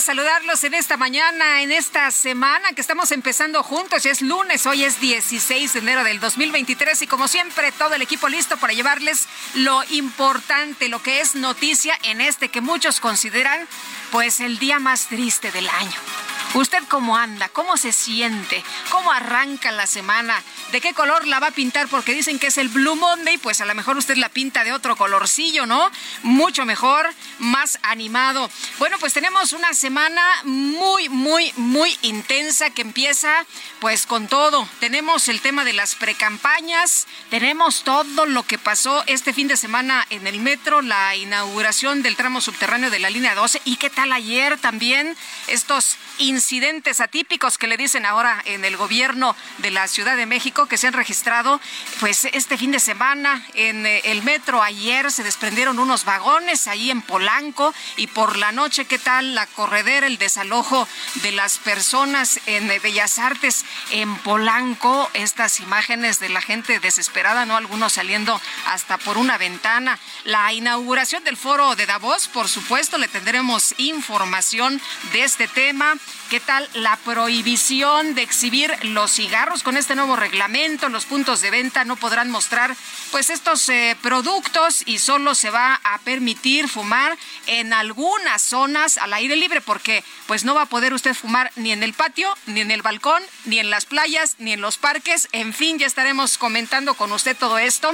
Saludarlos en esta mañana, en esta semana que estamos empezando juntos. Es lunes, hoy es 16 de enero del 2023 y como siempre todo el equipo listo para llevarles lo importante, lo que es noticia en este que muchos consideran pues el día más triste del año. ¿Usted cómo anda? ¿Cómo se siente? ¿Cómo arranca la semana? ¿De qué color la va a pintar? Porque dicen que es el Blue Monday, pues a lo mejor usted la pinta de otro colorcillo, ¿no? Mucho mejor, más animado. Bueno, pues tenemos una semana muy, muy, muy intensa que empieza pues con todo. Tenemos el tema de las precampañas, tenemos todo lo que pasó este fin de semana en el metro, la inauguración del tramo subterráneo de la línea 12 y qué tal ayer también estos incidentes atípicos que le dicen ahora en el gobierno de la Ciudad de México que se han registrado pues este fin de semana en eh, el metro. Ayer se desprendieron unos vagones ahí en Polanco y por la noche qué tal la corredera el desalojo de las personas en eh, Bellas Artes en Polanco estas imágenes de la gente desesperada no algunos saliendo hasta por una ventana. La inauguración del foro de Davos por supuesto le tendremos información de este tema ¿Qué tal la prohibición de exhibir los cigarros con este nuevo reglamento? Los puntos de venta no podrán mostrar pues estos eh, productos y solo se va a permitir fumar en algunas zonas al aire libre porque pues no va a poder usted fumar ni en el patio, ni en el balcón, ni en las playas, ni en los parques. En fin, ya estaremos comentando con usted todo esto.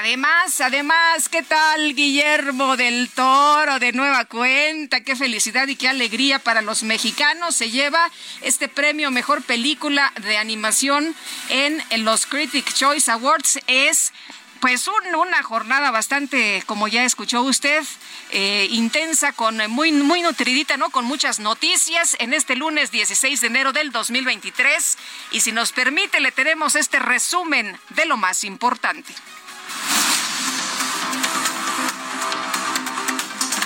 Además, además, ¿qué tal Guillermo del Toro de nueva cuenta? Qué felicidad y qué alegría para los mexicanos. Lleva este premio Mejor Película de Animación en, los Critic Choice Awards. Es pues una jornada bastante, como ya escuchó usted, eh, intensa, con muy, muy nutridita, ¿no? Con muchas noticias en este lunes 16 de enero del 2023. Y si nos permite, le tenemos este resumen de lo más importante.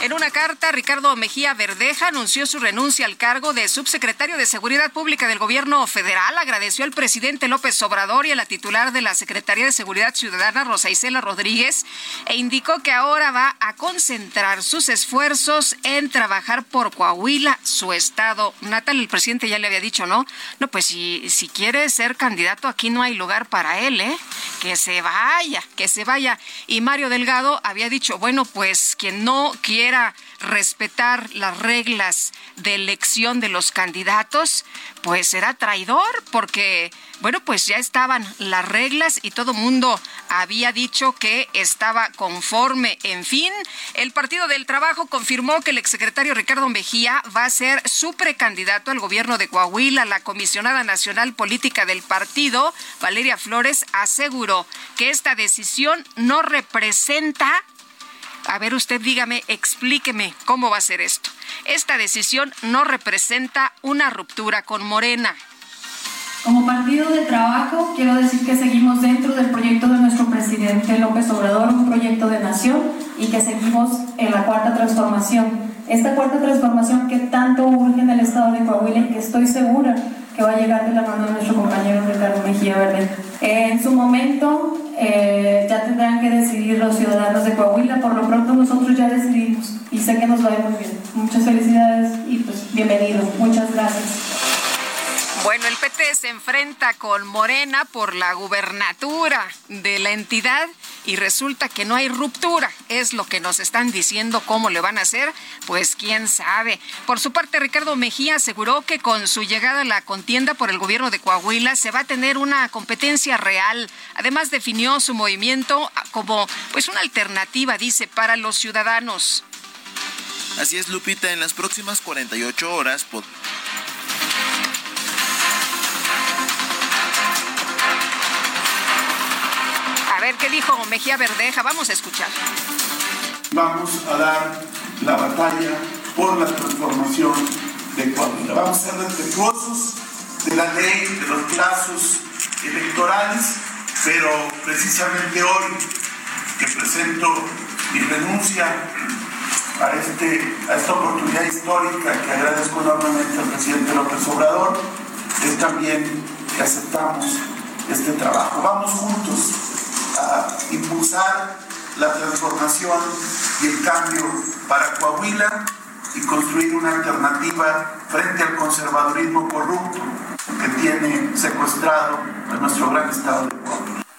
En una carta, Ricardo Mejía Verdeja anunció su renuncia al cargo de subsecretario de Seguridad Pública del Gobierno Federal. Agradeció al presidente López Obrador y a la titular de la Secretaría de Seguridad Ciudadana, Rosa Isela Rodríguez, e indicó que ahora va a concentrar sus esfuerzos en trabajar por Coahuila, su estado natal. El presidente ya le había dicho, ¿no? No, pues si, si quiere ser candidato, aquí no hay lugar para él, ¿eh? Que se vaya, que se vaya. Y Mario Delgado había dicho, bueno, pues quien no quiere respetar las reglas de elección de los candidatos, pues será traidor, porque, bueno, pues ya estaban las reglas y todo mundo había dicho que estaba conforme. En fin, el Partido del Trabajo confirmó que el exsecretario Ricardo Mejía va a ser su precandidato al gobierno de Coahuila. La comisionada nacional política del partido, Valeria Flores, aseguró que esta decisión no representa a ver, usted dígame, explíqueme cómo va a ser esto. Esta decisión no representa una ruptura con Morena. Como partido de trabajo, quiero decir que seguimos dentro del proyecto de nuestro presidente López Obrador, un proyecto de nación, y que seguimos en la cuarta transformación. Esta cuarta transformación que tanto urge en el estado de Coahuila y que estoy segura que va a llegar de la mano de nuestro compañero Ricardo Mejía Verde. En su momento eh, ya tendrán que decidir los ciudadanos de Coahuila, por lo pronto nosotros ya decidimos y sé que nos va muy bien. Muchas felicidades y pues bienvenido. Muchas gracias. Se enfrenta con Morena por la gubernatura de la entidad y resulta que no hay ruptura. Es lo que nos están diciendo cómo le van a hacer, pues quién sabe. Por su parte, Ricardo Mejía aseguró que con su llegada a la contienda por el gobierno de Coahuila se va a tener una competencia real. Además definió su movimiento como pues una alternativa, dice, para los ciudadanos. Así es, Lupita, en las próximas 48 horas A ver, ¿qué dijo Mejía Verdeja? Vamos a escuchar. Vamos a dar la batalla por la transformación de Coahuila. Vamos a ser respetuosos de la ley, de los plazos electorales, pero precisamente hoy que presento mi renuncia a, este, a esta oportunidad histórica que agradezco enormemente al presidente López Obrador, es también que aceptamos este trabajo. Vamos juntos impulsar la transformación y el cambio para Coahuila y construir una alternativa frente al conservadurismo corrupto que tiene secuestrado a nuestro gran estado de Coahuila.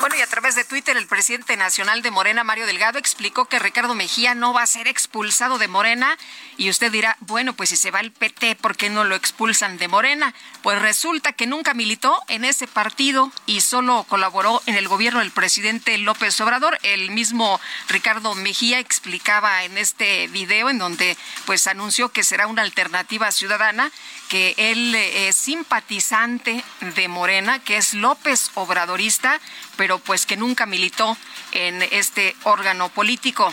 Bueno, y a través de Twitter, el presidente nacional de Morena, Mario Delgado, explicó que Ricardo Mejía no va a ser expulsado de Morena. Y usted dirá, bueno, pues si se va el PT, ¿por qué no lo expulsan de Morena? Pues resulta que nunca militó en ese partido y solo colaboró en el gobierno del presidente López Obrador. El mismo Ricardo Mejía explicaba en este video en donde pues anunció que será una alternativa ciudadana, que él es simpatizante de Morena, que es López Obradorista, pero pues que nunca militó en este órgano político.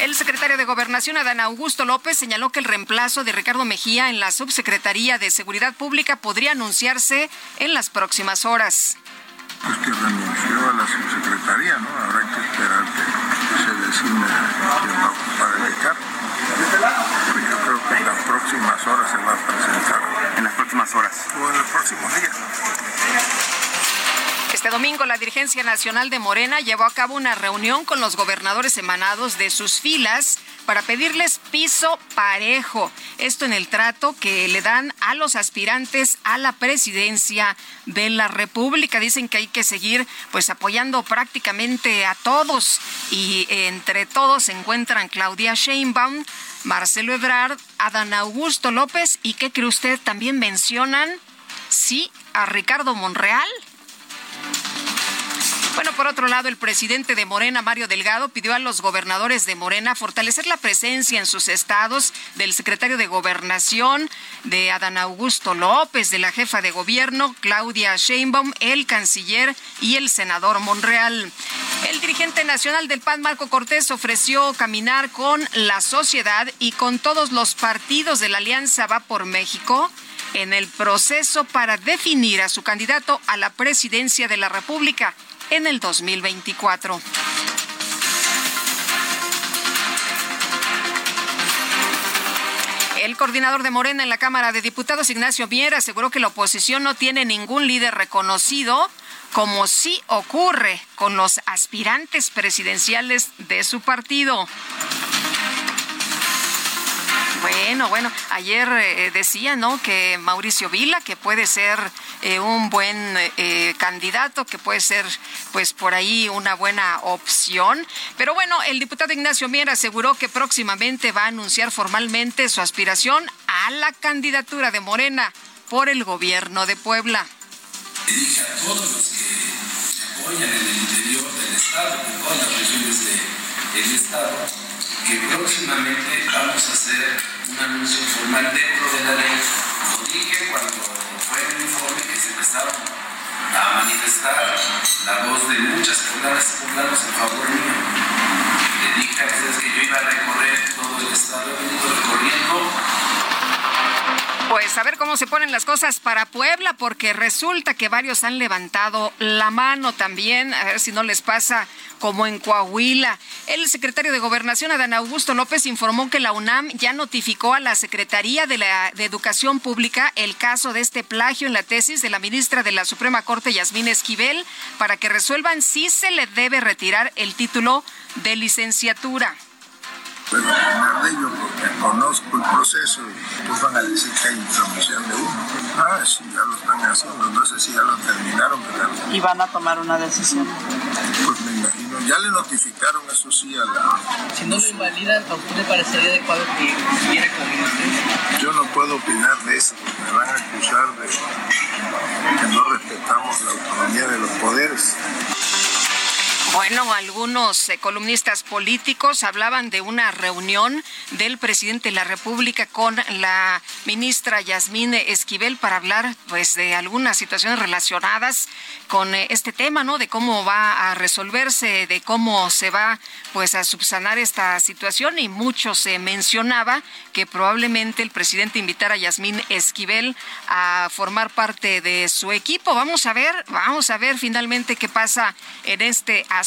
El secretario de Gobernación, Adán Augusto López, señaló que el reemplazo de Ricardo Mejía en la Subsecretaría de Seguridad Pública podría anunciarse en las próximas horas. Pues que renunció a la subsecretaría, ¿no? Habrá que esperar que se designe quién va a yo creo que en las próximas horas se va a presentar. En las próximas horas. O en los próximos días. Este domingo la dirigencia nacional de Morena llevó a cabo una reunión con los gobernadores emanados de sus filas para pedirles piso parejo. Esto en el trato que le dan a los aspirantes a la presidencia de la República. Dicen que hay que seguir pues apoyando prácticamente a todos y entre todos se encuentran Claudia Sheinbaum, Marcelo Ebrard, Adán Augusto López y ¿qué cree usted? También mencionan sí a Ricardo Monreal. Bueno, por otro lado, el presidente de Morena, Mario Delgado, pidió a los gobernadores de Morena fortalecer la presencia en sus estados del secretario de Gobernación, de Adán Augusto López, de la jefa de gobierno, Claudia Sheinbaum, el canciller y el senador Monreal. El dirigente nacional del PAN, Marco Cortés, ofreció caminar con la sociedad y con todos los partidos de la Alianza Va por México en el proceso para definir a su candidato a la presidencia de la República en el 2024. El coordinador de Morena en la Cámara de Diputados, Ignacio Mier, aseguró que la oposición no tiene ningún líder reconocido, como sí ocurre con los aspirantes presidenciales de su partido. Bueno, bueno, ayer eh, decía, ¿no? Que Mauricio Vila, que puede ser eh, un buen eh, candidato, que puede ser, pues, por ahí una buena opción. Pero bueno, el diputado Ignacio Mier aseguró que próximamente va a anunciar formalmente su aspiración a la candidatura de Morena por el gobierno de Puebla. Dije a todos los que apoyan en el interior del Estado, en todas las regiones del Estado, que próximamente vamos a hacer un anuncio formal dentro de la ley. Lo dije cuando fue el informe que se empezaron a manifestar la voz de muchas pobladas y poblados en favor mío. Le dije a ustedes que yo iba a recorrer todo el estado, recorriendo pues a ver cómo se ponen las cosas para Puebla, porque resulta que varios han levantado la mano también, a ver si no les pasa como en Coahuila. El secretario de Gobernación, Adán Augusto López, informó que la UNAM ya notificó a la Secretaría de, la, Educación Pública el caso de este plagio en la tesis de la ministra de la Suprema Corte, Yasmín Esquivel, para que resuelvan si se le debe retirar el título de licenciatura. Puedo opinar de ello porque conozco el proceso y pues van a decir que hay intromisión de uno. Ah, sí, ya lo están haciendo, no sé si ya lo terminaron. Pero... ¿Y van a tomar una decisión? Pues me imagino, ya le notificaron eso sí a la... Si no lo invalidan, ¿a usted le parecería adecuado que siguiera con? Yo no puedo opinar de eso, porque me van a acusar de que no respetamos la autonomía de los poderes. Bueno, algunos eh, columnistas políticos hablaban de una reunión del presidente de la República con la ministra Yasmín Esquivel para hablar pues de algunas situaciones relacionadas con eh, este tema, ¿no? De cómo va a resolverse, de cómo se va pues a subsanar esta situación y mucho se mencionaba que probablemente el presidente invitara a Yasmín Esquivel a formar parte de su equipo. Vamos a ver, vamos a ver finalmente qué pasa en este asunto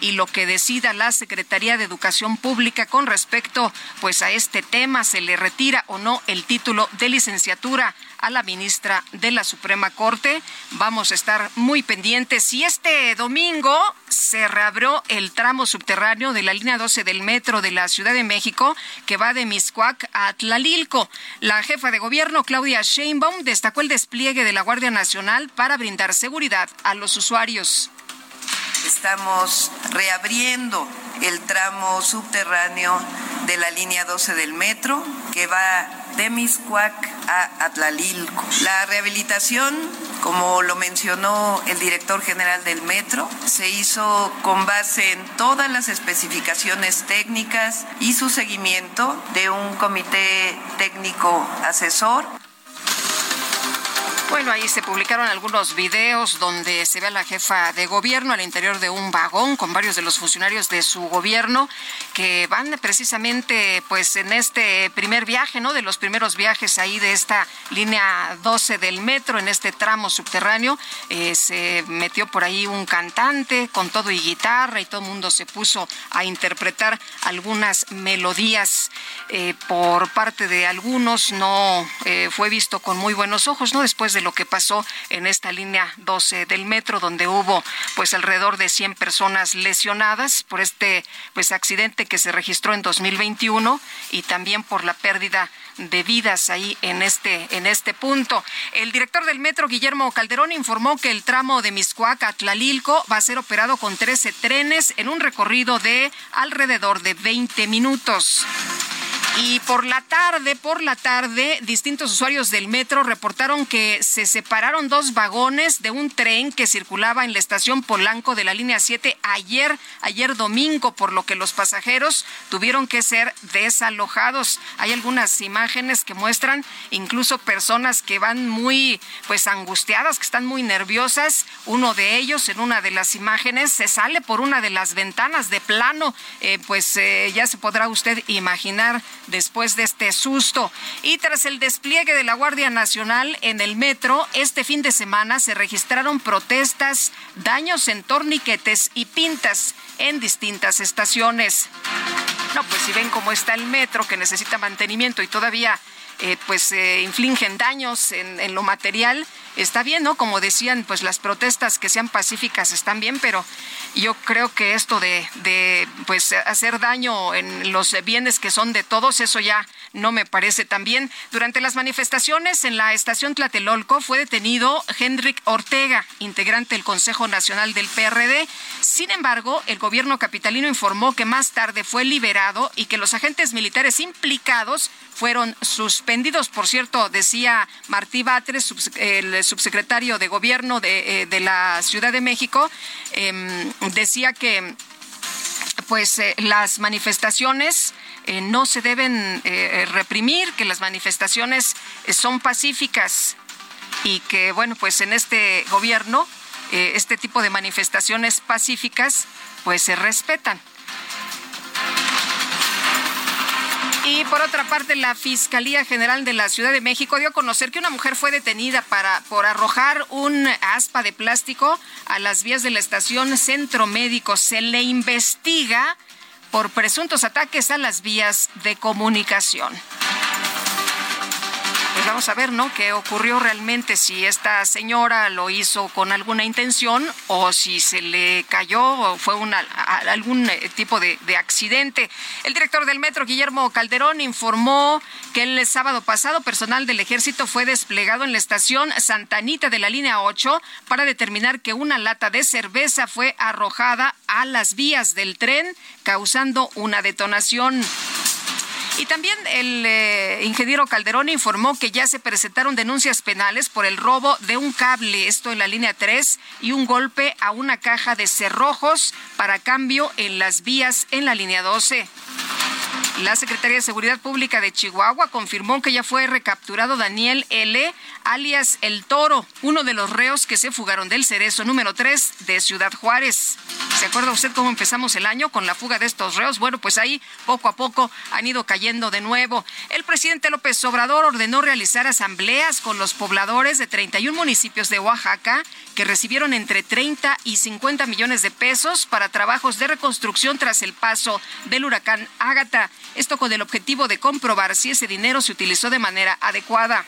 y lo que decida la Secretaría de Educación Pública con respecto pues a este tema, se le retira o no el título de licenciatura a la ministra de la Suprema Corte. Vamos a estar muy pendientes. Y este domingo se reabrió el tramo subterráneo de la línea 12 del metro de la Ciudad de México que va de Miscuac a Tlalilco. La jefa de gobierno, Claudia Sheinbaum, destacó el despliegue de la Guardia Nacional para brindar seguridad a los usuarios. Estamos reabriendo el tramo subterráneo de la línea 12 del metro que va de Miscuac a Atlalilco. La rehabilitación, como lo mencionó el director general del metro, se hizo con base en todas las especificaciones técnicas y su seguimiento de un comité técnico asesor. Bueno, ahí se publicaron algunos videos donde se ve a la jefa de gobierno al interior de un vagón con varios de los funcionarios de su gobierno que van precisamente pues en este primer viaje, ¿no? De los primeros viajes ahí de esta línea 12 del metro, en este tramo subterráneo. Eh, se metió por ahí un cantante con todo y guitarra y todo el mundo se puso a interpretar algunas melodías eh, por parte de algunos. No eh, fue visto con muy buenos ojos, ¿no? Después de lo que pasó en esta línea 12 del metro, donde hubo pues alrededor de 100 personas lesionadas por este pues accidente que se registró en 2021 y también por la pérdida de vidas ahí en este en este punto. El director del metro Guillermo Calderón informó que el tramo de Miscuac a Tlalilco va a ser operado con 13 trenes en un recorrido de alrededor de 20 minutos. Y por la tarde, por la tarde, distintos usuarios del metro reportaron que se separaron dos vagones de un tren que circulaba en la estación Polanco de la línea 7 ayer, ayer domingo, por lo que los pasajeros tuvieron que ser desalojados. Hay algunas imágenes que muestran incluso personas que van muy pues angustiadas, que están muy nerviosas. Uno de ellos en una de las imágenes se sale por una de las ventanas de plano, eh, pues eh, ya se podrá usted imaginar después de este susto. Y tras el despliegue de la Guardia Nacional en el metro, este fin de semana se registraron protestas, daños en torniquetes y pintas en distintas estaciones. No, pues si ven cómo está el metro que necesita mantenimiento y todavía eh, pues eh, infligen daños en, en, lo material, está bien, ¿no? Como decían, pues las protestas que sean pacíficas están bien, pero yo creo que esto de, de pues hacer daño en los bienes que son de todos, eso ya no me parece tan bien. Durante las manifestaciones en la estación Tlatelolco fue detenido Hendrik Ortega, integrante del Consejo Nacional del PRD. Sin embargo, el gobierno capitalino informó que más tarde fue liberado y que los agentes militares implicados fueron suspendidos. Por cierto, decía Martí Batres, el subsecretario de Gobierno de, eh, de la Ciudad de México, eh, decía que pues eh, las manifestaciones eh, no se deben reprimir, que las manifestaciones son pacíficas y que bueno, pues en este gobierno este tipo de manifestaciones pacíficas pues se respetan. Y por otra parte, la Fiscalía General de la Ciudad de México dio a conocer que una mujer fue detenida para, por arrojar un aspa de plástico a las vías de la estación Centro Médico. Se le investiga por presuntos ataques a las vías de comunicación. Pues vamos a ver, ¿no? ¿Qué ocurrió realmente? Si esta señora lo hizo con alguna intención o si se le cayó o fue una, algún eh, tipo de, de accidente. El director del metro, Guillermo Calderón, informó que el sábado pasado personal del ejército fue desplegado en la estación Santanita de la línea 8 para determinar que una lata de cerveza fue arrojada a las vías del tren, causando una detonación. Y también el eh, ingeniero Calderón informó que ya se presentaron denuncias penales por el robo de un cable, esto en la línea 3, y un golpe a una caja de cerrojos para cambio en las vías en la línea 12. La Secretaría de Seguridad Pública de Chihuahua confirmó que ya fue recapturado Daniel L., alias El Toro, uno de los reos que se fugaron del cerezo número 3 de Ciudad Juárez. ¿Se acuerda usted cómo empezamos el año con la fuga de estos reos? Bueno, pues ahí poco a poco han ido cayendo de nuevo. El presidente López Obrador ordenó realizar asambleas con los pobladores de 31 municipios de Oaxaca que recibieron entre 30 y 50 millones de pesos para trabajos de reconstrucción tras el paso del huracán Ágata. Esto con el objetivo de comprobar si ese dinero se utilizó de manera adecuada.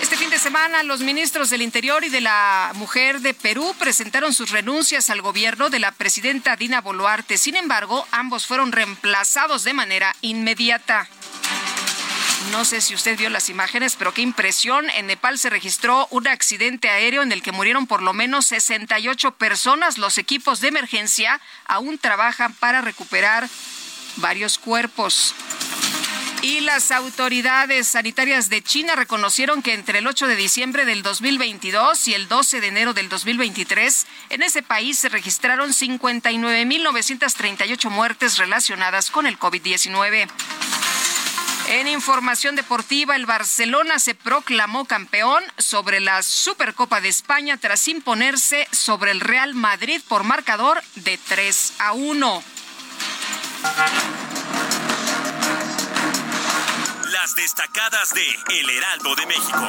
Este fin de semana, los ministros del Interior y de la Mujer de Perú presentaron sus renuncias al gobierno de la presidenta Dina Boluarte. Sin embargo, ambos fueron reemplazados de manera inmediata. No sé si usted vio las imágenes, pero qué impresión. En Nepal se registró un accidente aéreo en el que murieron por lo menos 68 personas. Los equipos de emergencia aún trabajan para recuperar varios cuerpos. Y las autoridades sanitarias de China reconocieron que entre el 8 de diciembre del 2022 y el 12 de enero del 2023, en ese país se registraron 59.938 muertes relacionadas con el COVID-19. En información deportiva, el Barcelona se proclamó campeón sobre la Supercopa de España tras imponerse sobre el Real Madrid por marcador de 3 a 1. Las destacadas de El Heraldo de México.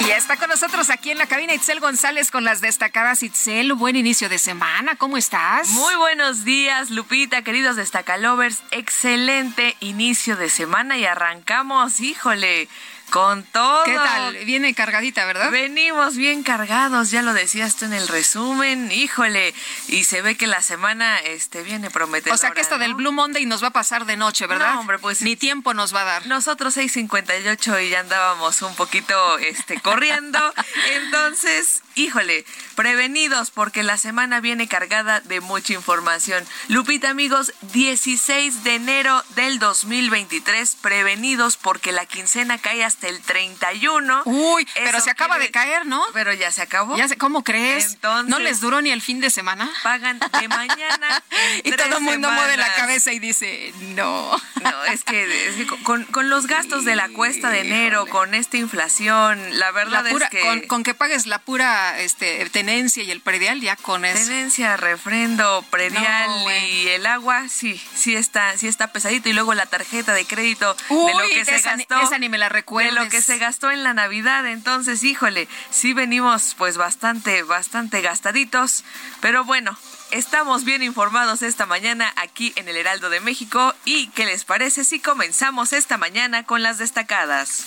Y está con nosotros aquí en la cabina Itzel González con las destacadas. Itzel, buen inicio de semana, ¿cómo estás? Muy buenos días, Lupita, queridos destacalovers. Excelente inicio de semana y arrancamos, híjole con todo. ¿Qué tal? Viene cargadita, ¿verdad? Venimos bien cargados, ya lo decías tú en el resumen, híjole, y se ve que la semana este viene prometedora. O sea que esto del Blue Monday nos va a pasar de noche, ¿verdad? No, hombre, pues ni tiempo nos va a dar. Nosotros 6:58 y ya andábamos un poquito este corriendo. Entonces, híjole, prevenidos porque la semana viene cargada de mucha información. Lupita, amigos, 16 de enero del 2023, prevenidos porque la quincena cae hasta el 31. Uy, pero se acaba de caer, ¿no? Pero ya se acabó. Ya ¿Cómo crees? Entonces, ¿No les duró ni el fin de semana? Pagan de mañana. y todo el mundo mueve la cabeza y dice, no. No, es que, con, los gastos de la cuesta de enero, con esta inflación, la verdad es que... Con, que pagues la pura este, tenencia y el predial, ya con eso. Tenencia, refrendo, predial y el agua, sí, sí está, sí está pesadito. Y luego la tarjeta de crédito de lo que se gastó. Esa ni me la recuerdo. De lo que se gastó en la Navidad. Entonces, híjole, sí venimos pues bastante, bastante gastaditos. Pero bueno, Estamos bien informados esta mañana aquí en el Heraldo de México y ¿qué les parece si comenzamos esta mañana con las destacadas?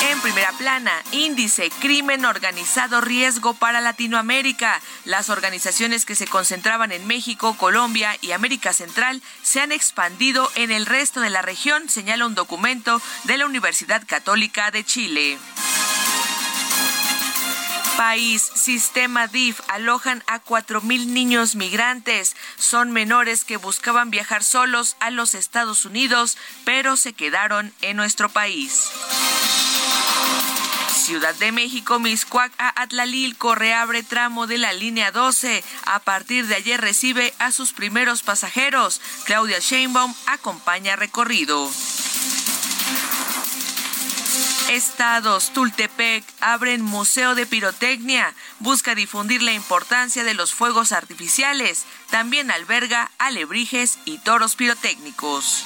En primera plana, índice Crimen Organizado Riesgo para Latinoamérica. Las organizaciones que se concentraban en México, Colombia y América Central se han expandido en el resto de la región, señala un documento de la Universidad Católica de Chile país, Sistema DIF, alojan a mil niños migrantes. Son menores que buscaban viajar solos a los Estados Unidos, pero se quedaron en nuestro país. Ciudad de México, Miscuac a Atlalilco reabre tramo de la línea 12. A partir de ayer recibe a sus primeros pasajeros. Claudia Sheinbaum acompaña recorrido. Estados, Tultepec, abren Museo de Pirotecnia. Busca difundir la importancia de los fuegos artificiales. También alberga alebrijes y toros pirotécnicos.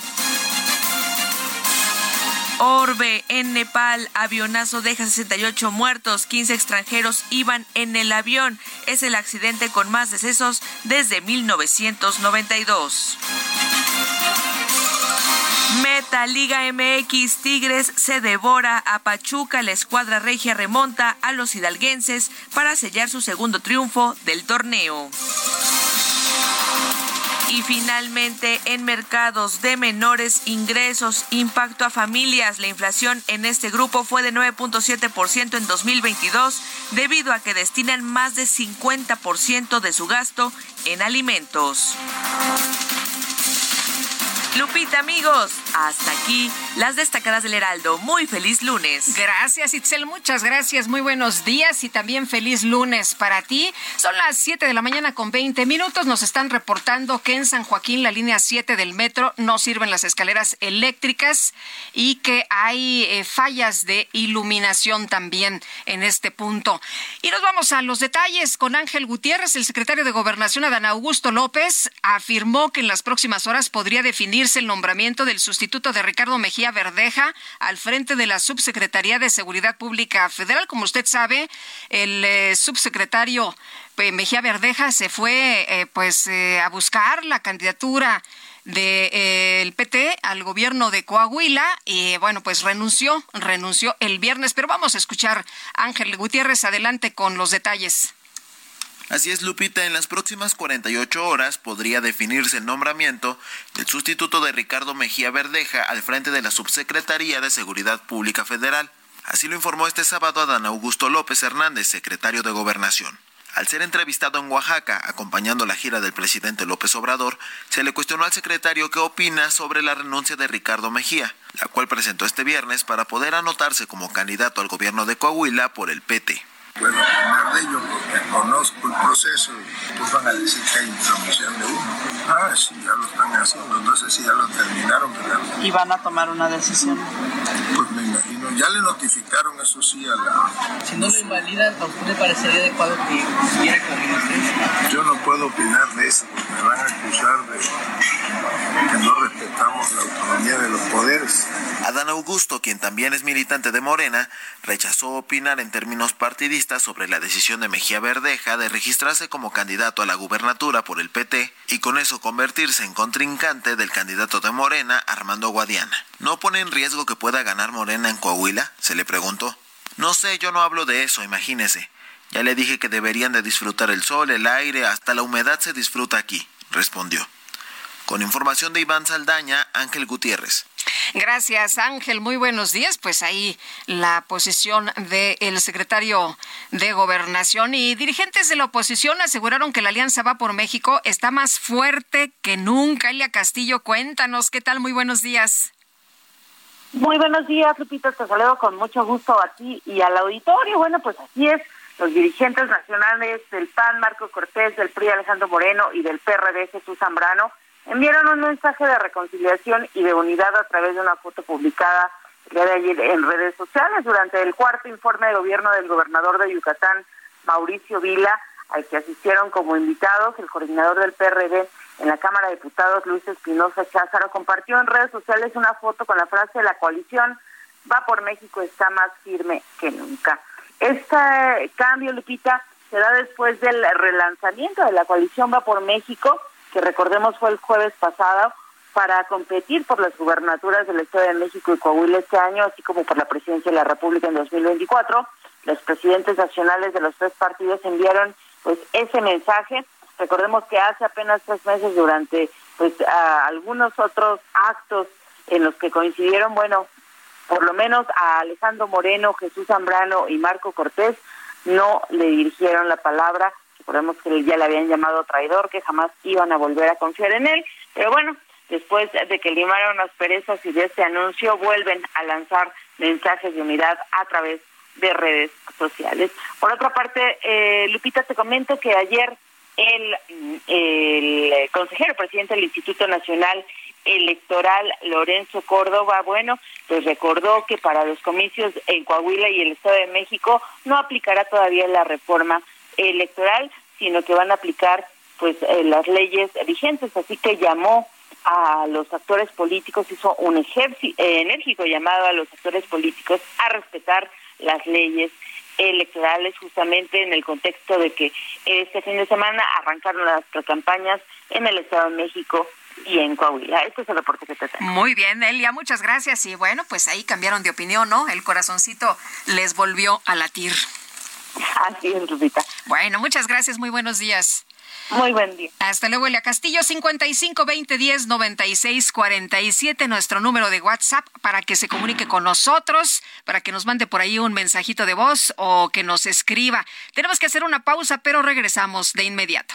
Orbe, en Nepal, avionazo deja 68 muertos, 15 extranjeros iban en el avión. Es el accidente con más decesos desde 1992. Meta Liga MX Tigres se devora a Pachuca, la escuadra regia remonta a los hidalguenses para sellar su segundo triunfo del torneo. Y finalmente, en mercados de menores ingresos, impacto a familias, la inflación en este grupo fue de 9.7% en 2022 debido a que destinan más de 50% de su gasto en alimentos. Lupita, amigos, hasta aquí las destacadas del Heraldo. Muy feliz lunes. Gracias, Itzel. Muchas gracias. Muy buenos días y también feliz lunes para ti. Son las 7 de la mañana con 20 minutos. Nos están reportando que en San Joaquín, la línea 7 del metro, no sirven las escaleras eléctricas y que hay eh, fallas de iluminación también en este punto. Y nos vamos a los detalles con Ángel Gutiérrez, el secretario de Gobernación, Adán Augusto López, afirmó que en las próximas horas podría definir el nombramiento del sustituto de Ricardo Mejía Verdeja al frente de la Subsecretaría de Seguridad Pública Federal. Como usted sabe, el eh, subsecretario eh, Mejía Verdeja se fue eh, pues a buscar la candidatura del PT al gobierno de Coahuila y bueno, pues renunció, renunció el viernes, pero vamos a escuchar Ángel Gutiérrez adelante con los detalles. Así es, Lupita, en las próximas 48 horas podría definirse el nombramiento del sustituto de Ricardo Mejía Verdeja al frente de la Subsecretaría de Seguridad Pública Federal. Así lo informó este sábado Adán Augusto López Hernández, secretario de Gobernación. Al ser entrevistado en Oaxaca, acompañando la gira del presidente López Obrador, se le cuestionó al secretario qué opina sobre la renuncia de Ricardo Mejía, la cual presentó este viernes para poder anotarse como candidato al gobierno de Coahuila por el PT puedo opinar de ello porque conozco el proceso y pues van a decir que hay intromisión de uno. Ah, sí, ya lo están haciendo, no sé si ya lo terminaron, ¿verdad? ¿Y van a tomar una decisión? Pues me imagino, ya le notificaron eso sí a la... Si no lo invalidan, ¿a usted le parecería adecuado que con ministro? Yo no puedo opinar de eso, porque me van a acusar de que no respetamos la autonomía de los poderes. Adán Augusto, quien también es militante de Morena, rechazó opinar en términos partidistas sobre la decisión de Mejía Verdeja de registrarse como candidato a la gubernatura por el PT y con eso convertirse en contrincante del candidato de Morena, Armando Guadiana. ¿No pone en riesgo que pueda ganar Morena en Coahuila? se le preguntó. No sé, yo no hablo de eso, imagínese. Ya le dije que deberían de disfrutar el sol, el aire, hasta la humedad se disfruta aquí, respondió. Con información de Iván Saldaña, Ángel Gutiérrez. Gracias, Ángel. Muy buenos días. Pues ahí la posición del secretario de Gobernación y dirigentes de la oposición aseguraron que la Alianza Va por México está más fuerte que nunca. Elia Castillo, cuéntanos, ¿qué tal? Muy buenos días. Muy buenos días, Lupita. Te saludo con mucho gusto a ti y al auditorio. Bueno, pues así es. Los dirigentes nacionales del PAN, Marco Cortés, del PRI, Alejandro Moreno y del PRD, Jesús Zambrano, enviaron un mensaje de reconciliación y de unidad a través de una foto publicada el día de ayer en redes sociales durante el cuarto informe de gobierno del gobernador de Yucatán, Mauricio Vila, al que asistieron como invitados el coordinador del PRD en la Cámara de Diputados, Luis Espinosa Cházaro, compartió en redes sociales una foto con la frase la coalición va por México está más firme que nunca. Este cambio, Lupita, se da después del relanzamiento de la coalición va por México, que recordemos fue el jueves pasado, para competir por las gubernaturas del Estado de México y Coahuila este año, así como por la presidencia de la República en 2024. Los presidentes nacionales de los tres partidos enviaron pues ese mensaje. Recordemos que hace apenas tres meses durante pues algunos otros actos en los que coincidieron, bueno, por lo menos a Alejandro Moreno, Jesús Zambrano y Marco Cortés no le dirigieron la palabra Recordemos que ya le habían llamado traidor, que jamás iban a volver a confiar en él. Pero bueno, después de que limaron las perezas y de este anuncio, vuelven a lanzar mensajes de unidad a través de redes sociales. Por otra parte, eh, Lupita, te comento que ayer el, el consejero presidente del Instituto Nacional Electoral, Lorenzo Córdoba, bueno, pues recordó que para los comicios en Coahuila y el Estado de México no aplicará todavía la reforma electoral, sino que van a aplicar pues eh, las leyes vigentes, así que llamó a los actores políticos, hizo un ejército enérgico llamado a los actores políticos a respetar las leyes electorales justamente en el contexto de que este fin de semana arrancaron las campañas en el Estado de México y en Coahuila. Este es el reporte que te tengo. Muy bien, Elia, muchas gracias. Y bueno, pues ahí cambiaron de opinión, ¿no? El corazoncito les volvió a latir. Así es, Lupita. Bueno, muchas gracias, muy buenos días. Muy buen día. Hasta luego, Elia Castillo, 55 20 10 96 47, nuestro número de WhatsApp para que se comunique con nosotros, para que nos mande por ahí un mensajito de voz o que nos escriba. Tenemos que hacer una pausa, pero regresamos de inmediato.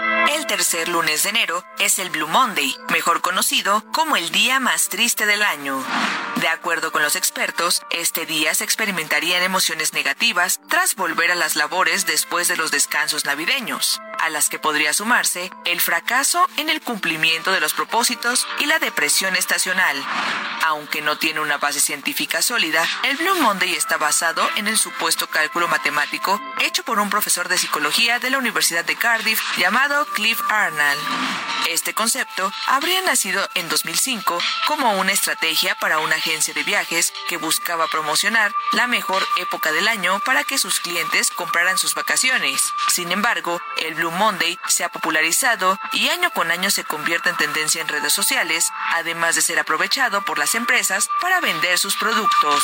El tercer lunes de enero es el Blue Monday, mejor conocido como el día más triste del año. De acuerdo con los expertos, este día se experimentarían emociones negativas tras volver a las labores después de los descansos navideños, a las que podría sumarse el fracaso en el cumplimiento de los propósitos y la depresión estacional. Aunque no tiene una base científica sólida, el Blue Monday está basado en el supuesto cálculo matemático hecho por un profesor de psicología de la Universidad de Cardiff llamado Cliff Arnold. Este concepto habría nacido en 2005 como una estrategia para una agencia de viajes que buscaba promocionar la mejor época del año para que sus clientes compraran sus vacaciones. Sin embargo, el Blue Monday se ha popularizado y año con año se convierte en tendencia en redes sociales, además de ser aprovechado por las empresas para vender sus productos.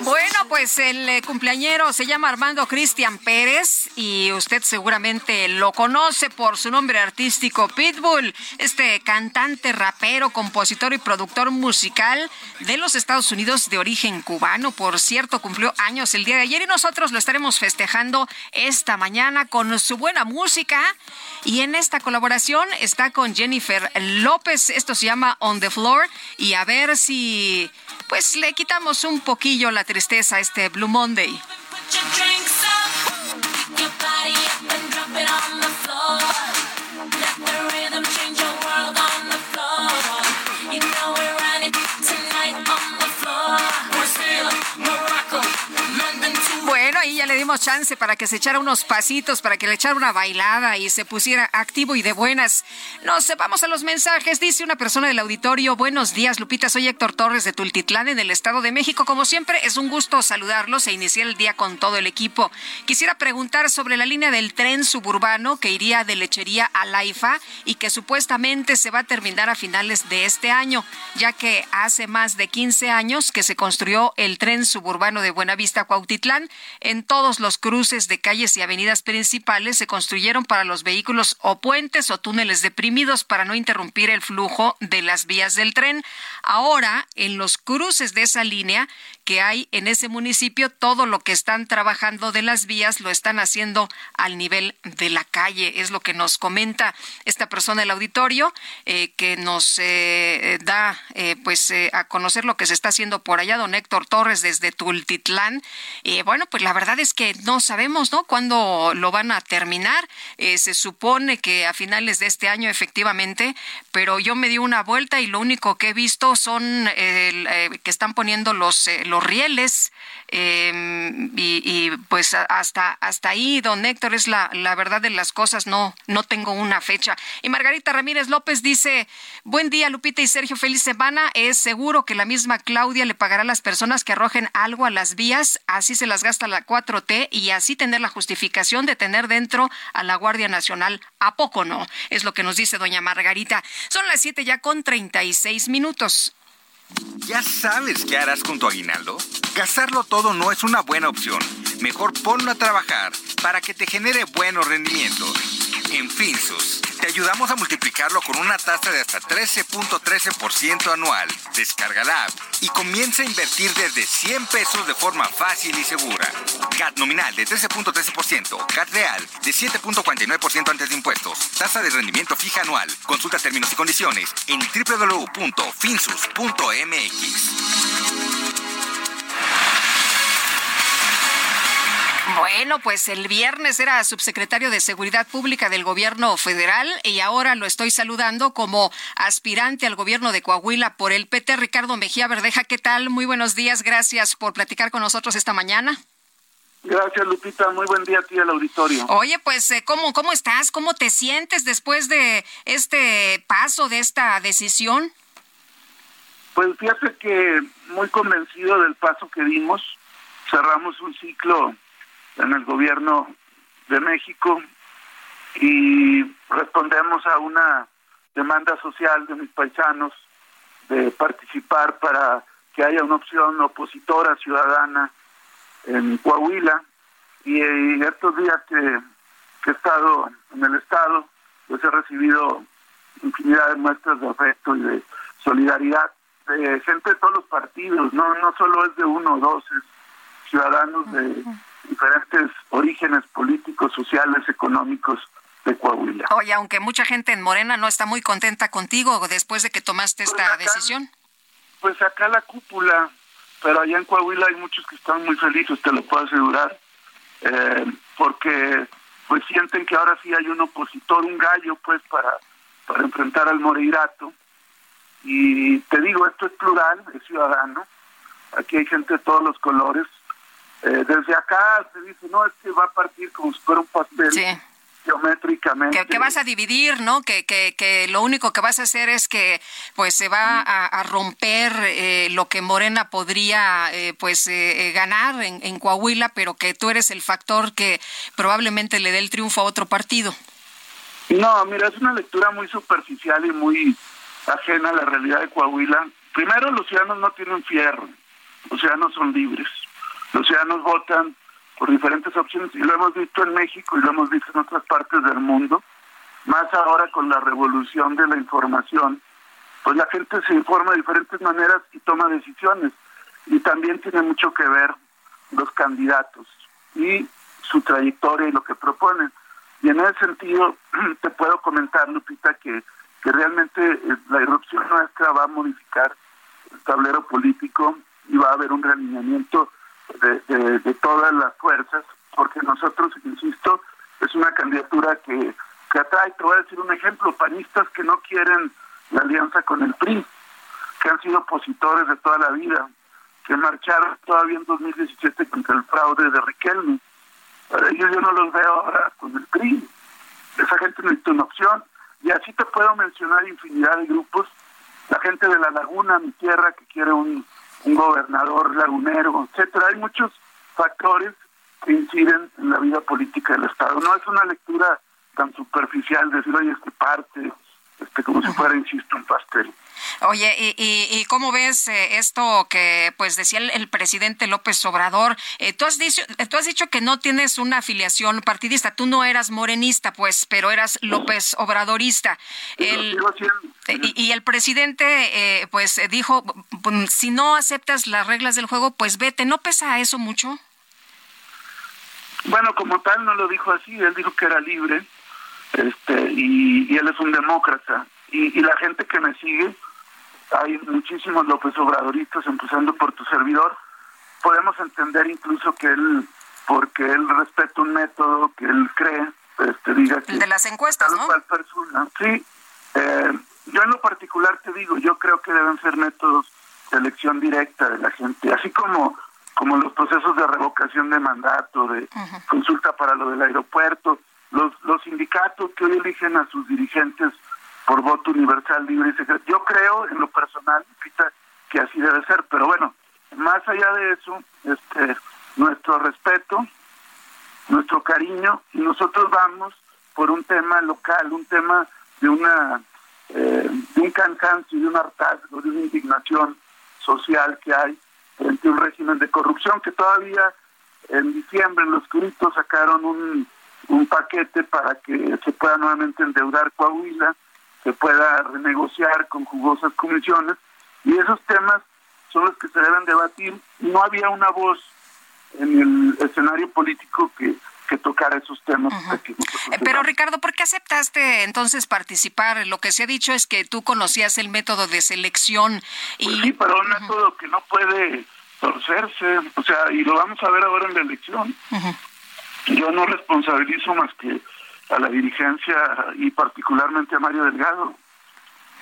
Bueno, pues el eh, cumpleañero se llama Armando Cristian Pérez y usted seguramente lo conoce por su nombre artístico Pitbull, este cantante, rapero, compositor y productor musical de los Estados Unidos de origen cubano. Por cierto, cumplió años el día de ayer y nosotros lo estaremos festejando esta mañana con su buena música. Y en esta colaboración está con Jennifer López. Esto se llama On the Floor. Y a ver si pues le quitamos un poquillo la tristeza a este Blue Monday. Ya le dimos chance para que se echara unos pasitos, para que le echara una bailada y se pusiera activo y de buenas. No sé, vamos a los mensajes. Dice una persona del auditorio, buenos días, Lupita, soy Héctor Torres de Tultitlán, en el Estado de México. Como siempre, es un gusto saludarlos e iniciar el día con todo el equipo. Quisiera preguntar sobre la línea del tren suburbano que iría de Lechería a Laifa y que supuestamente se va a terminar a finales de este año, ya que hace más de 15 años que se construyó el tren suburbano de Buenavista Cuautitlán. En todos los cruces de calles y avenidas principales se construyeron para los vehículos o puentes o túneles deprimidos para no interrumpir el flujo de las vías del tren. Ahora, en los cruces de esa línea que hay en ese municipio, todo lo que están trabajando de las vías lo están haciendo al nivel de la calle, es lo que nos comenta esta persona del auditorio, eh, que nos eh, da eh, pues a conocer lo que se está haciendo por allá, don Héctor Torres desde Tultitlán. Bueno, pues la verdad es que no sabemos, ¿no? Cuándo lo van a terminar. se supone que a finales de este año, efectivamente, pero yo me di una vuelta y lo único que he visto son que están poniendo los, los rieles em, y, pues hasta hasta ahí don Héctor es la, la verdad de las cosas no no tengo una fecha y Margarita Ramírez López dice buen día Lupita y Sergio feliz semana es seguro que la misma Claudia le pagará a las personas que arrojen algo a las vías así se las gasta la 4T y así tener la justificación de tener dentro a la Guardia Nacional a poco no es lo que nos dice doña Margarita son las siete ya con 36 minutos ¿Ya sabes qué harás con tu aguinaldo? Gastarlo todo no es una buena opción. Mejor ponlo a trabajar para que te genere buenos rendimientos. En Finsus, te ayudamos a multiplicarlo con una tasa de hasta 13.13% anual. Descarga la app y comienza a invertir desde 100 pesos de forma fácil y segura. CAT nominal de 13.13%, CAT real de 7.49% antes de impuestos, tasa de rendimiento fija anual. Consulta términos y condiciones en www.finsus.mx. Bueno, pues el viernes era subsecretario de Seguridad Pública del Gobierno Federal y ahora lo estoy saludando como aspirante al gobierno de Coahuila por el PT, Ricardo Mejía Verdeja. ¿Qué tal? Muy buenos días. Gracias por platicar con nosotros esta mañana. Gracias, Lupita. Muy buen día a ti al auditorio. Oye, pues, eh, ¿cómo, ¿cómo estás? ¿Cómo te sientes después de este paso, de esta decisión? Pues fíjate que muy convencido del paso que dimos. Cerramos un ciclo en el gobierno de México y respondemos a una demanda social de mis paisanos de participar para que haya una opción opositora ciudadana en Coahuila. Y, estos días que, he estado en el estado pues he recibido infinidad de muestras de afecto y de solidaridad de gente de todos los partidos, no no solo es de uno o dos, es ciudadanos de diferentes orígenes políticos, sociales, económicos de Coahuila. Oye, aunque mucha gente en Morena no está muy contenta contigo después de que tomaste pues esta decisión. Pues acá la cúpula, pero allá en Coahuila hay muchos que están muy felices, te lo puedo asegurar, eh, porque pues sienten que ahora sí hay un opositor, un gallo, pues para, para enfrentar al Moreirato. Y te digo, esto es plural, es ciudadano. Aquí hay gente de todos los colores, eh, desde acá se dice, no, es que va a partir como si fuera un pastel. geométricamente. Que, vas a dividir, ¿no? Que, que, que, lo único que vas a hacer es que pues se va a, romper eh, lo que Morena podría eh, pues ganar en, en, Coahuila, pero que tú eres el factor que probablemente le dé el triunfo a otro partido. No, mira, es una lectura muy superficial y muy ajena a la realidad de Coahuila. Primero, los ciudadanos no tienen fierro, los ciudadanos son libres los ciudadanos votan por diferentes opciones y lo hemos visto en México y lo hemos visto en otras partes del mundo, más ahora con la revolución de la información, pues la gente se informa de diferentes maneras y toma decisiones y también tiene mucho que ver los candidatos y su trayectoria y lo que proponen. Y en ese sentido te puedo comentar, Lupita, que, que realmente eh, la irrupción nuestra va a modificar el tablero político y va a haber un realineamiento de, todas las fuerzas, porque nosotros, insisto, es una candidatura que, que atrae. Te voy a decir un ejemplo, panistas que no quieren la alianza con el PRI, que han sido opositores de toda la vida, que marcharon todavía en 2017 contra el fraude de Riquelme. Para ellos yo no los veo ahora con el PRI. Esa gente necesita una opción. Y así te puedo mencionar infinidad de grupos. La gente de la laguna, mi tierra, que quiere un un gobernador lagunero, etcétera. Hay muchos factores que inciden en la vida política del Estado. No es una lectura tan superficial decir, oye, es que parte este, como si fuera, insisto, un pastel. Oye, ¿y, y, cómo ves eh, esto que pues decía el, presidente López Obrador? Eh, tú, has dicho, tú has dicho que no tienes una afiliación partidista, tú no eras morenista, pues, pero eras López Obradorista. El, y, y, el presidente eh, pues dijo, si no aceptas las reglas del juego, pues vete, ¿no pesa eso mucho? Bueno, como tal no lo dijo así, él dijo que era libre este, y, él es un demócrata. Y, y la gente que me sigue, hay muchísimos López Obradoristas, empezando por tu servidor. Podemos entender incluso que él, porque él respeta un método que él cree, este, diga que... De las encuestas, ¿no? persona. Sí, eh, yo en lo particular te digo, yo creo que deben ser métodos de elección directa de la gente, así como como los procesos de revocación de mandato, de consulta para lo del aeropuerto, los, los sindicatos que hoy eligen a sus dirigentes por voto universal, libre y secreto. Yo creo en lo personal que así debe ser, pero bueno, más allá de eso, este, nuestro respeto, nuestro cariño, y nosotros vamos por un tema local, un tema de una eh, de un cansancio, de un hartazgo, de una indignación social que hay frente a un régimen de corrupción que todavía en diciembre en los gritos sacaron un, un paquete para que se pueda nuevamente endeudar Coahuila, se pueda renegociar con jugosas comisiones y esos temas son los que se deben debatir. No había una voz en el escenario político que, que tocara esos temas. Eh, pero Ricardo, ¿por qué aceptaste entonces participar? Lo que se ha dicho es que tú conocías el método de selección. Y... Pues sí, pero un método que no puede torcerse, o sea, y lo vamos a ver ahora en la elección. Yo no responsabilizo más que a la dirigencia y particularmente a Mario Delgado.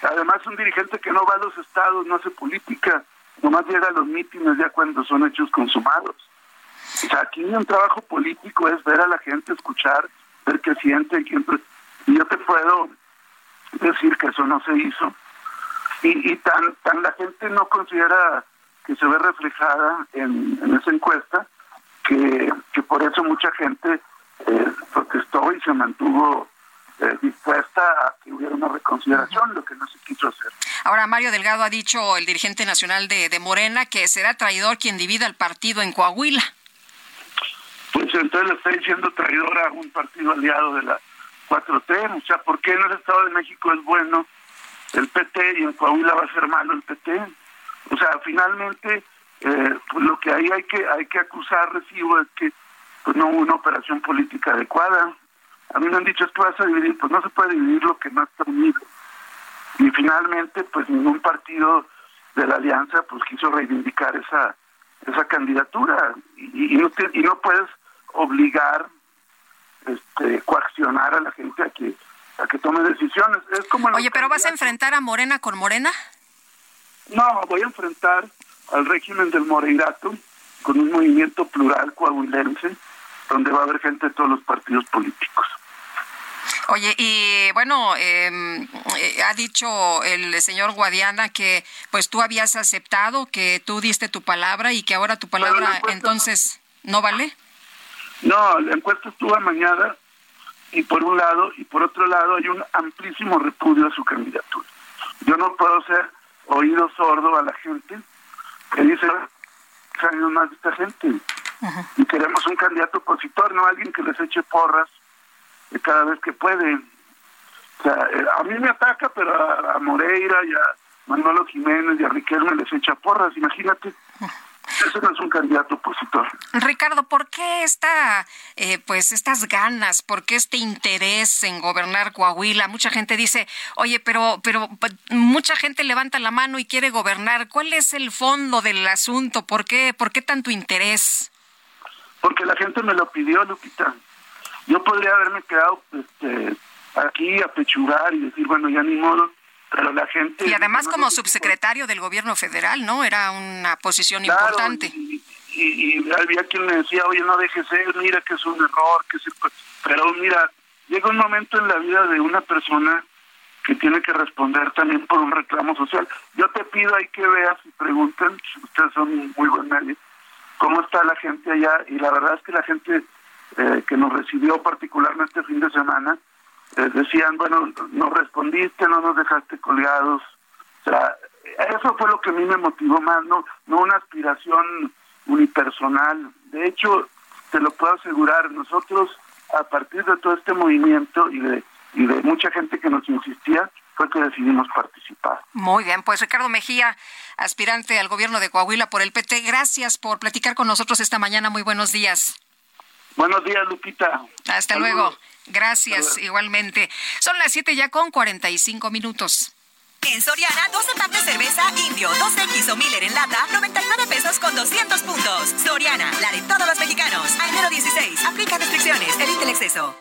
Además, un dirigente que no va a los estados, no hace política, nomás llega a los mítines ya cuando son hechos consumados. O sea, aquí un trabajo político es ver a la gente, escuchar, ver qué siente, quién... Y yo te puedo decir que eso no se hizo. Y, y tan, tan la gente no considera que se ve reflejada en, esa encuesta, que, que por eso mucha gente eh, protestó y se mantuvo eh, dispuesta a que hubiera una reconsideración, lo que no se quiso hacer. Ahora, Mario Delgado ha dicho, el dirigente nacional de, de Morena, que será traidor quien divida el partido en Coahuila. Pues entonces le está diciendo traidor a un partido aliado de la 4T. O sea, ¿por qué en el Estado de México es bueno el PT y en Coahuila va a ser malo el PT? O sea, finalmente eh, pues lo que ahí hay que hay que acusar recibo es que pues no hubo una operación política adecuada. A mí me han dicho es que vas a dividir, pues no se puede dividir lo que no está unido. Y finalmente, pues ningún partido de la alianza pues quiso reivindicar esa esa candidatura y, y no, y no puedes obligar, este, coaccionar a la gente a que a que tome decisiones. Es como Oye, pero vas a enfrentar a Morena con Morena? No, voy a enfrentar al régimen del Moreirato con un movimiento plural coahuilense donde va a haber gente de todos los partidos políticos. Oye, y bueno, em, eh, ha dicho el señor Guadiana que pues tú habías aceptado, que tú diste tu palabra y que ahora tu palabra entonces no vale. No, la encuesta estuvo mañana y por un lado y por otro lado hay un amplísimo repudio a su candidatura. Yo no puedo ser oído sordo a la gente que dice años más de esta gente y queremos un candidato opositor, no alguien que les eche porras cada vez que puede. O sea, eh, a mí me ataca, pero a, Moreira y a Manuel Jiménez y a Riquelme les echa porras, imagínate. Eso no es un candidato opositor. Ricardo, ¿por qué esta, eh, pues estas ganas, por qué este interés en gobernar Coahuila? Mucha gente dice, oye, pero, pero mucha gente levanta la mano y quiere gobernar. ¿Cuál es el fondo del asunto? ¿Por qué, por qué tanto interés? Porque la gente me lo pidió, Lupita. Yo podría haberme quedado este, aquí a pechugar y decir, bueno, ya ni modo, pero la gente... Y además como subsecretario del gobierno federal, ¿no? Era una posición importante. Y, y, había quien me decía, oye, no dejes ser, mira que es un error, que es... Pero mira, llega un momento en la vida de una persona que tiene que responder también por un reclamo social. Yo te pido ahí que veas y pregunten, ustedes son muy buen medio, cómo está la gente allá, y la verdad es que la gente eh, que nos recibió particularmente este fin de semana, eh, decían, bueno, no respondiste, no nos dejaste colgados. O sea, eso fue lo que a mí me motivó más, no, no una aspiración unipersonal. De hecho, te lo puedo asegurar, nosotros a partir de todo este movimiento y de, y de mucha gente que nos insistía, fue que decidimos participar. Muy bien, pues Ricardo Mejía, aspirante al gobierno de Coahuila por el PT, gracias por platicar con nosotros esta mañana. Muy buenos días. Buenos días, Lupita. Hasta luego. Gracias, igualmente. Son las 7 ya con 45 minutos. En Soriana, 12 packs de cerveza Indio, 2X o Miller en lata, 99 pesos con 200 puntos. Soriana, la de todos los mexicanos. A enero 16, aplica restricciones, evite el exceso.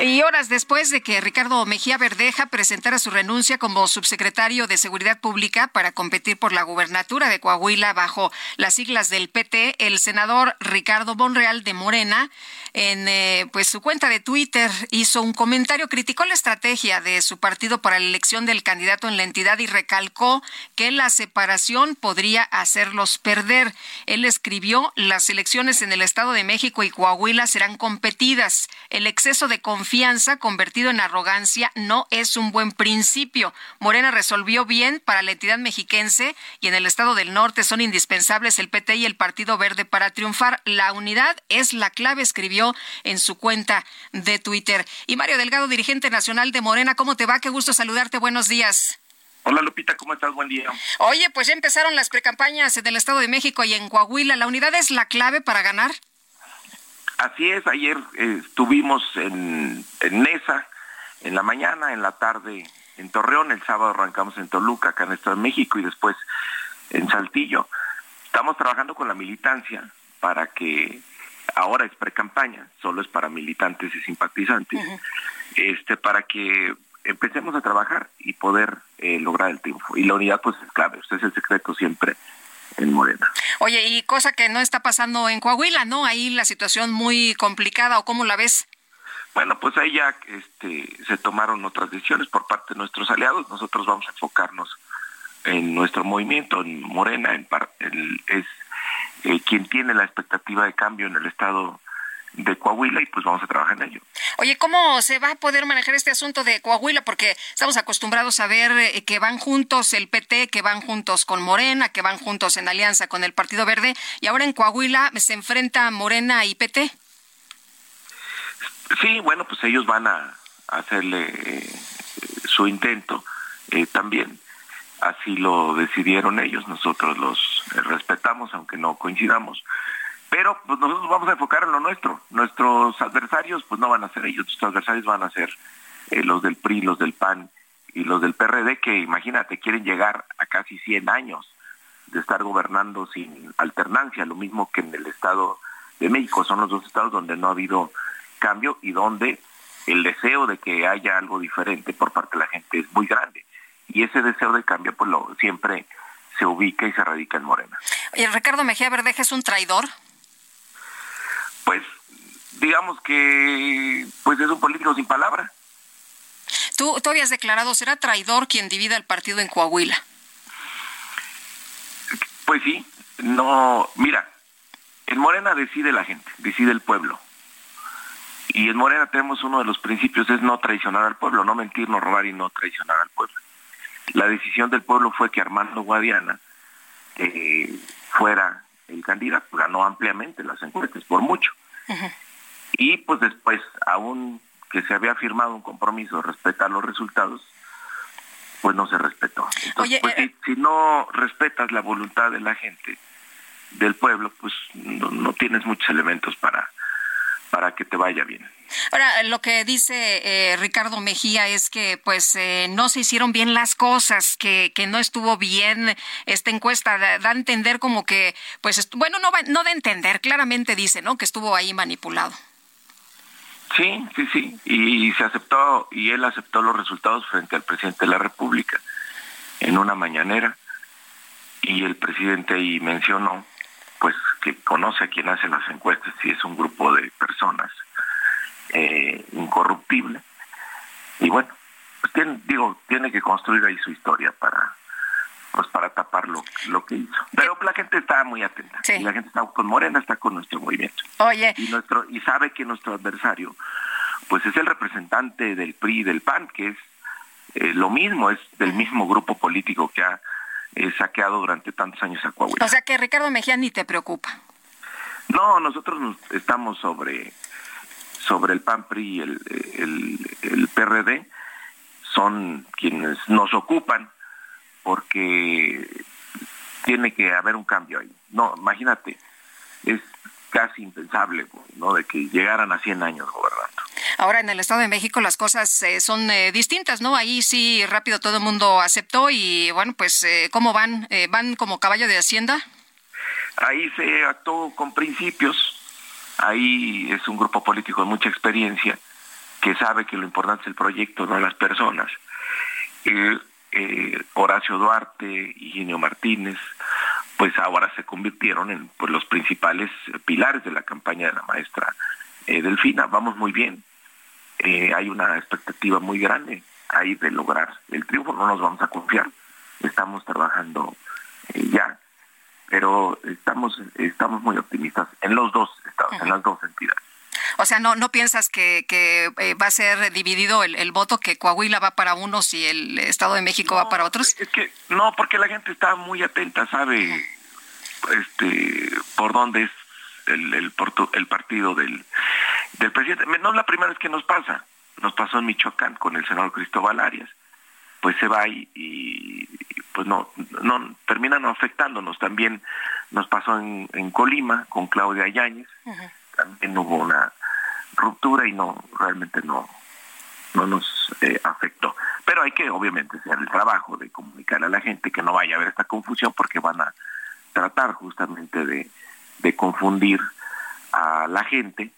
Y horas después de que Ricardo Mejía Verdeja presentara su renuncia como subsecretario de Seguridad Pública para competir por la gubernatura de Coahuila bajo las siglas del PT, el senador Ricardo Bonreal de Morena en eh, pues su cuenta de Twitter hizo un comentario, criticó la estrategia de su partido para la elección del candidato en la entidad y recalcó que la separación podría hacerlos perder. Él escribió, las elecciones en el Estado de México y Coahuila serán competidas. El exceso de confianza convertido en arrogancia no es un buen principio. Morena resolvió bien para la entidad mexiquense y en el Estado del Norte son indispensables el PT y el Partido Verde para triunfar. La unidad es la clave, escribió en su cuenta de Twitter. Y Mario Delgado, dirigente nacional de Morena, ¿cómo te va? Qué gusto saludarte. Buenos días. Hola Lupita, ¿cómo estás? Buen día. Oye, pues ya empezaron las precampañas en el Estado de México y en Coahuila. ¿La unidad es la clave para ganar? Así es, ayer eh, estuvimos en, en Nesa, en la mañana, en la tarde en Torreón, el sábado arrancamos en Toluca, acá en el Estado de México, y después en Saltillo. Estamos trabajando con la militancia para que ahora es pre-campaña, solo es para militantes y simpatizantes, este, para que empecemos a trabajar y poder eh, lograr el triunfo. Y la unidad pues es clave, usted es el secreto siempre en Morena. Oye, y cosa que no está pasando en Coahuila, ¿no? Ahí la situación muy complicada, ¿o cómo la ves? Bueno, pues ahí ya este, se tomaron otras decisiones por parte de nuestros aliados. Nosotros vamos a enfocarnos en nuestro movimiento, en Morena, en, en es eh, quien tiene la expectativa de cambio en el estado de Coahuila y pues vamos a trabajar en ello. Oye, ¿cómo se va a poder manejar este asunto de Coahuila? Porque estamos acostumbrados a ver eh, que van juntos el PT, que van juntos con Morena, que van juntos en alianza con el Partido Verde y ahora en Coahuila se enfrenta Morena y PT. Sí, bueno, pues ellos van a hacerle eh, su intento también así lo decidieron ellos, nosotros los respetamos aunque no coincidamos. Pero pues nosotros vamos a enfocar en lo nuestro. Nuestros adversarios pues no van a ser ellos, nuestros adversarios van a ser eh, los del PRI, los del PAN y los del PRD que imagínate quieren llegar a casi 100 años de estar gobernando sin alternancia, lo mismo que en el Estado de México, son los dos estados donde no ha habido cambio y donde el deseo de que haya algo diferente por parte de la gente es muy grande y ese deseo de cambio pues lo siempre se ubica y se radica en Morena. ¿Y Ricardo Mejía Verdeja es un traidor? Pues digamos que pues es un político sin palabra. Tú, tú habías declarado, ¿será traidor quien divida el partido en Coahuila? Pues sí, no, mira, en Morena decide la gente, decide el pueblo. Y en Morena tenemos uno de los principios, es no traicionar al pueblo, no mentir, no robar y no traicionar al pueblo. La decisión del pueblo fue que Armando Guadiana eh, fuera el candidato, ganó ampliamente las encuestas, por mucho. Y pues después, aún que se había firmado un compromiso de respetar los resultados, pues no se respetó. Entonces, pues, eh, si, no respetas la voluntad de la gente, del pueblo, pues no tienes muchos elementos para, para que te vaya bien. Ahora, lo que dice eh, Ricardo Mejía es que pues eh, no se hicieron bien las cosas, que, que no estuvo bien esta encuesta, da, a entender como que, pues, bueno, no, no de entender, claramente dice, ¿no? Que estuvo ahí manipulado. Sí, sí, sí, y se aceptó, y él aceptó los resultados frente al presidente de la República en una mañanera, y el presidente ahí mencionó, pues, que conoce a quien hace las encuestas, si es un grupo de personas eh, incorruptible. Y bueno, pues tiene, digo, tiene que construir ahí su historia para pues para tapar lo, lo que hizo. Pero la gente está muy atenta. Y la gente está con Morena, está con nuestro movimiento. Oye. Y, nuestro, y sabe que nuestro adversario, pues es el representante del PRI y del PAN, que es eh, lo mismo, es del mismo grupo político que ha eh, saqueado durante tantos años a Coahuila. O sea que Ricardo Mejía ni te preocupa. No, nosotros nos estamos sobre sobre el PAN PRI y el, el, el PRD, son quienes nos ocupan porque tiene que haber un cambio ahí. No, imagínate, es casi impensable, ¿no? De que llegaran a 100 años gobernando. Ahora en el Estado de México las cosas eh, son eh, distintas, ¿no? Ahí sí rápido todo el mundo aceptó y bueno, pues eh, ¿cómo van? Eh, ¿Van como caballo de hacienda? Ahí se actuó con principios, ahí es un grupo político de mucha experiencia que sabe que lo importante es el proyecto, no las personas. Eh, Horacio Duarte y Ginio Martínez, pues ahora se convirtieron en pues, los principales pilares de la campaña de la maestra eh, Delfina. Vamos muy bien. Eh, hay una expectativa muy grande ahí de lograr el triunfo. No nos vamos a confiar. Estamos trabajando ya, pero estamos estamos muy optimistas en los dos estados, en las dos entidades. O sea, no, no piensas que, que eh, va a ser dividido el, el, voto, que Coahuila va para unos y el Estado de México no, va para otros. Es que no, porque la gente está muy atenta, sabe, este, por dónde es el, el, el partido del, del presidente. No es la primera vez que nos pasa. Nos pasó en Michoacán con el senador Cristóbal Arias. Pues se va y, y pues no, no terminan afectándonos. También nos pasó en, en Colima con Claudia Yáñez. Uh -huh. También hubo una ruptura y no, realmente no, no nos eh, afectó. Pero hay que obviamente hacer el trabajo de comunicar a la gente que no vaya a haber esta confusión porque van a tratar justamente de, de confundir a la gente,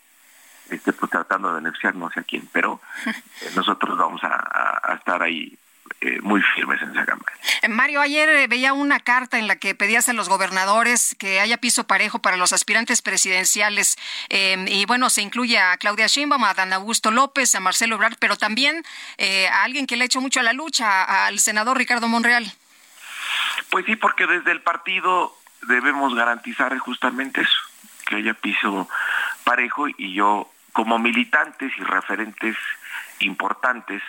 este, pues tratando de beneficiar no sé a quién, pero eh, nosotros vamos a, a, a estar ahí eh, muy firmes en esa campaña. Mario, ayer veía una carta en la que pedías a los gobernadores que haya piso parejo para los aspirantes presidenciales eh, y bueno, se incluye a Claudia Sheinbaum, a Dan Augusto López, a Marcelo Ebrard, pero también eh, a alguien que le ha hecho mucho a la lucha, al senador Ricardo Monreal. Pues sí, porque desde el partido debemos garantizar justamente eso, que haya piso parejo y yo como militantes y referentes importantes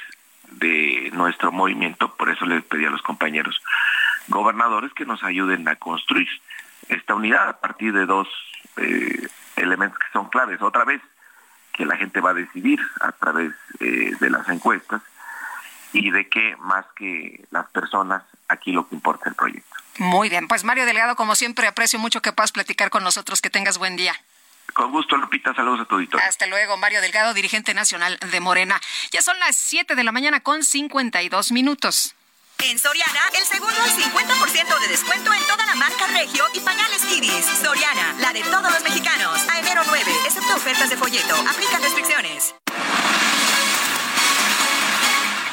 de nuestro movimiento, por eso les pedí a los compañeros gobernadores que nos ayuden a construir esta unidad a partir de dos eh, elementos que son claves. Otra vez, que la gente va a decidir a través eh, de las encuestas y de que más que las personas, aquí lo que importa es el proyecto. Muy bien, pues Mario Delgado, como siempre, aprecio mucho que puedas platicar con nosotros, que tengas buen día. Con gusto, Lupita. Saludos a tu auditorio. Hasta luego, Mario Delgado, dirigente nacional de Morena. Ya son las 7 de la mañana con 52 minutos. En Soriana, el segundo al 50% de descuento en toda la marca Regio y pañales Kidis. Soriana, la de todos los mexicanos. A enero 9, excepto ofertas de folleto. Aplican restricciones.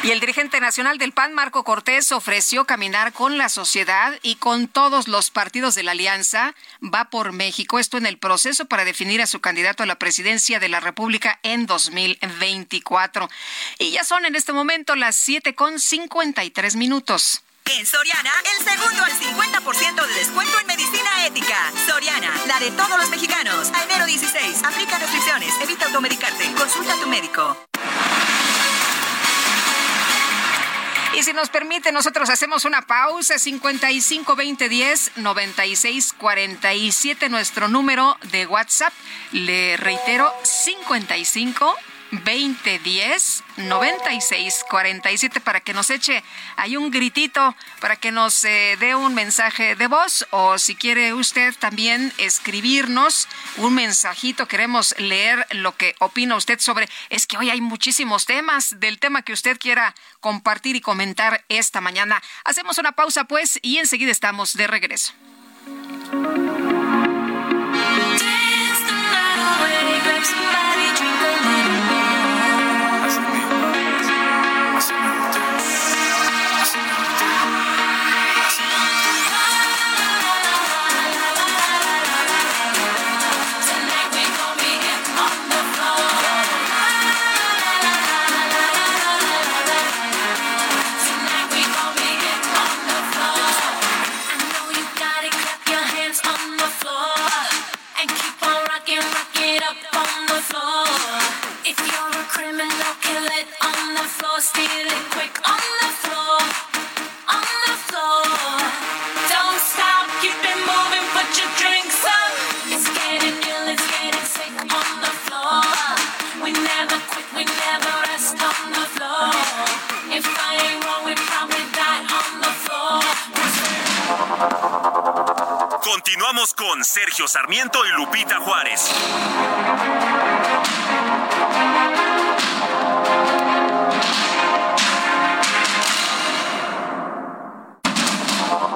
Y el dirigente nacional del PAN, Marco Cortés, ofreció caminar con la sociedad y con todos los partidos de la alianza. Va por México, esto en el proceso para definir a su candidato a la presidencia de la República en 2024. Y ya son en este momento las 7 con 53 minutos. En Soriana, el segundo al 50% de descuento en medicina ética. Soriana, la de todos los mexicanos. Enero 16, aplica restricciones, evita automedicarte. Consulta a tu médico. Y si nos permite, nosotros hacemos una pausa, 55 20 10 96 47, nuestro número de WhatsApp. Le reitero, 55 2010 96 47 para que nos eche hay un gritito para que nos eh, dé un mensaje de voz o si quiere usted también escribirnos un mensajito. Queremos leer lo que opina usted sobre. Es que hoy hay muchísimos temas del tema que usted quiera compartir y comentar esta mañana. Hacemos una pausa pues y enseguida estamos de regreso Continuamos con Sergio Sarmiento y Lupita Juárez.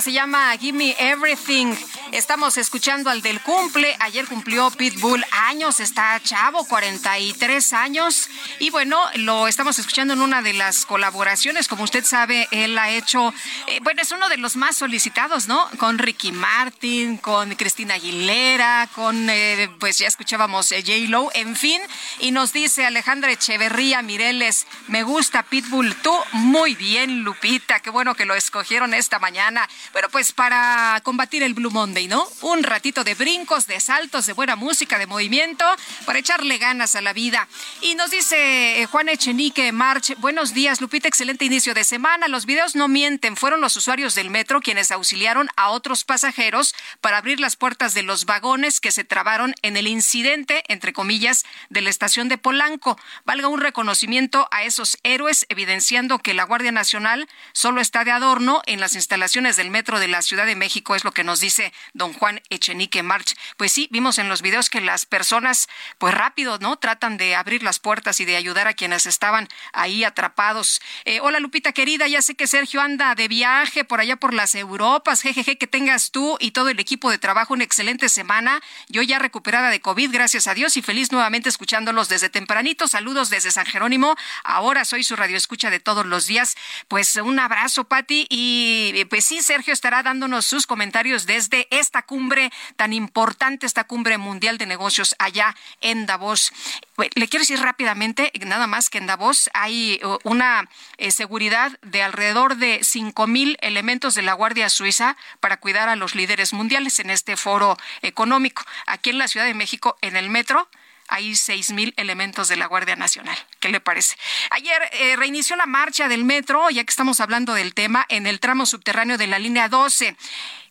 Se llama Give Me Everything. Estamos escuchando al del cumple. Ayer cumplió Pitbull años, está chavo, 43 años. Y bueno, lo estamos escuchando en una de las colaboraciones. Como usted sabe, él ha hecho, eh, bueno, es uno de los más solicitados, ¿no? Con Ricky Martin, con Cristina Aguilera, con, eh, pues ya escuchábamos eh, J-Lo, en fin. Y nos dice Alejandra Echeverría Mireles, me gusta Pitbull, tú muy bien, Lupita. Qué bueno que lo escogieron esta mañana. Bueno, pues para combatir el Blue Monday, Un ratito de brincos, de saltos, de buena música, de movimiento, para echarle ganas a la vida. Y nos dice eh, Juan Echenique March, buenos días, Lupita, excelente inicio de semana. Los videos no mienten, fueron los usuarios del metro quienes auxiliaron a otros pasajeros para abrir las puertas de los vagones que se trabaron en el incidente, entre comillas, de la estación de Polanco. Valga un reconocimiento a esos héroes, evidenciando que la Guardia Nacional solo está de adorno en las instalaciones del metro de la Ciudad de México, es lo que nos dice don Juan Echenique March. Pues sí, vimos en los videos que las personas, pues rápido, ¿no? Tratan de abrir las puertas y de ayudar a quienes estaban ahí atrapados. Eh, hola Lupita querida, ya sé que Sergio anda de viaje por allá por las Europas. Jejeje, que tengas tú y todo el equipo de trabajo una excelente semana. Yo ya recuperada de COVID, gracias a Dios, y feliz nuevamente escuchándolos desde tempranito. Saludos desde San Jerónimo. Ahora soy su radio escucha de todos los días. Pues un abrazo, Pati. Y pues sí, Sergio estará dándonos sus comentarios desde esta cumbre tan importante, esta cumbre mundial de negocios allá en Davos. Pues, Le quiero decir rápidamente, nada más que en Davos hay uh, una eh, seguridad de alrededor de cinco mil elementos de la Guardia Suiza para cuidar a los líderes mundiales en este foro económico. Aquí en la Ciudad de México, en el metro, hay seis mil elementos de la Guardia Nacional. ¿Qué le parece? Ayer eh, reinició la marcha del metro, ya que estamos hablando del tema, en el tramo subterráneo de la línea 12.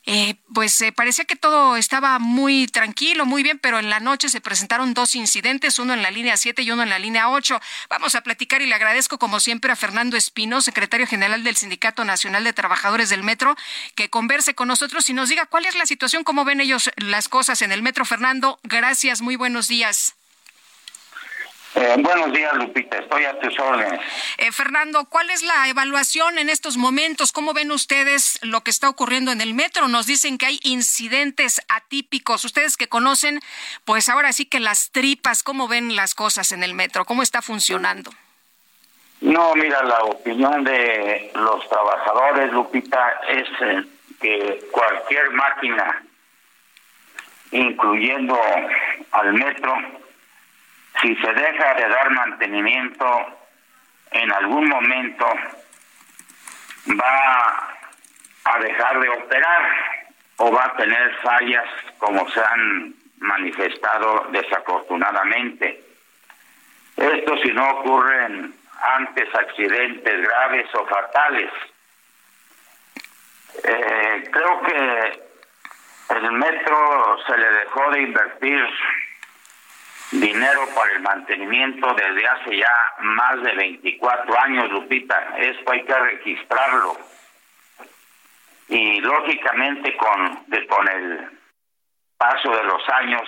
Eh, pues eh, parecía que todo estaba muy tranquilo, muy bien, pero en la noche se presentaron dos incidentes, uno en la línea 7 y uno en la línea 8. Vamos a platicar y le agradezco como siempre a Fernando Espino, secretario general del Sindicato Nacional de Trabajadores del Metro, que converse con nosotros y nos diga cuál es la situación, cómo ven ellos las cosas en el metro. Fernando, gracias, muy buenos días. Eh, buenos días, Lupita. Estoy a tus órdenes. Eh, Fernando, ¿cuál es la evaluación en estos momentos? ¿Cómo ven ustedes lo que está ocurriendo en el metro? Nos dicen que hay incidentes atípicos. Ustedes que conocen, pues ahora sí que las tripas, ¿cómo ven las cosas en el metro? ¿Cómo está funcionando? No, mira, la opinión de los trabajadores, Lupita, es eh, que cualquier máquina, incluyendo al metro, si se deja de dar mantenimiento en algún momento va a dejar de operar o va a tener fallas como se han manifestado desafortunadamente. Esto si no ocurre en antes accidentes graves o fatales. Eh, creo que el metro se le dejó de invertir dinero para el mantenimiento desde hace ya más de 24 años, Lupita. Esto hay que registrarlo. Y lógicamente con, con el paso de los años,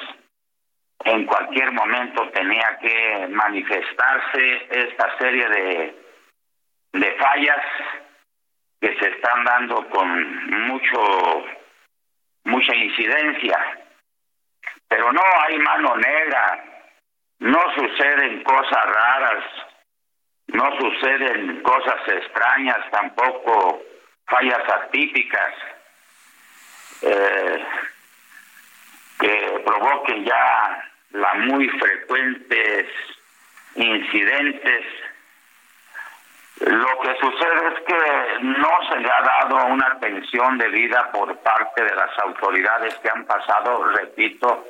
en cualquier momento tenía que manifestarse esta serie de, de fallas que se están dando con mucho mucha incidencia. Pero no hay mano negra, no suceden cosas raras, no suceden cosas extrañas, tampoco fallas atípicas eh, que provoquen ya la muy frecuentes incidentes. Lo que sucede es que no se le ha dado una atención debida por parte de las autoridades que han pasado, repito,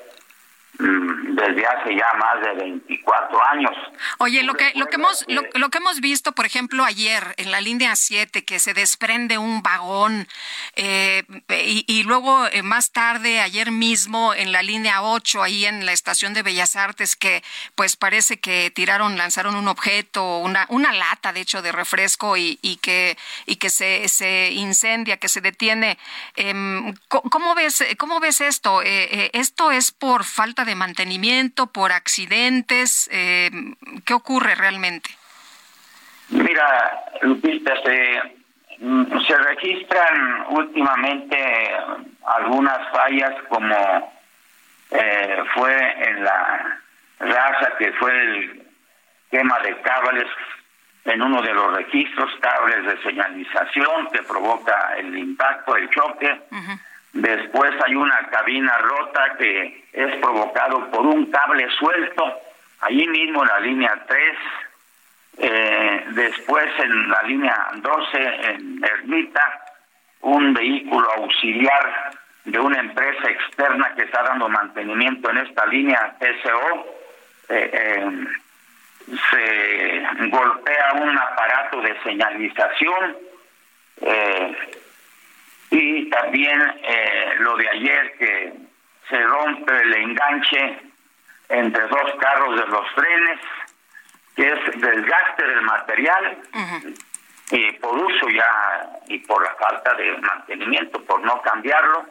desde hace ya más de 24 años. Oye, lo que, lo que hemos, lo, lo que hemos visto, por ejemplo, ayer en la línea 7, que se desprende un vagón, eh, y, y luego eh, más tarde, ayer mismo, en la línea 8, ahí en la estación de Bellas Artes, que pues parece que tiraron, lanzaron un objeto, una, una lata, de hecho, de refresco, y, y que, y que se, se incendia, que se detiene. Co- ¿cómo, ves, ¿Cómo ves esto? Eh, eh, ¿Esto es por falta de mantenimiento, por accidentes? Eh, ¿Qué ocurre realmente? Mira, Lupita, se, mm, se registran últimamente algunas fallas como eh, fue en la raza que fue el tema de cables en uno de los registros, cables de señalización que provoca el impacto, el choque. Después hay una cabina rota que es provocado por un cable suelto, allí mismo en la línea 3. Eh, después en la línea 12, en Ermita, un vehículo auxiliar de una empresa externa que está dando mantenimiento en esta línea SO. eh, eh, se golpea un aparato de señalización y también eh, lo de ayer que se rompe el enganche entre dos carros de los trenes, que es desgaste del material y por uso ya y por la falta de mantenimiento, por no cambiarlo.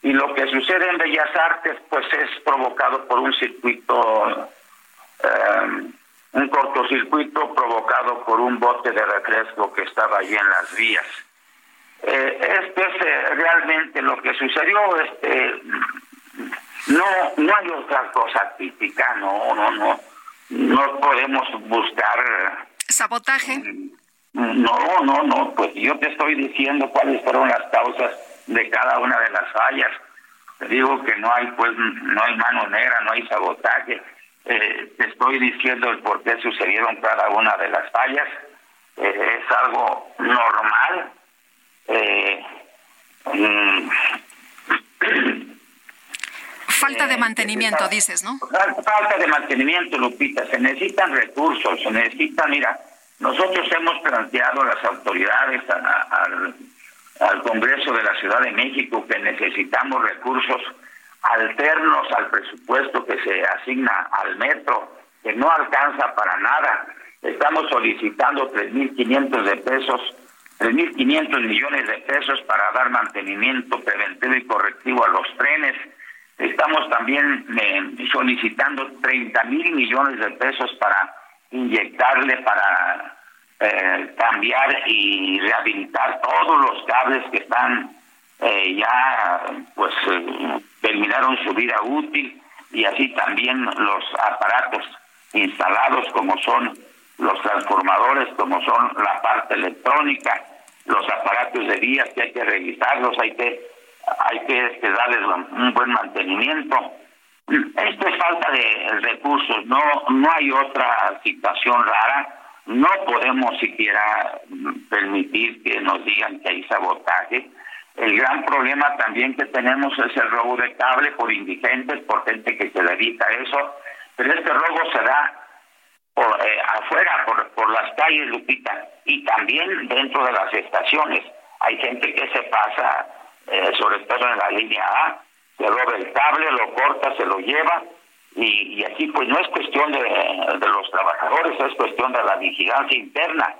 Y lo que sucede en Bellas Artes, pues es provocado por un circuito, eh, un cortocircuito provocado por un bote de refresco que estaba allí en las vías. Eh, esto es eh, realmente lo que sucedió. Este, no, no hay otra cosa típica, no, no, no. No podemos buscar. ¿Sabotaje? No, no, no. Pues yo te estoy diciendo cuáles fueron las causas de cada una de las fallas. Te digo que no hay, pues, no hay mano negra, no hay sabotaje. Eh, te estoy diciendo el por qué sucedieron cada una de las fallas. Eh, es algo normal. Eh, Falta de mantenimiento, dices, ¿no? Fal- Falta de mantenimiento, Lupita. Se necesitan recursos, se necesitan, mira, nosotros hemos planteado a las autoridades, a- a- al, al Congreso de la Ciudad de México, que necesitamos recursos alternos al presupuesto que se asigna al metro, que no alcanza para nada. Estamos solicitando 3.500 de pesos, 3.500 millones de pesos para dar mantenimiento preventivo y correctivo a los trenes. Estamos también eh, solicitando 30 mil millones de pesos para inyectarle, para eh, cambiar y rehabilitar todos los cables que están eh, ya, pues, terminaron su vida útil y así también los aparatos instalados como son los transformadores, como son la parte electrónica, los aparatos de vías que hay que revisarlos, hay que hay que este, darles un buen mantenimiento. Esto es falta de recursos, no no hay otra situación rara. No podemos siquiera permitir que nos digan que hay sabotaje. El gran problema también que tenemos es el robo de cable por indigentes, por gente que se dedica a eso. Pero este robo se da por, eh, afuera, por, por las calles, Lupita, y también dentro de las estaciones. Hay gente que se pasa, eh, sobre todo en la línea A, se roba el cable, lo corta, se lo lleva, y, y aquí pues no es cuestión de, de los trabajadores, es cuestión de la vigilancia interna.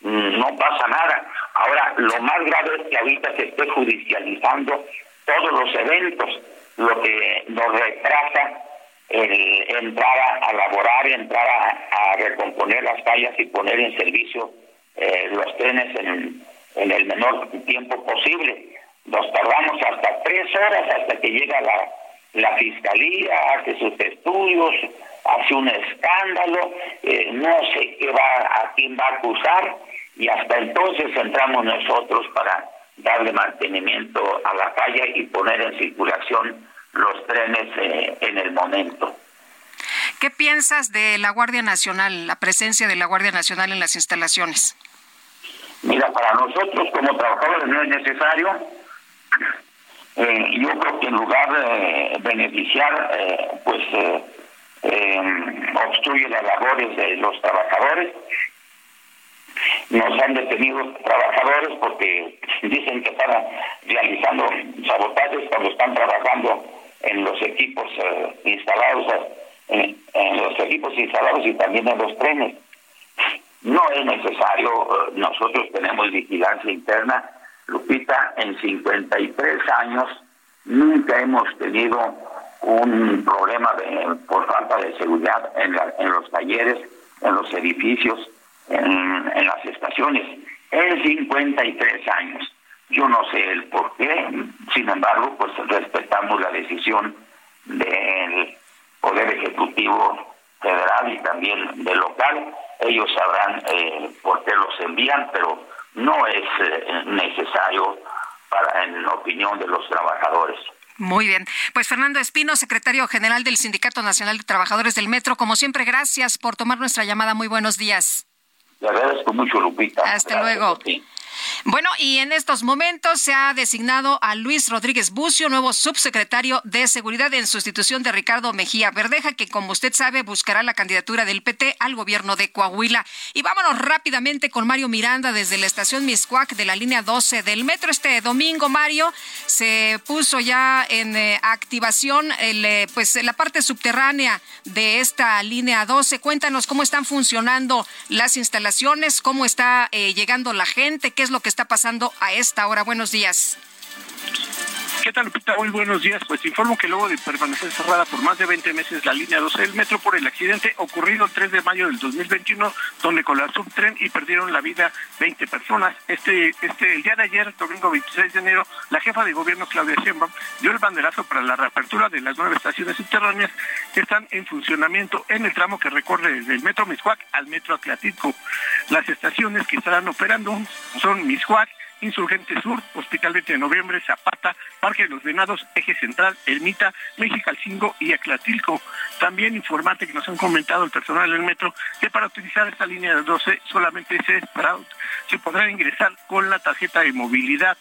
No pasa nada. Ahora, lo más grave es que ahorita se esté judicializando todos los eventos, lo que nos retrasa el entrar a, laborar, entrar a, recomponer las fallas y poner en servicio eh, los trenes en, el menor tiempo posible. Nos tardamos hasta tres horas hasta que llega la, fiscalía, hace sus estudios, hace un escándalo, eh, no sé qué va, a quién va a acusar y hasta entonces entramos nosotros para darle mantenimiento a la falla y poner en circulación los trenes eh, en el momento. ¿Qué piensas de la Guardia Nacional, la presencia de la Guardia Nacional en las instalaciones? Mira, para nosotros como trabajadores no es necesario. Eh, yo creo que en lugar de beneficiar, eh, pues eh, eh, obstruye las labores de los trabajadores. Nos han detenido trabajadores porque dicen que están realizando sabotajes cuando están trabajando en los equipos eh, instalados, en, en los equipos instalados y también en los trenes. No es necesario, eh, nosotros tenemos vigilancia interna. Lupita, en 53 años nunca hemos tenido un problema de, por falta de seguridad en, la- en los talleres, en los edificios, en, en las estaciones. En 53 años. Yo no sé el por qué, sin embargo, pues respetamos la decisión del Poder Ejecutivo Federal y también del local. Ellos sabrán eh, por qué los envían, pero no es eh, necesario para, en opinión de los trabajadores. Muy bien. Pues Fernando Espino, secretario general del Sindicato Nacional de Trabajadores del Metro, como siempre, gracias por tomar nuestra llamada. Muy buenos días. Le agradezco mucho, Lupita. Hasta Gracias luego. Bueno, y en estos momentos se ha designado a Luis Rodríguez Bucio, nuevo subsecretario de Seguridad en sustitución de Ricardo Mejía Verdeja, que como usted sabe buscará la candidatura del PT al gobierno de Coahuila. Y vámonos rápidamente con Mario Miranda desde la estación Miscuac de la línea 12 del metro. Este domingo, Mario, se puso ya en eh, activación el, eh, pues, la parte subterránea de esta línea 12. Cuéntanos cómo están funcionando las instalaciones, cómo está eh, llegando la gente, qué es lo que está pasando a esta hora. Buenos días. ¿Qué tal, Lupita? Muy buenos días. Pues informo que luego de permanecer cerrada por más de 20 meses la línea 12 del metro por el accidente ocurrido el 3 de mayo del 2021, donde colapsó un tren y perdieron la vida 20 personas. Este, este, el día de ayer, domingo 26 de enero, la jefa de gobierno, Claudia Sheinbaum, dio el banderazo para la reapertura de las nueve estaciones subterráneas que están en funcionamiento en el tramo que recorre desde el metro Miscuac al metro Atlático. Las estaciones que estarán operando son Miscuac, Insurgente Sur, Hospital 20 de Noviembre, Zapata, Parque de los Venados, Eje Central, Ermita, Mexicalcingo y Aclatilco. También informante que nos han comentado el personal del metro que para utilizar esta línea de 12 solamente se, se podrá ingresar con la tarjeta de movilidad.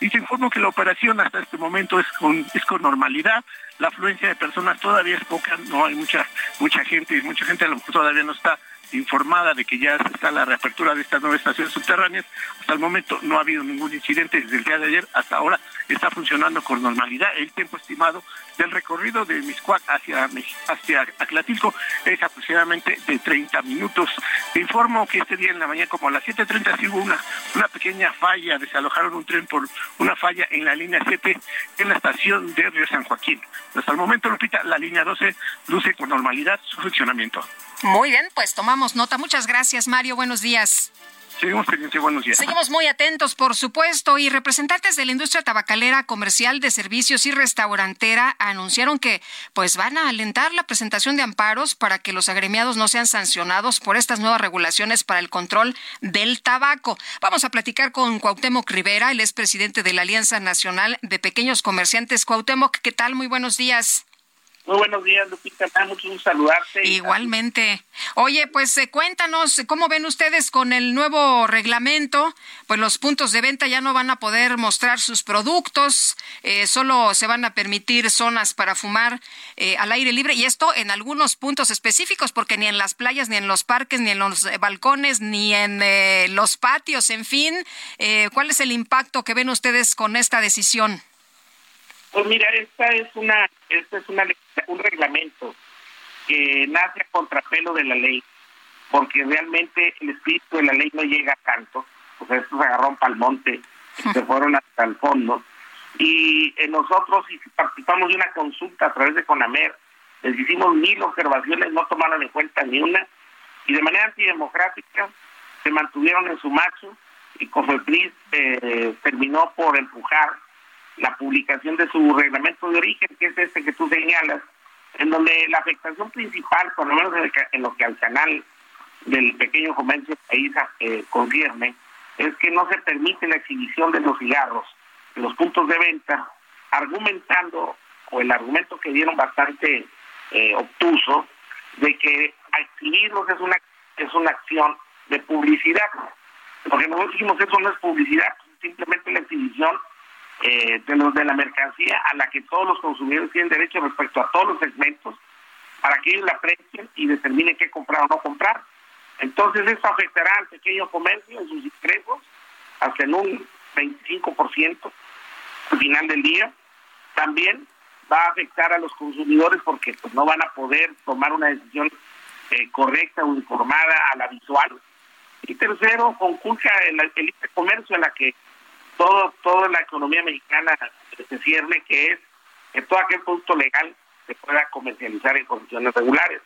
Y te informo que la operación hasta este momento es con, es con normalidad. La afluencia de personas todavía es poca, no hay mucha, mucha gente, mucha gente a lo mejor todavía no está informada de que ya está la reapertura de estas nuevas estaciones subterráneas. Hasta el momento no ha habido ningún incidente desde el día de ayer hasta ahora. Está funcionando con normalidad. El tiempo estimado del recorrido de Miscuac hacia, hacia Aclatilco es aproximadamente de 30 minutos. Te informo que este día en la mañana, como a las 7.30, sí hubo una, una pequeña falla. Desalojaron un tren por una falla en la línea 7 en la estación de Río San Joaquín. Hasta el momento, Lupita, la línea 12 luce con normalidad su funcionamiento. Muy bien, pues tomamos nota. Muchas gracias, Mario. Buenos días. Seguimos pendientes, buenos días. Seguimos muy atentos, por supuesto, y representantes de la industria tabacalera, comercial, de servicios y restaurantera anunciaron que pues van a alentar la presentación de amparos para que los agremiados no sean sancionados por estas nuevas regulaciones para el control del tabaco. Vamos a platicar con Cuauhtémoc Rivera, él es presidente de la Alianza Nacional de Pequeños Comerciantes. Cuauhtémoc, ¿qué tal? Muy buenos días. Muy buenos días, Lupita. Mucho gusto saludarte. Igualmente. Oye, pues eh, cuéntanos, ¿cómo ven ustedes con el nuevo reglamento? Pues los puntos de venta ya no van a poder mostrar sus productos, eh, solo se van a permitir zonas para fumar eh, al aire libre y esto en algunos puntos específicos, porque ni en las playas, ni en los parques, ni en los eh, balcones, ni en los patios, en fin. ¿Cuál es el impacto que ven ustedes con esta decisión? Pues mira, esta es una, esta es una, un reglamento que nace a contrapelo de la ley, porque realmente el espíritu de la ley no llega tanto, o sea, estos agarraron pa'l monte, se fueron hasta el fondo, y eh, nosotros participamos de una consulta a través de CONAMER, les hicimos mil observaciones, no tomaron en cuenta ni una, y de manera antidemocrática se mantuvieron en su macho, y COFEPRIS eh, terminó por empujar la publicación de su reglamento de origen, que es este que tú señalas, en donde la afectación principal, por lo menos en, el lo que al canal del pequeño comercio país eh, es que no se permite la exhibición de los cigarros en los puntos de venta, argumentando, o el argumento que dieron bastante eh, obtuso, de que exhibirlos es una, es una acción de publicidad. Porque nosotros dijimos eso no es publicidad, simplemente la exhibición eh, de los de la mercancía a la que todos los consumidores tienen derecho respecto a todos los segmentos para que ellos la aprecien y determinen qué comprar o no comprar. Entonces esto afectará al pequeño comercio en sus ingresos hasta en un 25% al final del día. También va a afectar a los consumidores porque pues, no van a poder tomar una decisión eh, correcta o informada a la visual. Y tercero, conculca el, el comercio en la que todo toda la economía mexicana se cierne, que es que todo aquel producto legal se pueda comercializar en condiciones regulares.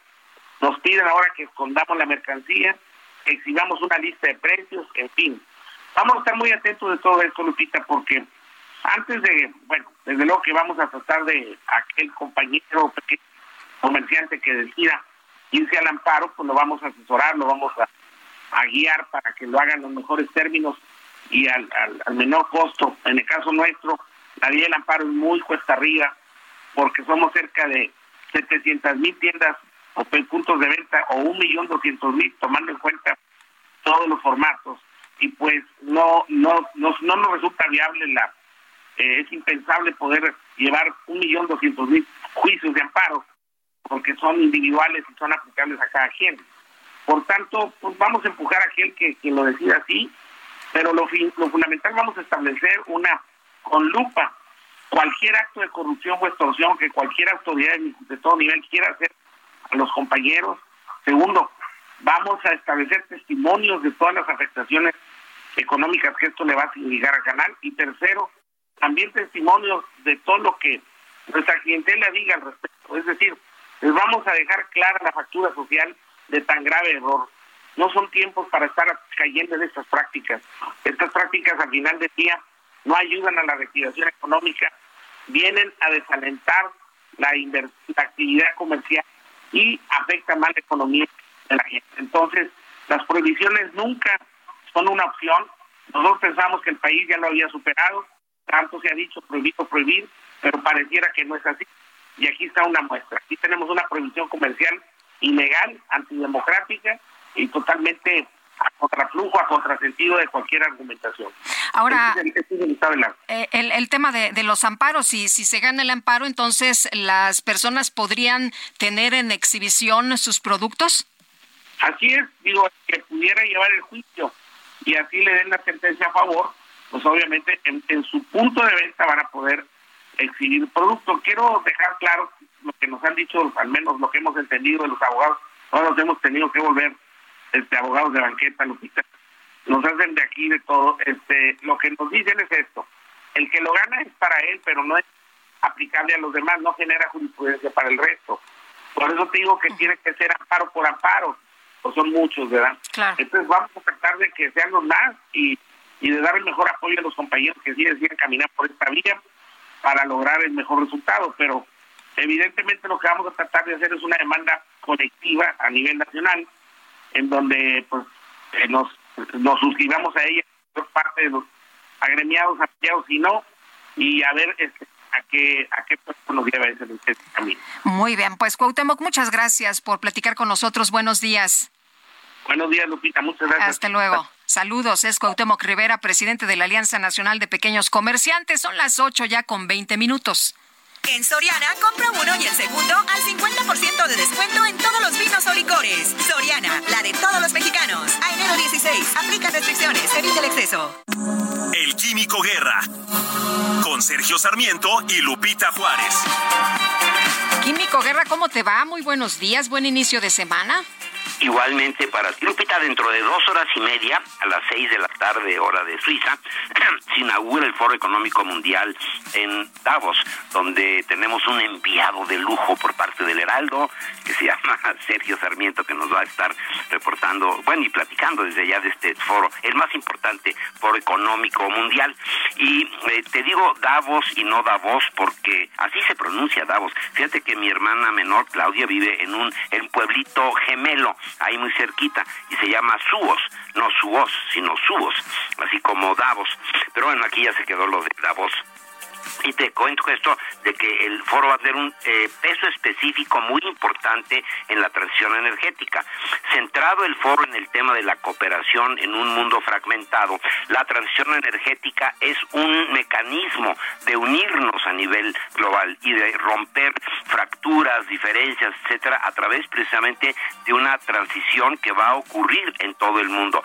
Nos piden ahora que escondamos la mercancía, que exhibamos una lista de precios, en fin. Vamos a estar muy atentos de todo esto, Lupita, porque antes de, bueno, desde luego que vamos a tratar de aquel compañero pequeño comerciante que decida irse al amparo, pues lo vamos a asesorar, lo vamos a, a guiar para que lo hagan los mejores términos y al, al, menor costo. En el caso nuestro, la vía del amparo es muy cuesta arriba, porque somos cerca de 700 mil tiendas o puntos de venta o un millón doscientos mil tomando en cuenta todos los formatos y pues no no no, no nos resulta viable la eh, es impensable poder llevar un millón doscientos mil juicios de amparo porque son individuales y son aplicables a cada quien por tanto pues vamos a empujar a aquel que, que lo decida así pero lo, fundamental vamos a establecer una con lupa cualquier acto de corrupción o extorsión que cualquier autoridad de todo nivel quiera hacer a los compañeros. Segundo, vamos a establecer testimonios de todas las afectaciones económicas que esto le va a significar al canal. Y tercero, también testimonios de todo lo que nuestra clientela diga al respecto. Es decir, les vamos a dejar clara la factura social de tan grave error. No son tiempos para estar cayendo en estas prácticas. Estas prácticas al final del día no ayudan a la reactivación económica, vienen a desalentar la, la actividad comercial y afectan más la economía de la gente. Entonces, las prohibiciones nunca son una opción. Nosotros pensamos que el país ya lo había superado, tanto se ha dicho prohibido prohibir, pero pareciera que no es así. Y aquí está una muestra. Aquí tenemos una prohibición comercial ilegal, antidemocrática y totalmente a contraflujo, a contrasentido de cualquier argumentación. Ahora, Este es el- este es el estado del arte. Eh, el, el tema de, de los amparos, si, si se gana el amparo, entonces las personas podrían tener en exhibición sus productos. Así es, digo, que pudiera llevar el juicio y así le den la sentencia a favor, pues obviamente en, en su punto de venta van a poder exhibir producto. Quiero dejar claro lo que nos han dicho, al menos lo que hemos entendido de los abogados, ahora nos hemos tenido que volver este abogados de banqueta, Lupita, nos hacen de aquí de todo, este lo que nos dicen es esto, el que lo gana es para él, pero no es aplicable a los demás, no genera jurisprudencia para el resto. Por eso te digo que tiene que ser amparo por amparo, pues son muchos, ¿verdad? Claro. Entonces vamos a tratar de que sean los más y, y de dar el mejor apoyo a los compañeros que sí deciden caminar por esta vía para lograr el mejor resultado, pero evidentemente lo que vamos a tratar de hacer es una demanda colectiva a nivel nacional, en donde pues eh, nos, nos suscribamos a ella por parte de los agremiados, afiliados y no, y a ver este, a qué, a qué nos lleva ese, ese camino. Muy bien, pues Cuauhtémoc, muchas gracias por platicar con nosotros. Buenos días. Buenos días, Lupita. Muchas gracias. Hasta luego. Saludos, es Cuauhtémoc Rivera, presidente de la Alianza Nacional de Pequeños Comerciantes. Son las 8 ya con 20 minutos. En Soriana, compra uno y el segundo al 50% de descuento en todos los vinos o licores. Soriana, la de todos los mexicanos. A enero 16, aplica restricciones, evita el exceso. El Químico Guerra. Con Sergio Sarmiento y Lupita Juárez. Químico Guerra, ¿cómo te va? Muy buenos días, buen inicio de semana. Igualmente para ti, Lupita, dentro de dos horas y media, a las seis de la tarde, hora de Suiza, se inaugura el Foro Económico Mundial en Davos, donde tenemos un enviado de lujo por parte del Heraldo, que se llama Sergio Sarmiento, que nos va a estar reportando, bueno, y platicando desde allá de este foro, el más importante foro económico mundial. Y eh, te digo Davos y no Davos porque así se pronuncia Davos. Fíjate que mi hermana menor, Claudia, vive en un en pueblito gemelo, ahí muy cerquita, y se llama Suos, no Suos, sino Suos, así como Davos. Pero bueno, aquí ya se quedó lo de Davos. Y te cuento esto de que el foro va a tener un eh, peso específico muy importante en la transición energética. Centrado el foro en el tema de la cooperación en un mundo fragmentado, la transición energética es un mecanismo de unirnos a nivel global y de romper fracturas, diferencias, etcétera, a través precisamente de una transición que va a ocurrir en todo el mundo.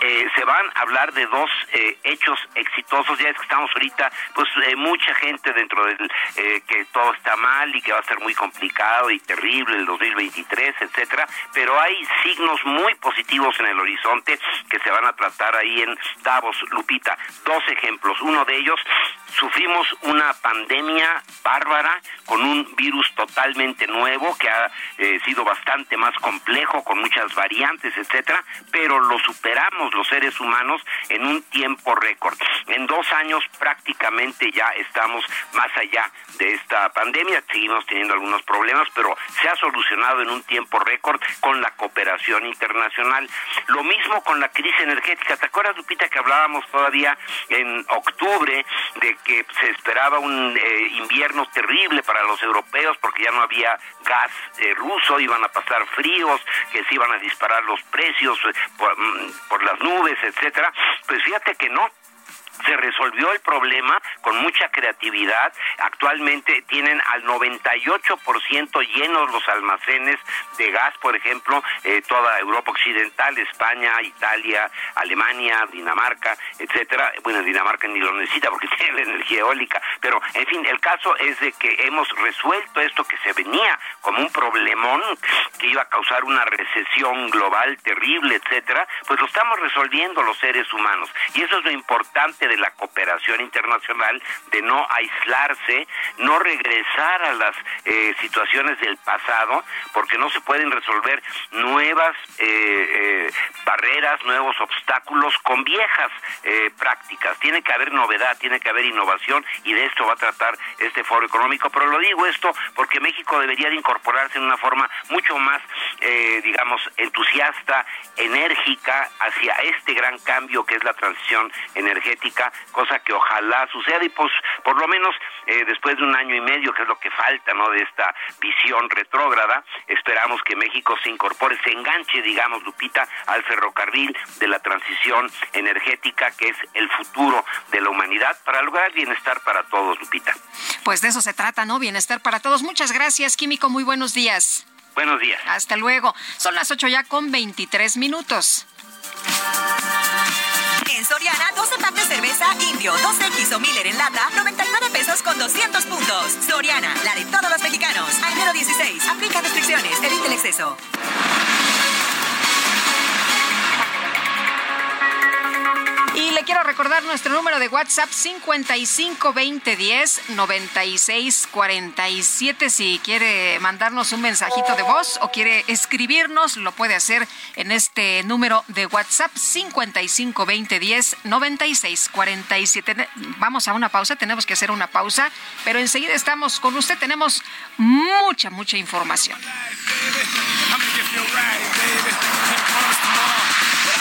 Eh, van a hablar de dos eh, hechos exitosos, ya es que estamos ahorita, pues eh, mucha gente dentro del eh, que todo está mal y que va a ser muy complicado y terrible el 2023, etcétera, pero hay signos muy positivos en el horizonte que se van a tratar ahí en Davos, Lupita. Dos ejemplos, uno de ellos sufrimos una pandemia bárbara con un virus totalmente nuevo que ha eh, sido bastante más complejo con muchas variantes, etcétera, pero lo superamos los seres humanos en un tiempo récord. En dos años prácticamente ya estamos más allá de esta pandemia, seguimos teniendo algunos problemas, pero se ha solucionado en un tiempo récord con la cooperación internacional. Lo mismo con la crisis energética. ¿Te acuerdas, Lupita, que hablábamos todavía en octubre de que se esperaba un eh, invierno terrible para los europeos porque ya no había gas eh, ruso, iban a pasar fríos, que se iban a disparar los precios eh, por, mm, por las nubes, etcétera? Pues fíjate que no, se resolvió el problema con mucha creatividad. Actualmente tienen al 98% llenos los almacenes de gas, por ejemplo, eh, toda Europa Occidental, España, Italia, Alemania, Dinamarca, etcétera. Bueno, Dinamarca ni lo necesita porque tiene la energía eólica, pero en fin, el caso es de que hemos resuelto esto que se venía como un problemón que iba a causar una recesión global terrible, etcétera, pues lo estamos resolviendo los seres humanos. Y eso es lo importante de la cooperación internacional, de no aislarse, no regresar a las eh, situaciones del pasado, porque no se pueden resolver nuevas eh, eh, barreras, nuevos obstáculos con viejas prácticas. Tiene que haber novedad, tiene que haber innovación y de esto va a tratar este foro económico. Pero lo digo esto porque México debería de incorporarse en una forma mucho más, digamos, entusiasta, enérgica hacia este gran cambio que es la transición energética, cosa que ojalá suceda y pues por lo menos eh, después de un año y medio, que es lo que falta, ¿no? De esta visión retrógrada, esperamos que México se incorpore, se enganche, digamos, Lupita, al ferrocarril de la transición energética, que es el futuro de la humanidad, para lograr bienestar para todos, Lupita. Pues de eso se trata, ¿no? Bienestar para todos. Muchas gracias, Químico. Muy buenos días. Buenos días. Hasta luego. Son las 8 ya con 23 minutos. En Soriana, 12 packs de cerveza Indio, 2X o Miller en lata, 99 pesos con 200 puntos. Soriana, la de todos los mexicanos. A enero 16, aplica restricciones, evita el exceso. Y le quiero recordar nuestro número de WhatsApp 552010 9647. Si quiere mandarnos un mensajito de voz o quiere escribirnos, lo puede hacer en este número de WhatsApp 552010 9647. Vamos a una pausa, tenemos que hacer una pausa, pero enseguida estamos con usted. Tenemos mucha, mucha información.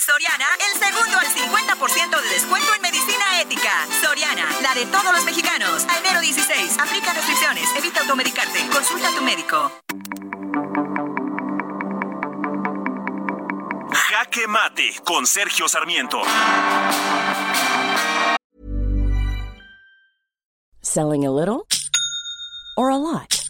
En Soriana, el segundo al 50% de descuento en medicina ética. Soriana, la de todos los mexicanos. A enero 16, aplica restricciones, evita automedicarte, consulta a tu médico. Jaque Mate con Sergio Sarmiento. Selling a little or a lot?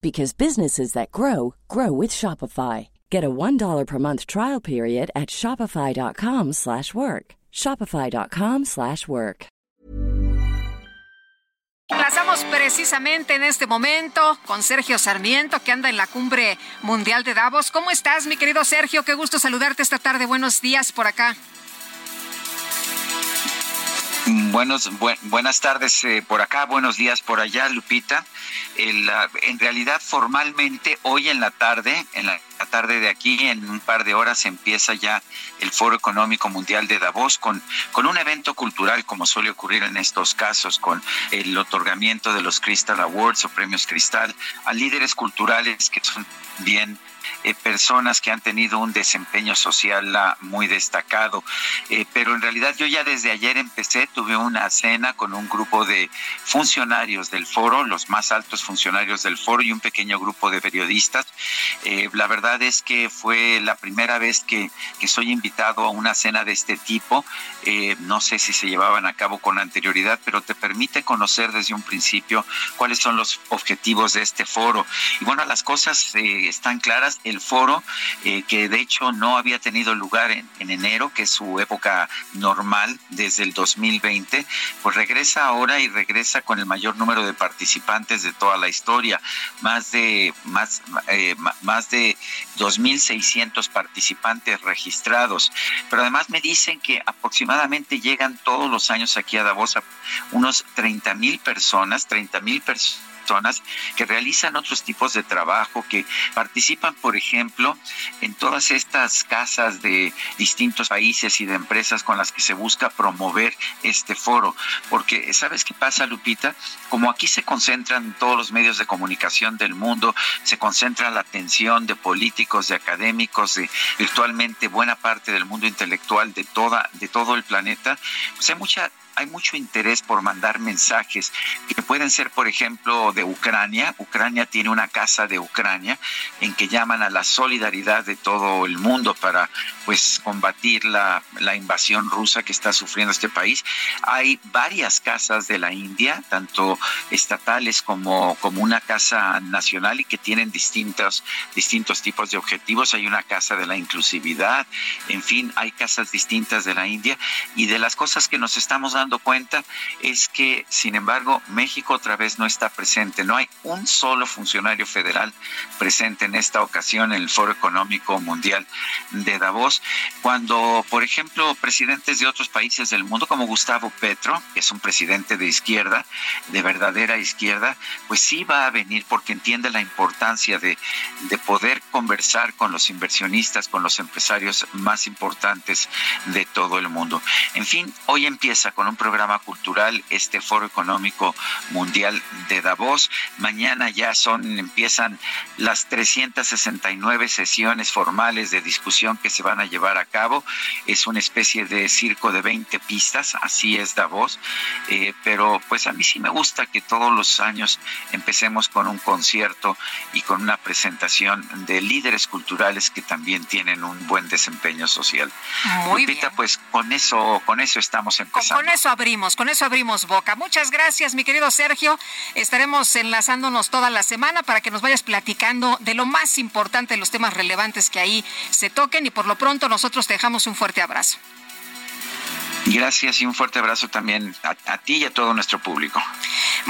because businesses that grow grow with Shopify. Get a $1 per month trial period at shopify.com/work. shopify.com/work. Enlazamos precisamente en este momento con Sergio Sarmiento, que anda en la cumbre mundial de Davos. ¿Cómo estás, mi querido Sergio? Qué gusto saludarte esta tarde. Buenos días por acá. Buenos, bu buenas tardes eh, por acá, buenos días por allá, Lupita. El, en realidad, formalmente, hoy en la tarde, en la tarde de aquí, en un par de horas, empieza ya el Foro Económico Mundial de Davos con, con un evento cultural, como suele ocurrir en estos casos, con el otorgamiento de los Crystal Awards o premios Cristal a líderes culturales que son bien eh, personas que han tenido un desempeño social uh, muy destacado. Eh, pero en realidad yo ya desde ayer empecé, tuve una cena con un grupo de funcionarios del foro, los más altos funcionarios del foro y un pequeño grupo de periodistas. Eh, la verdad es que fue la primera vez que, que soy invitado a una cena de este tipo. no sé si se llevaban a cabo con anterioridad, pero te permite conocer desde un principio cuáles son los objetivos de este foro. Y bueno, las cosas están claras el foro, eh, que de hecho no había tenido lugar en, en, enero, que es su época normal desde el 2020, pues regresa ahora y regresa con el mayor número de participantes de toda la historia, más de más eh, más de 2.600 participantes registrados. Pero además me dicen que aproximadamente llegan todos los años aquí a Davos a unos 30.000 personas, 30.000 personas que realizan otros tipos de trabajo, que participan, por ejemplo, en todas estas casas de distintos países y de empresas con las que se busca promover este foro. Porque, ¿sabes qué pasa, Lupita? Como aquí se concentran todos los medios de comunicación del mundo, se concentra la atención de políticos, de académicos, de virtualmente buena parte del mundo intelectual de toda, de todo el planeta, pues hay mucha hay mucho interés por mandar mensajes que pueden ser, por ejemplo, de Ucrania. Ucrania tiene una casa de Ucrania en que llaman a la solidaridad de todo el mundo para pues combatir la, la invasión rusa que está sufriendo este país. Hay varias casas de la India, tanto estatales como, como una casa nacional y que tienen distintos, distintos tipos de objetivos. Hay una casa de la inclusividad, en fin, hay casas distintas de la India y de las cosas que nos estamos dando cuenta es que, sin embargo, México otra vez no está presente. No hay un solo funcionario federal presente en esta ocasión en el Foro Económico Mundial de Davos, cuando, por ejemplo, presidentes de otros países del mundo, como Gustavo Petro, que es un presidente de izquierda, de verdadera izquierda, pues sí va a venir porque entiende la importancia de, de poder conversar con los inversionistas, con los empresarios más importantes de todo el mundo. En fin, hoy empieza con un programa cultural este Foro Económico Mundial de Davos. Mañana ya son empiezan las 369 sesiones formales de discusión que se van a llevar a cabo. Es una especie de circo de 20 pistas, así es Davos. Eh, pero pues a mí sí me gusta que todos los años empecemos con un concierto y con una presentación de líderes culturales que también tienen un buen desempeño social. Muy Lupita, bien. pues con eso, con eso estamos Con, empezando. con eso abrimos, con eso abrimos boca. Muchas gracias, mi querido Sergio. Estaremos enlazándonos toda la semana para que nos vayas platicando de lo más importante, los temas relevantes que ahí se toquen y por lo pronto nosotros te dejamos un fuerte abrazo. Gracias y un fuerte abrazo también a, ti y a todo nuestro público.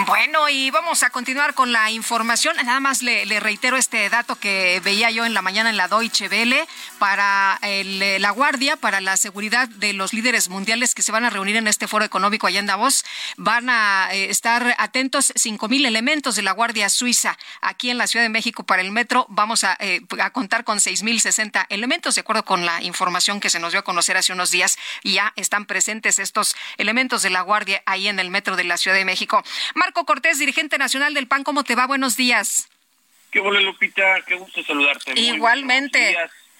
Bueno, y vamos a continuar con la información. Nada más le, reitero este dato que veía yo en la mañana en la Deutsche Welle para eh, la Guardia, para la seguridad de los líderes mundiales que se van a reunir en este foro económico allá en Davos. Van a eh, estar atentos 5.000 elementos de la Guardia Suiza aquí en la Ciudad de México para el metro. Vamos a, eh, a contar con 6.060 elementos, de acuerdo con la información que se nos dio a conocer hace unos días. Ya están presentes estos elementos de la Guardia ahí en el metro de la Ciudad de México. Marco Cortés, dirigente nacional del PAN, ¿cómo te va? Buenos días. Qué bueno, Lupita, qué gusto saludarte. Igualmente.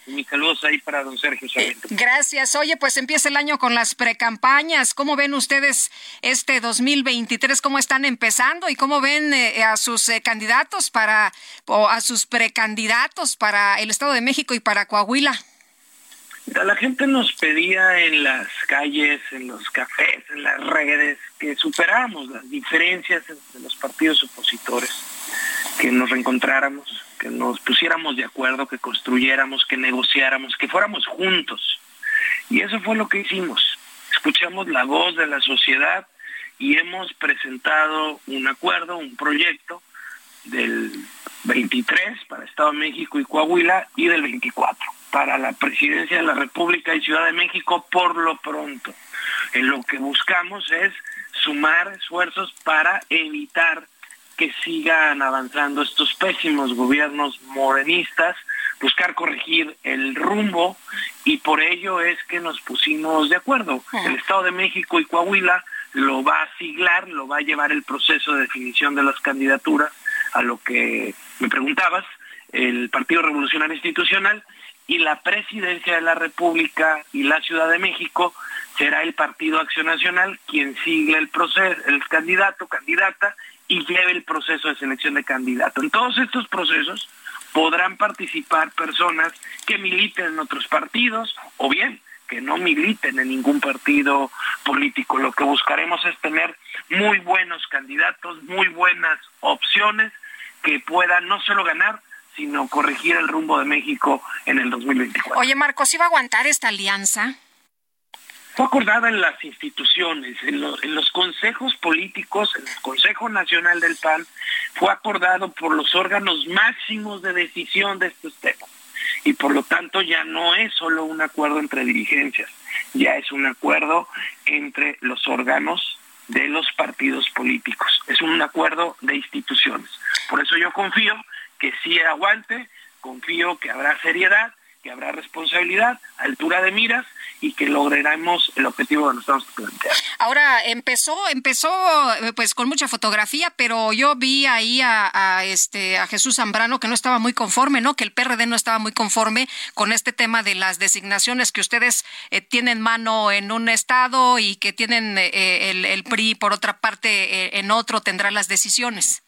mis saludos ahí para don Sergio Sarmiento. Gracias. Oye, pues empieza el año con las precampañas. ¿Cómo ven ustedes este 2023? ¿Cómo están empezando? ¿Y cómo ven eh, a sus eh, candidatos para, o a sus precandidatos para el Estado de México y para Coahuila? La gente nos pedía en las calles, en los cafés, en las redes, que superáramos las diferencias entre los partidos opositores, que nos reencontráramos, que nos pusiéramos de acuerdo, que construyéramos, que negociáramos, que fuéramos juntos. Y eso fue lo que hicimos. Escuchamos la voz de la sociedad y hemos presentado un acuerdo, un proyecto del 23 para Estado de México y Coahuila y del 24 para la presidencia de la República y Ciudad de México por lo pronto. En lo que buscamos es sumar esfuerzos para evitar que sigan avanzando estos pésimos gobiernos morenistas, buscar corregir el rumbo y por ello es que nos pusimos de acuerdo. El Estado de México y Coahuila lo va a siglar, lo va a llevar el proceso de definición de las candidaturas a lo que me preguntabas, el Partido Revolucionario Institucional y la presidencia de la República y la Ciudad de México será el Partido Acción Nacional quien sigle el proceso, el candidato, candidata y lleve el proceso de selección de candidato. En todos estos procesos podrán participar personas que militen en otros partidos o bien que no militen en ningún partido político. Lo que buscaremos es tener muy buenos candidatos, muy buenas opciones que puedan no solo ganar, sino corregir el rumbo de México en el 2024. Oye, Marcos, ¿sí va a aguantar esta alianza? Fue acordada en las instituciones, en, lo- en los consejos políticos, en el Consejo Nacional del PAN, fue acordado por los órganos máximos de decisión de estos temas. Y por lo tanto ya no es solo un acuerdo entre dirigencias, ya es un acuerdo entre los órganos de los partidos políticos. Es un acuerdo de instituciones. Por eso yo confío que sí aguante, confío que habrá seriedad, que habrá responsabilidad, altura de miras y que lograremos el objetivo que nos estamos planteando. Ahora empezó, empezó eh, pues con mucha fotografía, pero yo vi ahí a, este a Jesús Zambrano que no estaba muy conforme, ¿no? Que el PRD no estaba muy conforme con este tema de las designaciones que ustedes eh, tienen mano en un estado y que tienen eh, el, el PRI por otra parte en otro tendrá las decisiones.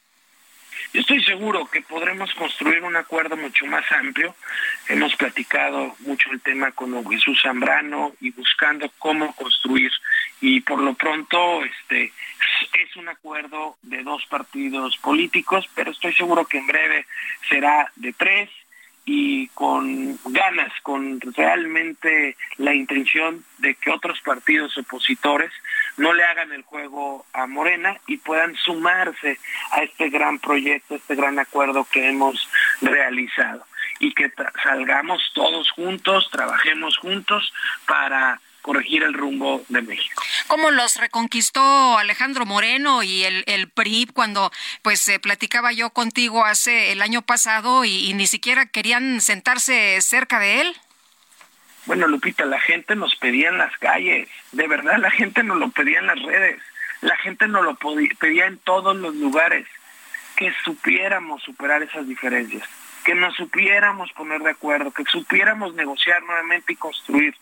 Estoy seguro que podremos construir un acuerdo mucho más amplio. Hemos platicado mucho el tema con Jesús Zambrano y buscando cómo construir. Y por lo pronto este, es un acuerdo de dos partidos políticos, pero estoy seguro que en breve será de tres y con ganas, con realmente la intención de que otros partidos opositores no le hagan el juego a Morena y puedan sumarse a este gran proyecto, este gran acuerdo que hemos realizado y que salgamos todos juntos, trabajemos juntos para corregir el rumbo de México. ¿Cómo los reconquistó Alejandro Moreno y el, el PRI cuando pues eh, platicaba yo contigo hace el año pasado y, y ni siquiera querían sentarse cerca de él? Bueno, Lupita, la gente nos pedía en las calles, de verdad la gente nos lo pedía en las redes, la gente nos lo pedía en todos los lugares, que supiéramos superar esas diferencias, que nos supiéramos poner de acuerdo, que supiéramos negociar nuevamente y construir,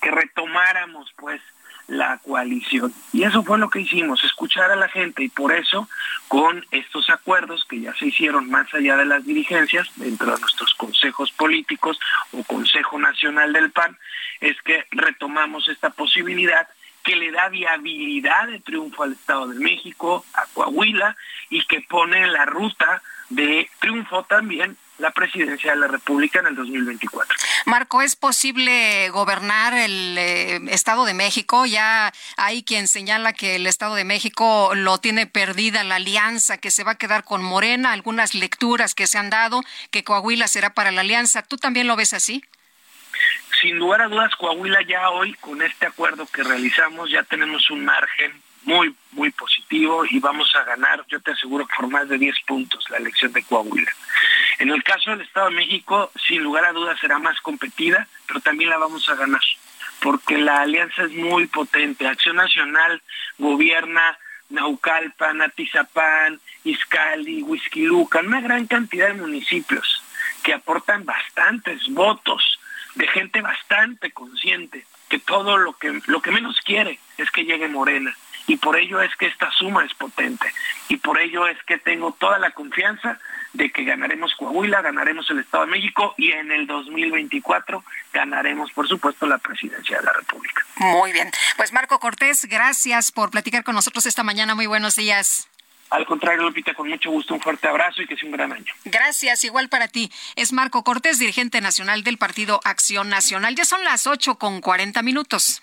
que retomáramos pues la coalición. Y eso fue lo que hicimos, escuchar a la gente y por eso con estos acuerdos que ya se hicieron más allá de las dirigencias, dentro de nuestros consejos políticos o Consejo Nacional del PAN, es que retomamos esta posibilidad que le da viabilidad de triunfo al Estado de México, a Coahuila, y que pone la ruta de triunfo también la presidencia de la República en el 2024. Marco, ¿es posible gobernar el eh, Estado de México? Ya hay quien señala que el Estado de México lo tiene perdida la alianza, que se va a quedar con Morena, algunas lecturas que se han dado, que Coahuila será para la alianza. ¿Tú también lo ves así? Sin lugar a dudas, Coahuila ya hoy, con este acuerdo que realizamos, ya tenemos un margen muy, muy positivo y vamos a ganar, yo te aseguro, por más de 10 puntos la elección de Coahuila. En el caso del Estado de México, sin lugar a dudas será más competida, pero también la vamos a ganar, porque la alianza es muy potente. Acción Nacional gobierna Naucalpan, Atizapán, Izcali, Huizquilucan, una gran cantidad de municipios que aportan bastantes votos de gente bastante consciente que todo lo que lo que menos quiere es que llegue Morena y por ello es que esta suma es potente y por ello es que tengo toda la confianza de que ganaremos Coahuila, ganaremos el Estado de México y en el 2024 ganaremos, por supuesto, la presidencia de la República. Muy bien. Pues Marco Cortés, gracias por platicar con nosotros esta mañana. Muy buenos días. Al contrario, Lupita, con mucho gusto, un fuerte abrazo y que sea un gran año. Gracias, igual para ti. Es Marco Cortés, dirigente nacional del Partido Acción Nacional. Ya son las 8 con 40 minutos.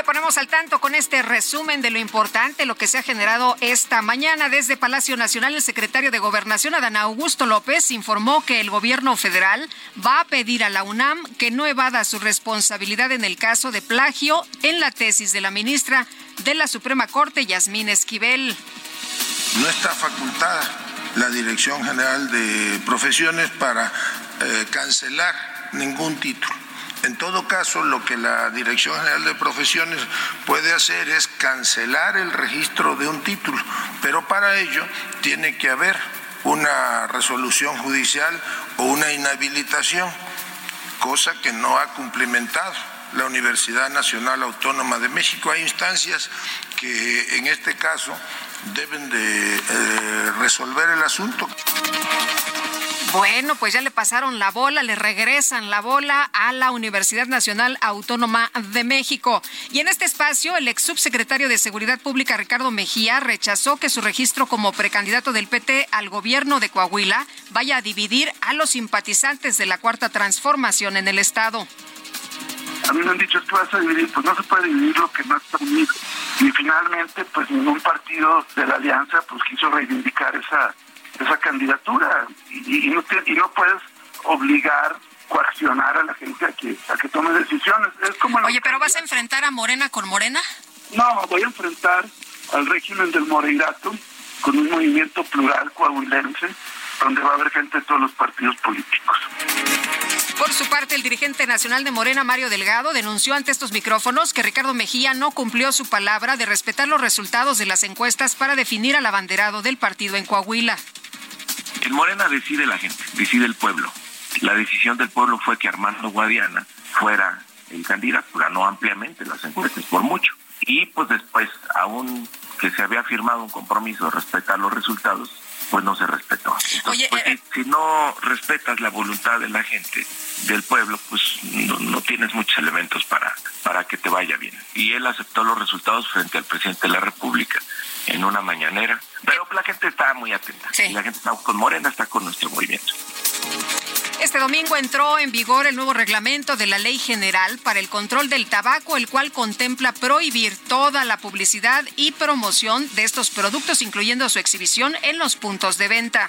le ponemos al tanto con este resumen de lo importante, lo que se ha generado esta mañana. Desde Palacio Nacional, el secretario de Gobernación, Adán Augusto López, informó que el gobierno federal va a pedir a la UNAM que no evada su responsabilidad en el caso de plagio en la tesis de la ministra de la Suprema Corte, Yasmín Esquivel. No está facultada la Dirección General de Profesiones para eh, cancelar ningún título. En todo caso, lo que la Dirección General de Profesiones puede hacer es cancelar el registro de un título, pero para ello tiene que haber una resolución judicial o una inhabilitación, cosa que no ha cumplimentado la Universidad Nacional Autónoma de México. Hay instancias que en este caso deben de eh, resolver el asunto. Bueno, pues ya le pasaron la bola, le regresan la bola a la Universidad Nacional Autónoma de México. Y en este espacio, el ex subsecretario de Seguridad Pública, Ricardo Mejía, rechazó que su registro como precandidato del PT al gobierno de Coahuila vaya a dividir a los simpatizantes de la Cuarta Transformación en el Estado. A mí me han dicho que vas a dividir, pues no se puede dividir lo que no está unido. Y finalmente, pues ningún partido de la alianza pues quiso reivindicar esa esa candidatura. Y, y, no, te, y no puedes obligar coaccionar a la gente a que a que tome decisiones. Es como oye pero vas a enfrentar a Morena con Morena no voy a enfrentar al régimen del Moreirato con un movimiento plural coahuilense donde va a haber gente de todos los partidos políticos por su parte, el dirigente nacional de Morena, Mario Delgado, denunció ante estos micrófonos que Ricardo Mejía no cumplió su palabra de respetar los resultados de las encuestas para definir al abanderado del partido en Coahuila. En Morena decide la gente, decide el pueblo. La decisión del pueblo fue que Armando Guadiana fuera el candidato, ganó ampliamente las encuestas por mucho. Y pues después, aún que se había firmado un compromiso de respetar los resultados, pues no se respetó. Entonces, pues, eh, si, si no respetas la voluntad de la gente, del pueblo, pues no, no tienes muchos elementos para, para que te vaya bien. Y él aceptó los resultados frente al presidente de la República en una mañanera. Pero la gente está muy atenta. Y la gente está con Morena, está con nuestro movimiento. Este domingo entró en vigor el nuevo reglamento de la Ley General para el Control del Tabaco, el cual contempla prohibir toda la publicidad y promoción de estos productos, incluyendo su exhibición en los puntos de venta.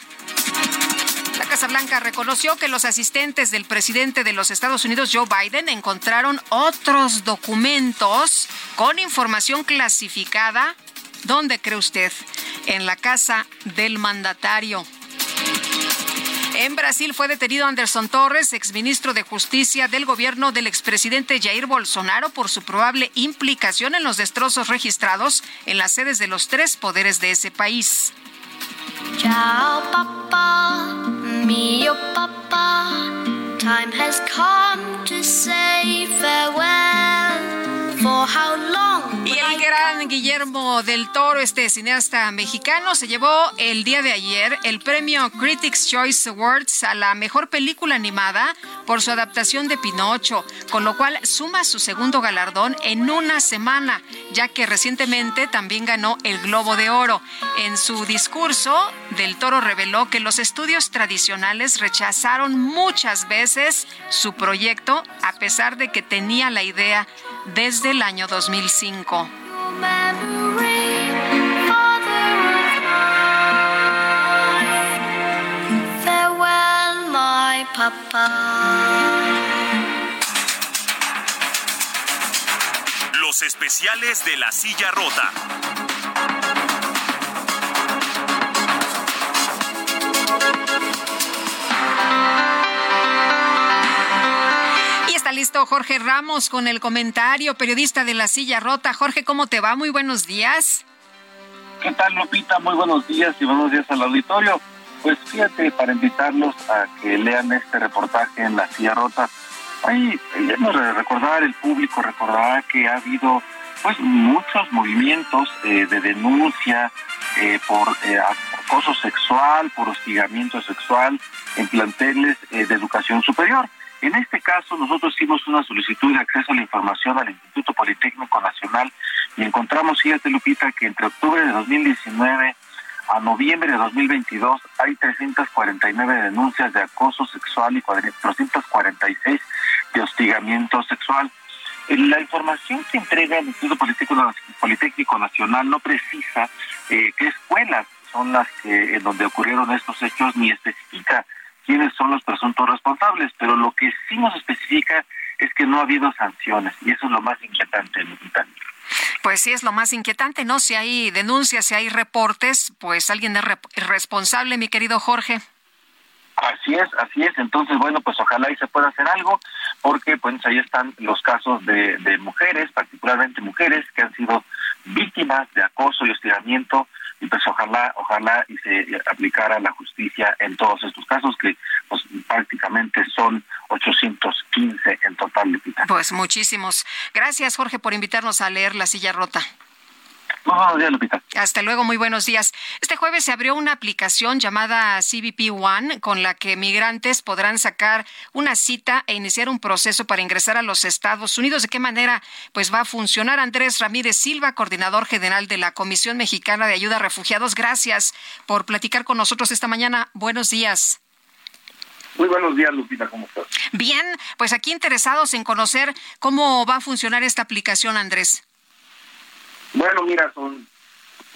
La Casa Blanca reconoció que los asistentes del presidente de los Estados Unidos, Joe Biden, encontraron otros documentos con información clasificada. ¿Dónde cree usted? En la casa del mandatario. En Brasil fue detenido Anderson Torres, exministro de Justicia del gobierno del expresidente Jair Bolsonaro, por su probable implicación en los destrozos registrados en las sedes de los tres poderes de ese país. Ciao, papá, papá. Time has come to say farewell. Gran Guillermo del Toro, este cineasta mexicano, se llevó el día de ayer el premio Critics Choice Awards a la mejor película animada por su adaptación de Pinocho, con lo cual suma su segundo galardón en una semana, ya que recientemente también ganó el Globo de Oro. En su discurso, del Toro reveló que los estudios tradicionales rechazaron muchas veces su proyecto, a pesar de que tenía la idea desde el año 2005. Los especiales de la silla rota. Listo Jorge Ramos con el comentario, periodista de La Silla Rota. Jorge, ¿cómo te va? Muy buenos días. ¿Qué tal, Lupita? Muy buenos días y buenos días al auditorio. Pues fíjate, para invitarlos a que lean este reportaje en La Silla Rota, ahí recordar, el público recordará que ha habido pues muchos movimientos eh, de denuncia eh, por eh, acoso sexual, por hostigamiento sexual en planteles de educación superior. En este caso, nosotros hicimos una solicitud de acceso a la información al Instituto Politécnico Nacional y encontramos, fíjate Lupita, que entre octubre de 2019 a noviembre de 2022 hay 349 denuncias de acoso sexual y 446 de hostigamiento sexual. La información que entrega el Instituto Politécnico, Politécnico Nacional no precisa eh, qué escuelas son las que en donde ocurrieron estos hechos ni especifica quiénes son los presuntos responsables, pero lo que sí nos especifica es que no ha habido sanciones y eso es lo más inquietante, Lupita. Pues sí, es lo más inquietante, ¿no? Si hay denuncias, si hay reportes, pues alguien es re- responsable, mi querido Jorge. Así es, así es. Entonces, bueno, pues ojalá y se pueda hacer algo, porque pues ahí están los casos de, de mujeres, particularmente mujeres que han sido víctimas de acoso y hostigamiento, y pues ojalá, ojalá y se aplicara la justicia en todos estos casos, que pues prácticamente son 815 en total. Pues muchísimos. Gracias, Jorge, por invitarnos a leer La Silla Rota. Muy buenos días, Lupita. Hasta luego, muy buenos días. Este jueves se abrió una aplicación llamada CBP One con la que migrantes podrán sacar una cita e iniciar un proceso para ingresar a los Estados Unidos. ¿De qué manera pues va a funcionar? Andrés Ramírez Silva, coordinador general de la Comisión Mexicana de Ayuda a Refugiados. Gracias por platicar con nosotros esta mañana. Buenos días. Muy buenos días, Lupita, ¿cómo estás? Bien, pues aquí interesados en conocer cómo va a funcionar esta aplicación, Andrés. Bueno, mira, son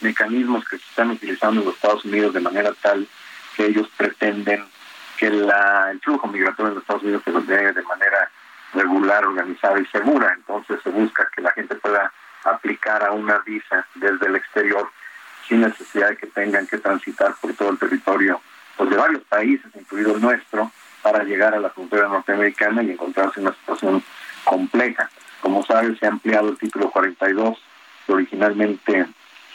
mecanismos que se están utilizando en los Estados Unidos de manera tal que ellos pretenden que la, el flujo migratorio en los Estados Unidos se dé de manera regular, organizada y segura. Entonces se busca que la gente pueda aplicar a una visa desde el exterior sin necesidad de que tengan que transitar por todo el territorio pues, de varios países, incluido el nuestro, para llegar a la frontera norteamericana y encontrarse en una situación compleja. Como sabes, se ha ampliado el título 42 que originalmente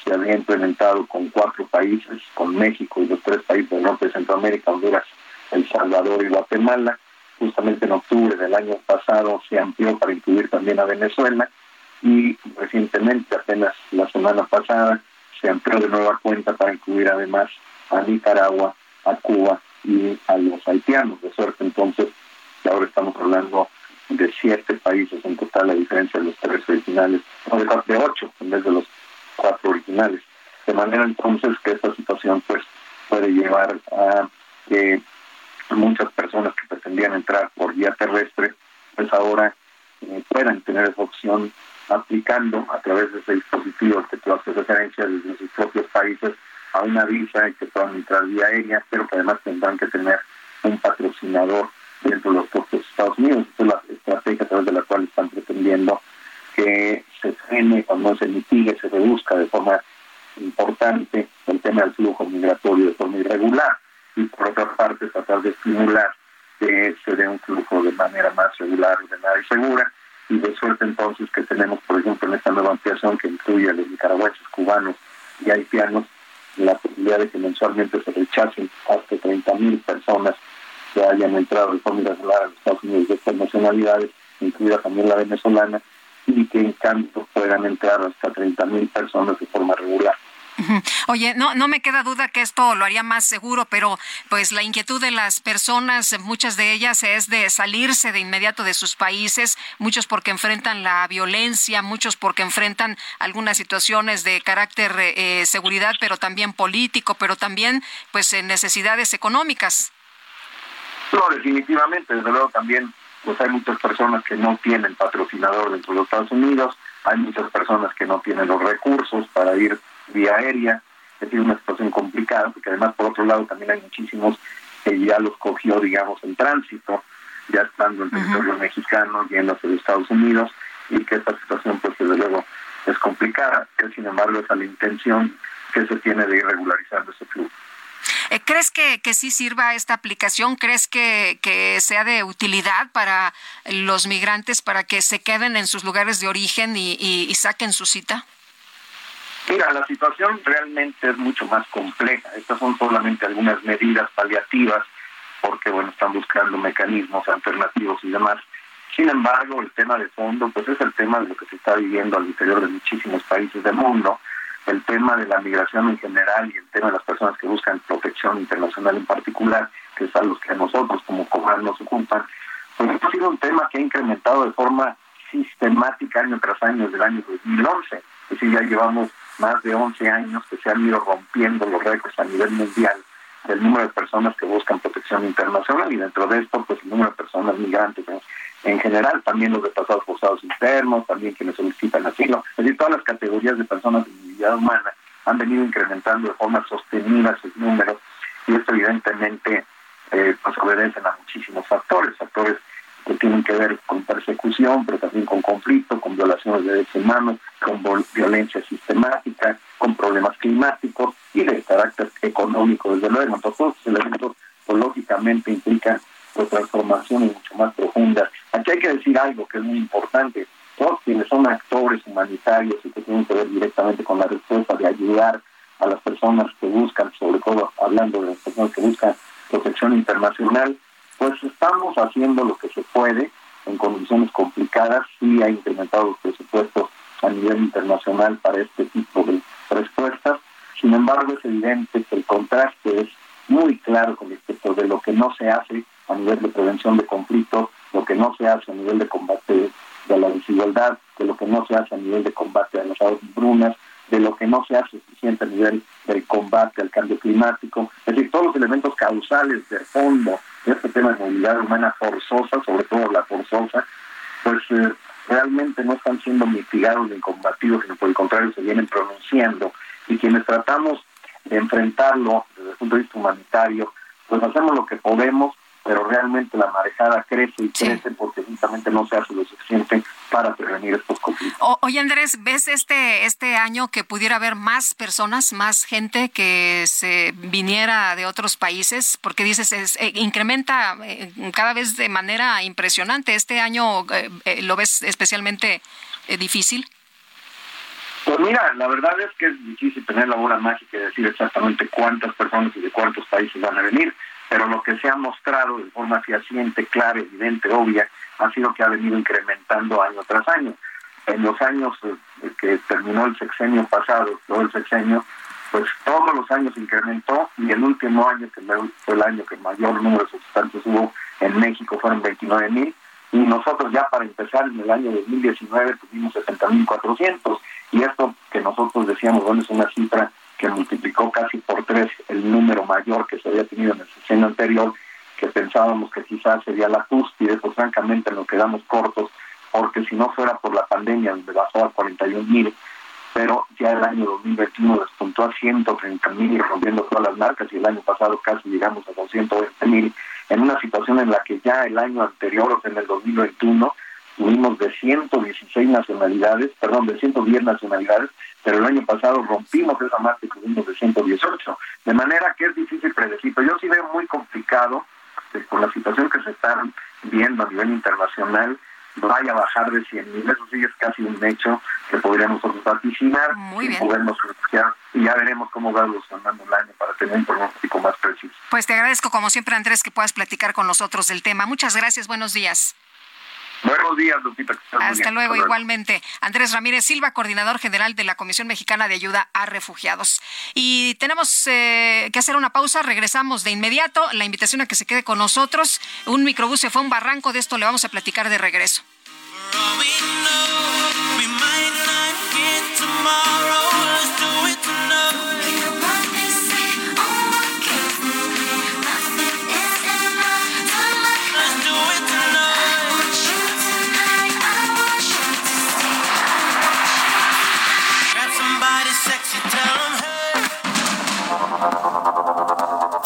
se había implementado con cuatro países, con México y los tres países del norte de Centroamérica, Honduras, El Salvador y Guatemala. justamente en octubre del año pasado se amplió para incluir también a Venezuela y recientemente, apenas la semana pasada, se amplió de nueva cuenta para incluir además a Nicaragua, a Cuba y a los haitianos. De suerte entonces que ahora estamos hablando de siete países en total, a diferencia de los tres originales, o de, ocho en vez de los cuatro originales. De manera entonces que esta situación pues puede llevar a que muchas personas que pretendían entrar por vía terrestre, pues ahora eh, puedan tener esa opción aplicando a través de ese dispositivo que tú haces referencia desde sus propios países a una visa que puedan entrar vía aérea, pero que además tendrán que tener un patrocinador dentro de los propios Estados Unidos. Esta es la estrategia a través de la cual están pretendiendo que se frene o no se mitigue, se reduzca de forma importante el tema del flujo migratorio de forma irregular y por otra parte tratar de estimular que se dé un flujo de manera más regular, ordenada y segura y de suerte entonces que tenemos, por ejemplo, en esta nueva ampliación que incluye a los nicaragüenses, cubanos y haitianos, la posibilidad de que mensualmente se rechacen hasta 30.000 personas hayan entrado de forma irregular a los Estados Unidos de estas nacionalidades, incluida también la venezolana, y que en cambio puedan entrar hasta 30.000 personas de forma regular. Oye, no, no me queda duda que esto lo haría más seguro, pero pues la inquietud de las personas, muchas de ellas es de salirse de inmediato de sus países, muchos porque enfrentan la violencia, muchos porque enfrentan algunas situaciones de carácter eh, seguridad, pero también político, pero también pues necesidades económicas. No, definitivamente, desde luego también pues hay muchas personas que no tienen patrocinador dentro de los Estados Unidos, hay muchas personas que no tienen los recursos para ir vía aérea, es decir, una situación complicada, porque además por otro lado también hay muchísimos que ya los cogió, digamos, en tránsito, ya estando en territorio mexicano, yendo hacia los Estados Unidos, y que esta situación pues desde luego es complicada, que sin embargo es a la intención que se tiene de ir regularizando ese flujo. Eh, ¿Crees que, que sí sirva esta aplicación? ¿Crees que, que sea de utilidad para los migrantes para que se queden en sus lugares de origen y, y, y saquen su cita? Mira, la situación realmente es mucho más compleja. Estas son solamente algunas medidas paliativas porque, bueno, están buscando mecanismos alternativos y demás. Sin embargo, el tema de fondo, pues es el tema de lo que se está viviendo al interior de muchísimos países del mundo, el tema de la migración en general y el tema de las personas que buscan protección internacional en particular, que es a los que nosotros como COMAR nos ocupan, pues ha sido un tema que ha incrementado de forma sistemática año tras año desde el año 2011. Es decir, ya llevamos más de 11 años que se han ido rompiendo los récords a nivel mundial del número de personas que buscan protección internacional y dentro de esto pues el número de personas migrantes en, en general, también los desplazados forzados internos, también quienes solicitan asilo, es decir, todas las categorías de personas de movilidad humana han venido incrementando de forma sostenida sus números y esto evidentemente eh, pues obedecen a muchísimos factores, factores que tienen que ver con persecución, pero también con conflicto, con violaciones de derechos humanos, con violencia sistemática, con problemas climáticos y de carácter económico, desde luego. Entonces, todos estos elementos, pues, lógicamente, implican pues, transformaciones mucho más profundas. Aquí hay que decir algo que es muy importante. Todos quienes son actores humanitarios y que tienen que ver directamente con la respuesta de ayudar a las personas que buscan, sobre todo hablando de las personas que buscan protección internacional, pues estamos haciendo lo que se puede en condiciones complicadas, sí ha incrementado los presupuestos a nivel internacional para este tipo de respuestas, sin embargo es evidente que el contraste es muy claro con respecto de lo que no se hace a nivel de prevención de conflictos, lo que no se hace a nivel de combate de la desigualdad, de lo que no se hace a nivel de combate a las brunas, de lo que no se hace suficiente a nivel del combate al cambio climático, es decir, todos los elementos causales de fondo de este tema de movilidad humana forzosa, sobre todo la forzosa, pues eh, realmente no están siendo mitigados ni combatidos, sino por el contrario se vienen pronunciando. Y quienes tratamos de enfrentarlo desde el punto de vista humanitario, pues hacemos lo que podemos, pero realmente la marejada crece y crece porque justamente no se hace lo suficiente para prevenir estos conflictos. O, oye Andrés, ¿ves este este año que pudiera haber más personas, más gente que se viniera de otros países? Porque dices, es, eh, incrementa eh, cada vez de manera impresionante. ¿Este año eh, eh, lo ves especialmente difícil? Pues mira, la verdad es que es difícil tener la bola mágica y decir exactamente cuántas personas y de cuántos países van a venir. Pero lo que se ha mostrado de forma fehaciente, clara, evidente, obvia, ha sido que ha venido incrementando año tras año. En los años eh, que terminó el sexenio pasado, todo el sexenio, pues todos los años incrementó y el último año, que fue el año que mayor número de sustantes hubo en México, fueron 29 mil, y nosotros ya para empezar en el año 2019 tuvimos 70.400 y esto que nosotros decíamos, bueno, es una cifra que multiplicó casi por tres el número mayor que se había tenido en el sexenio anterior, que pensábamos que quizás sería la cúspide, pues francamente nos quedamos cortos, porque si no fuera por la pandemia, donde bajó a 41 mil, pero ya el año 2021 despuntó a 130 mil, rompiendo todas las marcas, y el año pasado casi llegamos a 220 mil, en una situación en la que ya el año anterior, o sea, en el 2021, tuvimos de 116 nacionalidades, perdón, de 110 nacionalidades, pero el año pasado rompimos esa marca y tuvimos de 118. De manera que es difícil predecir, pero yo sí veo muy complicado que con la situación que se está viendo a nivel internacional vaya a bajar de 100 mil. Eso sí es casi un hecho que podríamos vaticinar y podernos pronunciar y ya veremos cómo va evolucionando el año para tener un pronóstico más preciso. Pues te agradezco como siempre Andrés que puedas platicar con nosotros del tema. Muchas gracias, buenos días. Buenos días, Lupita. Hasta luego, igualmente. Andrés Ramírez Silva, coordinador general de la Comisión Mexicana de Ayuda a Refugiados. Y tenemos eh, que hacer una pausa, regresamos de inmediato. La invitación a que se quede con nosotros. Un microbús se fue a un barranco, de esto le vamos a platicar de regreso.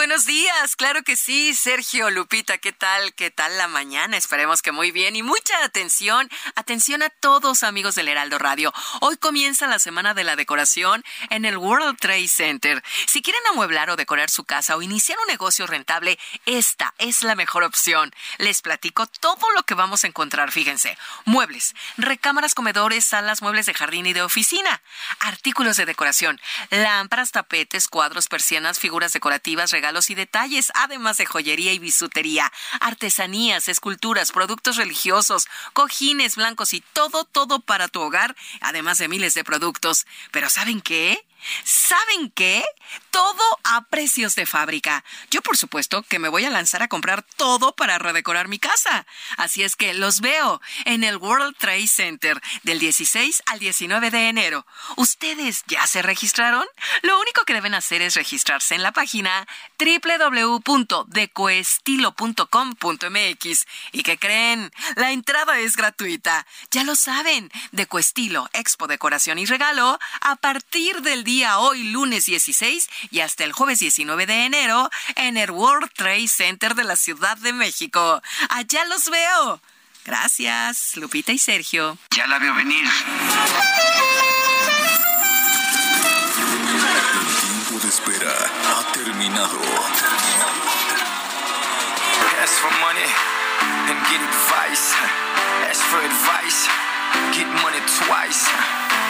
Buenos días, claro que sí, Sergio, Lupita, ¿qué tal? ¿Qué tal la mañana? Esperemos que muy bien y mucha atención, atención a todos amigos del Heraldo Radio. Hoy comienza la semana de la decoración en el World Trade Center. Si quieren amueblar o decorar su casa o iniciar un negocio rentable, esta es la mejor opción. Les platico todo lo que vamos a encontrar, fíjense. Muebles, recámaras, comedores, salas, muebles de jardín y de oficina, artículos de decoración, lámparas, tapetes, cuadros, persianas, figuras decorativas, regalos y detalles, además de joyería y bisutería, artesanías, esculturas, productos religiosos, cojines blancos y todo, todo para tu hogar, además de miles de productos. Pero ¿saben qué? ¿Saben qué? Todo a precios de fábrica. Yo por supuesto que me voy a lanzar a comprar todo para redecorar mi casa. Así es que los veo en el World Trade Center del 16 al 19 de enero. ¿Ustedes ya se registraron? Lo único que deben hacer es registrarse en la página www.decoestilo.com.mx. ¿Y qué creen? La entrada es gratuita. Ya lo saben, Decoestilo, Expo Decoración y Regalo, a partir del día hoy, lunes 16 y hasta el jueves 19 de enero, en el World Trade Center de la Ciudad de México. Allá los veo. Gracias, Lupita y Sergio. Ya la veo venir. El tiempo de espera ha terminado. Ask for money and get advice. Ask for advice, get money twice.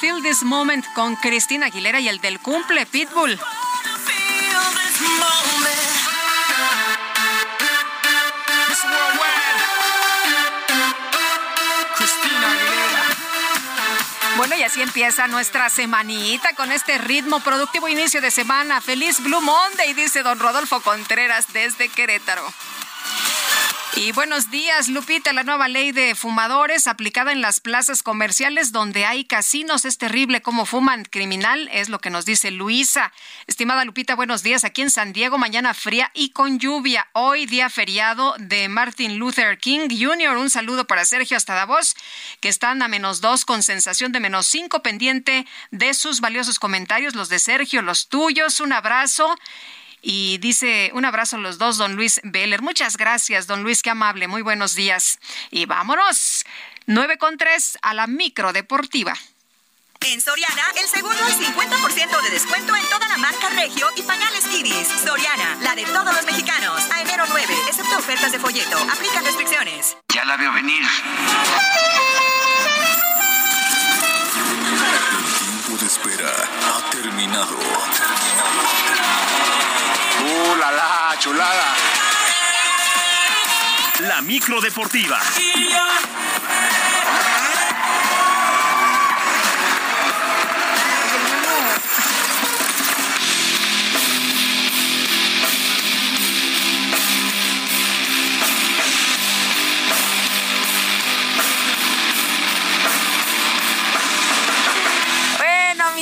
Feel This Moment con Cristina Aguilera y el del cumple Pitbull. Bueno, y así empieza nuestra semanita con este ritmo productivo inicio de semana. Feliz Blue Monday, dice don Rodolfo Contreras desde Querétaro. Y buenos días, Lupita. La nueva ley de fumadores aplicada en las plazas comerciales donde hay casinos es terrible. Cómo fuman criminal es lo que nos dice Luisa. Estimada Lupita, buenos días. Aquí en San Diego, mañana fría y con lluvia. Hoy día feriado de Martin Luther King Jr. Un saludo para Sergio hasta Davos, que están a menos dos con sensación de menos cinco pendiente de sus valiosos comentarios, los de Sergio, los tuyos. Un abrazo. Y dice, un abrazo a los dos, don Luis Beller. Muchas gracias, don Luis, qué amable. Muy buenos días. Y vámonos, 9 con 3 a la micro deportiva. En Soriana, el segundo al 50% de descuento en toda la marca Regio y pañales Kidis. Soriana, la de todos los mexicanos. A enero 9, excepto ofertas de folleto. Aplican restricciones. Ya la veo venir. El tiempo de espera ha terminado. ¡Uh, la, la, chulada! La micro deportiva.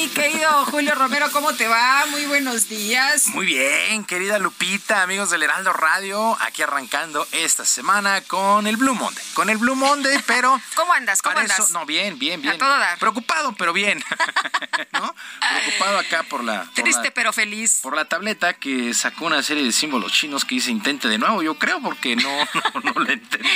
Mi querido Julio Romero, ¿cómo te va? Muy buenos días. Muy bien, querida Lupita, amigos del Heraldo Radio, aquí arrancando esta semana con el Blue Monday. Con el Blue Monday, pero... ¿Cómo andas? ¿Cómo eso- andas? no, bien, bien, bien. A todo dar. Preocupado, pero bien. ¿No? Preocupado acá por la... por Triste la- pero feliz. por la tableta que sacó una serie de símbolos chinos que dice intente de nuevo, yo creo, porque no, no, no, le, entiendo,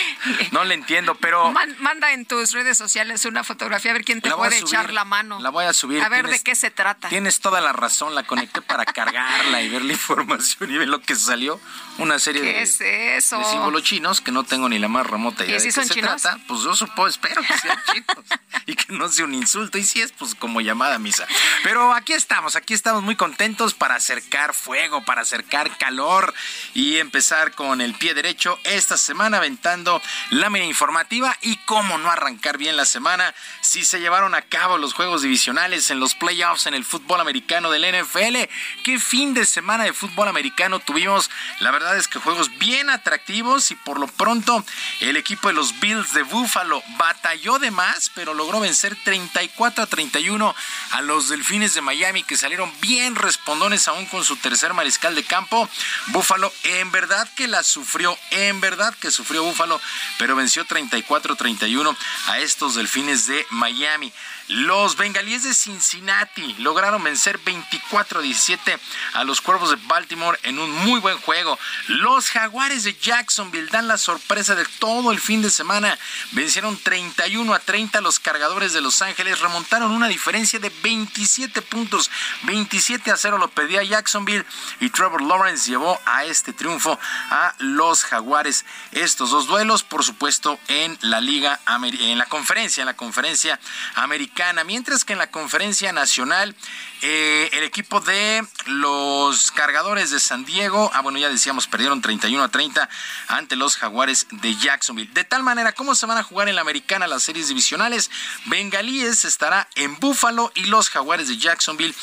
no le entiendo, pero Man- manda en tus redes sociales una fotografía a ver quién te puede echar la mano. la voy a subir. A ver de Tienes- qué se trata. Tienes toda la razón, la conecté para cargarla y ver la información y ver lo que salió. Una serie ¿Qué de, es eso? de símbolos chinos que no tengo ni la más remota idea ¿Y si de qué son se chinos? trata. Pues yo supongo, espero que sean chinos y que no sea un insulto. Y si es, pues como llamada a misa. Pero aquí estamos, aquí estamos muy contentos para acercar fuego, para acercar calor y empezar con el pie derecho esta semana aventando la media informativa y cómo no arrancar bien la semana si se llevaron a cabo los juegos divisionales en los playoffs en el fútbol americano del NFL. ¿Qué fin de semana de fútbol americano tuvimos? La verdad es que juegos bien atractivos y por lo pronto el equipo de los Bills de Buffalo batalló de más, pero logró vencer 34 a 31 a los Delfines de Miami que salieron bien respondones aún con su tercer mariscal de campo. Buffalo en verdad que la sufrió, en verdad que sufrió Buffalo, pero venció 34-31 a estos Delfines de Miami. Los bengalíes de Cincinnati lograron vencer 24-17 a los Cuervos de Baltimore en un muy buen juego. Los Jaguares de Jacksonville dan la sorpresa de todo el fin de semana. Vencieron 31 a 30 a los Cargadores de Los Ángeles. Remontaron una diferencia de 27 puntos. 27 a 0 lo pedía Jacksonville y Trevor Lawrence llevó a este triunfo a los Jaguares. Estos dos duelos, por supuesto, en la Liga en la conferencia, en la conferencia americana, mientras que en la conferencia nacional eh, el equipo de los cargadores de San Diego, ah bueno, ya decíamos, perdieron 31 a 30 ante los jaguares de Jacksonville. De tal manera, ¿cómo se van a jugar en la americana las series divisionales? Bengalíes estará en Buffalo y los jaguares de Jacksonville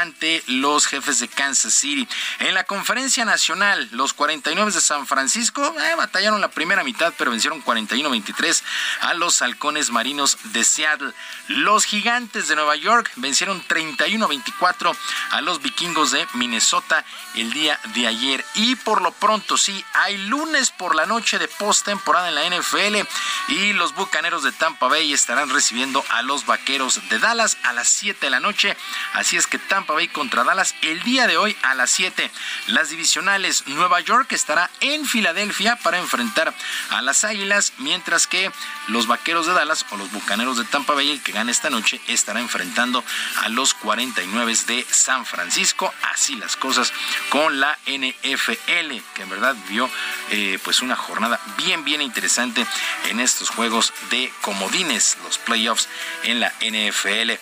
ante los jefes de Kansas City. En la conferencia nacional, los 49 de San Francisco eh, batallaron la primera mitad, pero vencieron 41-23 a los halcones marinos de Seattle. Los gigantes de Nueva York vencieron 31-24 a los vikingos de Minnesota el día de ayer. Y por lo pronto, sí, hay lunes por la noche de postemporada en la NFL y los bucaneros de Tampa Bay estarán recibiendo a los vaqueros de Dallas a las 7 de la noche. Así es que Tampa Bay contra Dallas el día de hoy a las 7. Las divisionales Nueva York estará en Filadelfia para enfrentar a las Águilas, mientras que los vaqueros de Dallas o los bucaneros de Tampa Bay, el que gane esta noche, estará enfrentando a los 49 de San Francisco. Así las cosas con la NFL, que en verdad vio eh, pues una jornada bien, bien interesante en estos juegos de comodines, los playoffs en la NFL.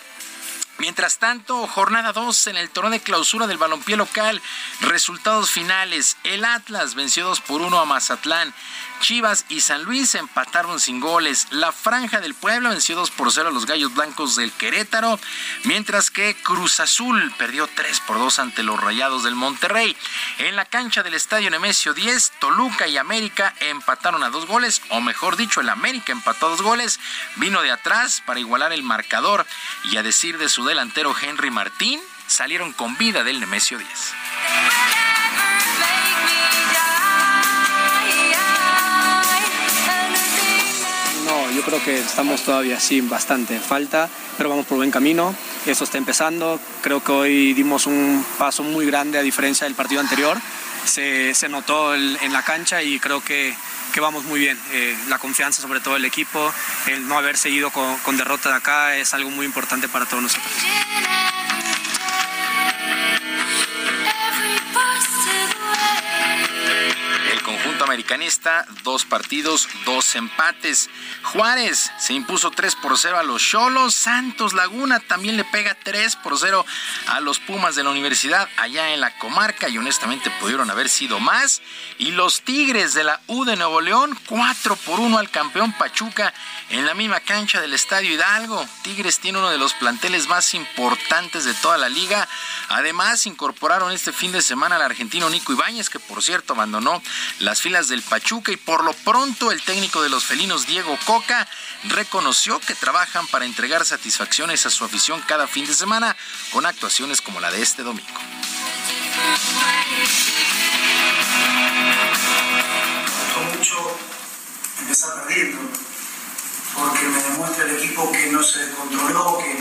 Mientras tanto, jornada 2 en el torneo de clausura del balompié local. Resultados finales. El Atlas venció 2 por 1 a Mazatlán. Chivas y San Luis empataron sin goles. La Franja del Puebla venció 2 por 0 a los Gallos Blancos del Querétaro. Mientras que Cruz Azul perdió 3 por 2 ante los Rayados del Monterrey. En la cancha del Estadio Nemesio 10, Toluca y América empataron a dos goles. O mejor dicho, el América empató a dos goles. Vino de atrás para igualar el marcador. Y a decir de su delantero Henry Martín, salieron con vida del Nemesio 10. Creo que estamos todavía sin bastante falta, pero vamos por buen camino. Eso está empezando. Creo que hoy dimos un paso muy grande a diferencia del partido anterior. Se, se notó el- en la cancha y creo que, que vamos muy bien. Eh, la confianza sobre todo del equipo, el no haber seguido con, con derrota de acá es algo muy importante para todos nosotros. Americanista, dos partidos, dos empates. Juárez se impuso 3 por 0 a los Cholos. Santos Laguna también le pega 3 por 0 a los Pumas de la Universidad allá en la comarca y honestamente pudieron haber sido más. Y los Tigres de la U de Nuevo León, 4 por 1 al campeón Pachuca en la misma cancha del Estadio Hidalgo. Tigres tiene uno de los planteles más importantes de toda la liga. Además, incorporaron este fin de semana al argentino Nico Ibáñez, que por cierto abandonó las filas del Pachuca y por lo pronto el técnico de los felinos Diego Coca reconoció que trabajan para entregar satisfacciones a su afición cada fin de semana con actuaciones como la de este domingo. mucho empezar porque me demuestra el equipo que no se que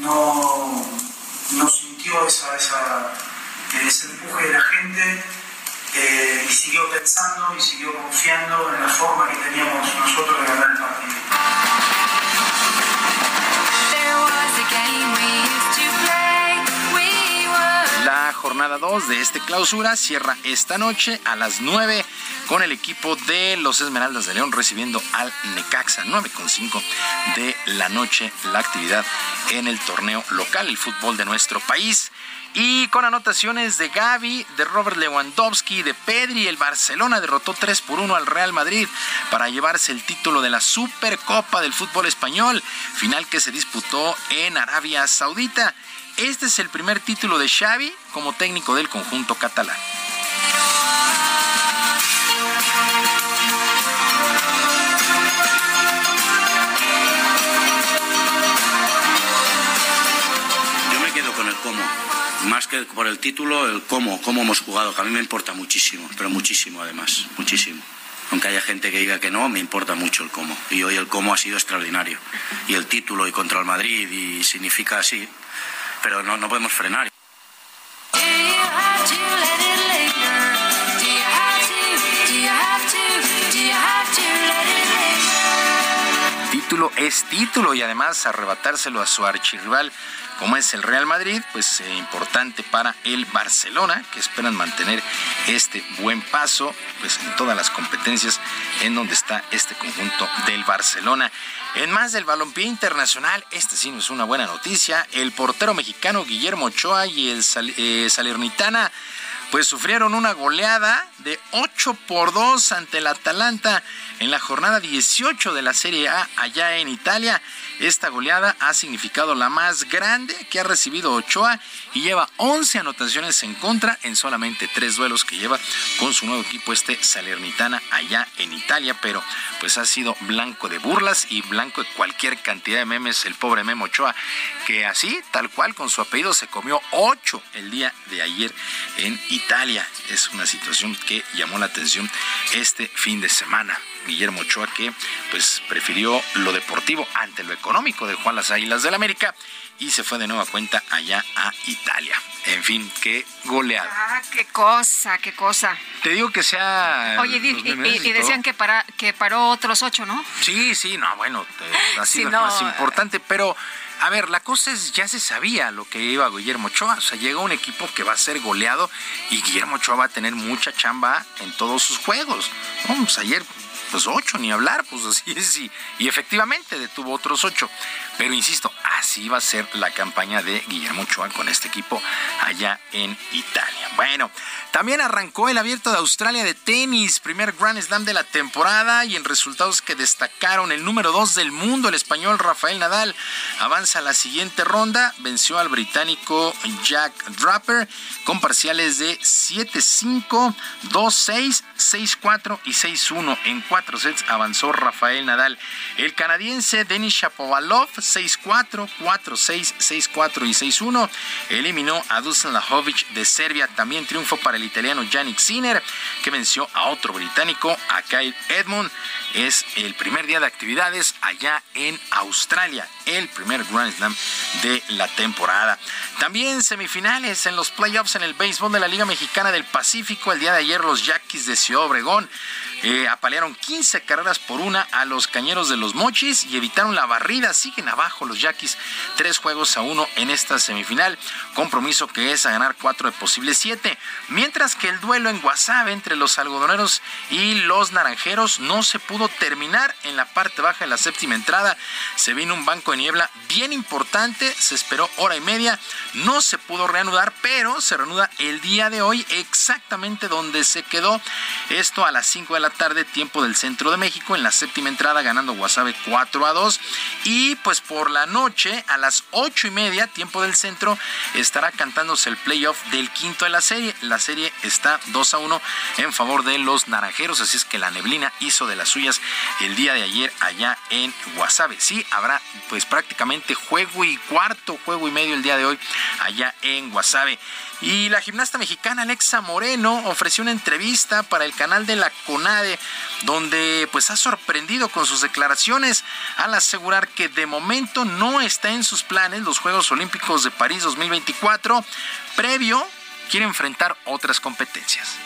no, sintió ese empuje de la gente eh, y siguió pensando y siguió confiando en la forma que teníamos nosotros de ganar el partido. La jornada 2 de este clausura cierra esta noche a las 9 con el equipo de los Esmeraldas de León recibiendo al Necaxa. 9.5 de la noche la actividad en el torneo local, el fútbol de nuestro país. Y con anotaciones de Gaby, de Robert Lewandowski, de Pedri, el Barcelona derrotó 3 por 1 al Real Madrid para llevarse el título de la Supercopa del fútbol español, final que se disputó en Arabia Saudita. Este es el primer título de Xavi como técnico del conjunto catalán. Yo me quedo con el cómo. Más que por el título, el cómo, cómo hemos jugado, que a mí me importa muchísimo, pero muchísimo además, muchísimo. Aunque haya gente que diga que no, me importa mucho el cómo. Y hoy el cómo ha sido extraordinario. Y el título y contra el Madrid y significa así. Pero no, no podemos frenar. Título es título y además arrebatárselo a su archirrival como es el Real Madrid, pues eh, importante para el Barcelona, que esperan mantener este buen paso pues en todas las competencias en donde está este conjunto del Barcelona. En más del balompié internacional, este sí no es una buena noticia, el portero mexicano Guillermo Ochoa y el eh, Salernitana pues sufrieron una goleada de 8 por 2 ante el Atalanta en la jornada 18 de la Serie A allá en Italia. Esta goleada ha significado la más grande que ha recibido Ochoa y lleva 11 anotaciones en contra en solamente tres duelos que lleva con su nuevo equipo este Salernitana allá en Italia, pero pues ha sido blanco de burlas y blanco de cualquier cantidad de memes el pobre Memo Ochoa, que así, tal cual con su apellido se comió 8 el día de ayer en Italia. Es una situación que llamó la atención este fin de semana. Guillermo Ochoa que pues prefirió lo deportivo ante lo económico de Juan las Águilas del América y se fue de nueva cuenta allá a Italia. En fin, qué goleada. Ah, qué cosa, qué cosa. Te digo que sea Oye, y, memes y- y decían que, para, que paró otros ocho, ¿no? Sí, sí, no, bueno, te- ha Sí, sido no, más importante, pero a ver, la cosa es, ya se sabía lo que iba Guillermo Ochoa, o sea, llega un equipo que va a ser goleado y Guillermo Ochoa va a tener mucha chamba en todos sus juegos. ¿no? Pues ayer pues ocho, ni hablar, pues así es, y, y efectivamente detuvo otros ocho. Pero insisto, así va a ser la campaña de Guillermo Ochoa con este equipo allá en Italia. Bueno, también arrancó el abierto de Australia de tenis, primer Grand Slam de la temporada y en resultados que destacaron el número dos del mundo, el español Rafael Nadal, avanza a la siguiente ronda, venció al británico Jack Draper con parciales de 7-5, 2-6, 6-4 y 6-1. En cuatro sets avanzó Rafael Nadal. El canadiense Denis Shapovalov 6-4, 4-6, 6-4 y 6-1 eliminó a Dusan Lajovic de Serbia. También triunfo para el italiano Yannick Sinner, que venció a otro británico, a Kyle Edmund. Es el primer día de actividades allá en Australia, el primer Grand Slam de la temporada. También semifinales en los playoffs en el béisbol de la Liga Mexicana del Pacífico. El día de ayer los Yaquis de Ciudad Obregón eh, apalearon 15 carreras por una a los Cañeros de los Mochis y evitaron la barrida. Siguen abajo los Yaquis, tres juegos a uno en esta semifinal. Compromiso que es a ganar cuatro de posibles siete. Mientras que el duelo en Guasave entre los algodoneros y los naranjeros no se pudo terminar en la parte baja de la séptima entrada. Se vino un banco de niebla bien importante, se esperó hora y media, no se pudo reanudar, pero se reanuda el día de hoy exactamente donde se quedó. Esto a las 5 de la tarde, tiempo del centro de México, en la séptima entrada ganando Guasave 4 a 2. Y pues por la noche, a las 8 y media, tiempo del centro, estará cantándose el playoff del quinto de la serie. La serie está 2 a 1 en favor de los naranjeros, así es que la neblina hizo de las suyas el día de ayer allá en Guasave. Sí, habrá pues prácticamente juego y cuarto, juego y medio el día de hoy allá en Guasave. Y la gimnasta mexicana Alexa Moreno ofreció una entrevista para el canal de la CONADE donde pues ha sorprendido con sus declaraciones al asegurar que de momento no está en sus planes los Juegos Olímpicos de París 2024. Previo quiere enfrentar otras competencias.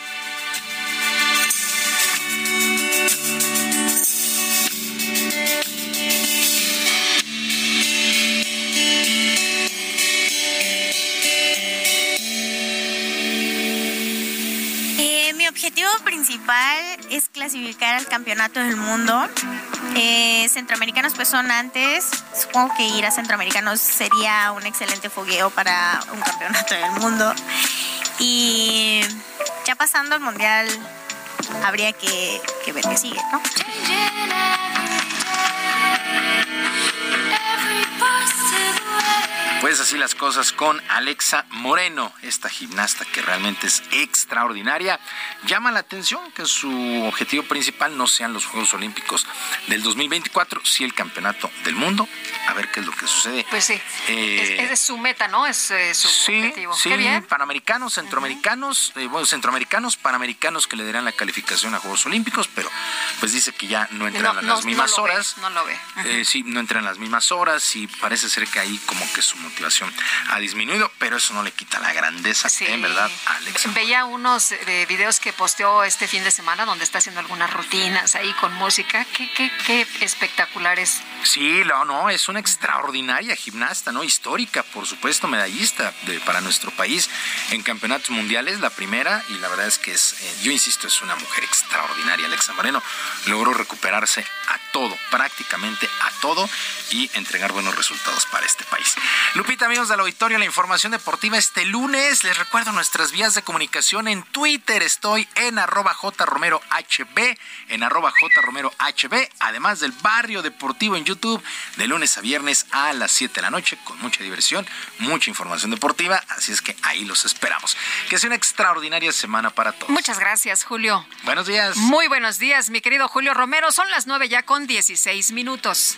Objetivo principal es clasificar al campeonato del mundo. Eh, centroamericanos pues son antes. Supongo que ir a centroamericanos sería un excelente fogueo para un campeonato del mundo. Y ya pasando al mundial habría que, que ver qué sigue, ¿no? Pues así las cosas con Alexa Moreno, esta gimnasta que realmente es extraordinaria. Llama la atención que su objetivo principal no sean los Juegos Olímpicos del 2024, sí el Campeonato del Mundo. A ver qué es lo que sucede. Pues sí, Eh, es, es su meta, ¿no? Es eh, su Sí, objetivo. sí, Qué bien. panamericanos, centroamericanos, eh, bueno, centroamericanos, panamericanos que le darán la calificación a Juegos Olímpicos, pero pues dice que ya no entran No, las mismas no lo ve, horas. no lo ve. Eh, sí, no entran las mismas horas y parece ser que ahí como que su motivación ha disminuido, pero eso no le quita la grandeza, en verdad, a Alexa. Veía unos eh, videos que posteó este fin de semana donde está haciendo algunas rutinas ahí con música. Qué, qué, qué espectaculares. Sí, no, no, es una extraordinaria gimnasta, ¿no? Histórica, por supuesto, medallista de- para nuestro país en campeonatos mundiales, la primera, y la verdad es que es, eh, yo insisto, es una mujer extraordinaria, Alexa Moreno. Logró recuperarse a todo, prácticamente a todo, y entregar buenos resultados para este país. Lupita, amigos del auditorio, la información deportiva este lunes. Les recuerdo nuestras vías de comunicación en Twitter. Estoy en arroba jromerohb, en arroba jromerohb, además del barrio deportivo en YouTube, de lunes a viernes a las 7 de la noche, con mucha diversión, mucha información deportiva. Así es que ahí los esperamos. Que sea una extraordinaria semana para todos. Muchas gracias, Julio. Buenos días. Muy buenos días, mi querido Julio Romero. Son las 9 ya con 16 minutos.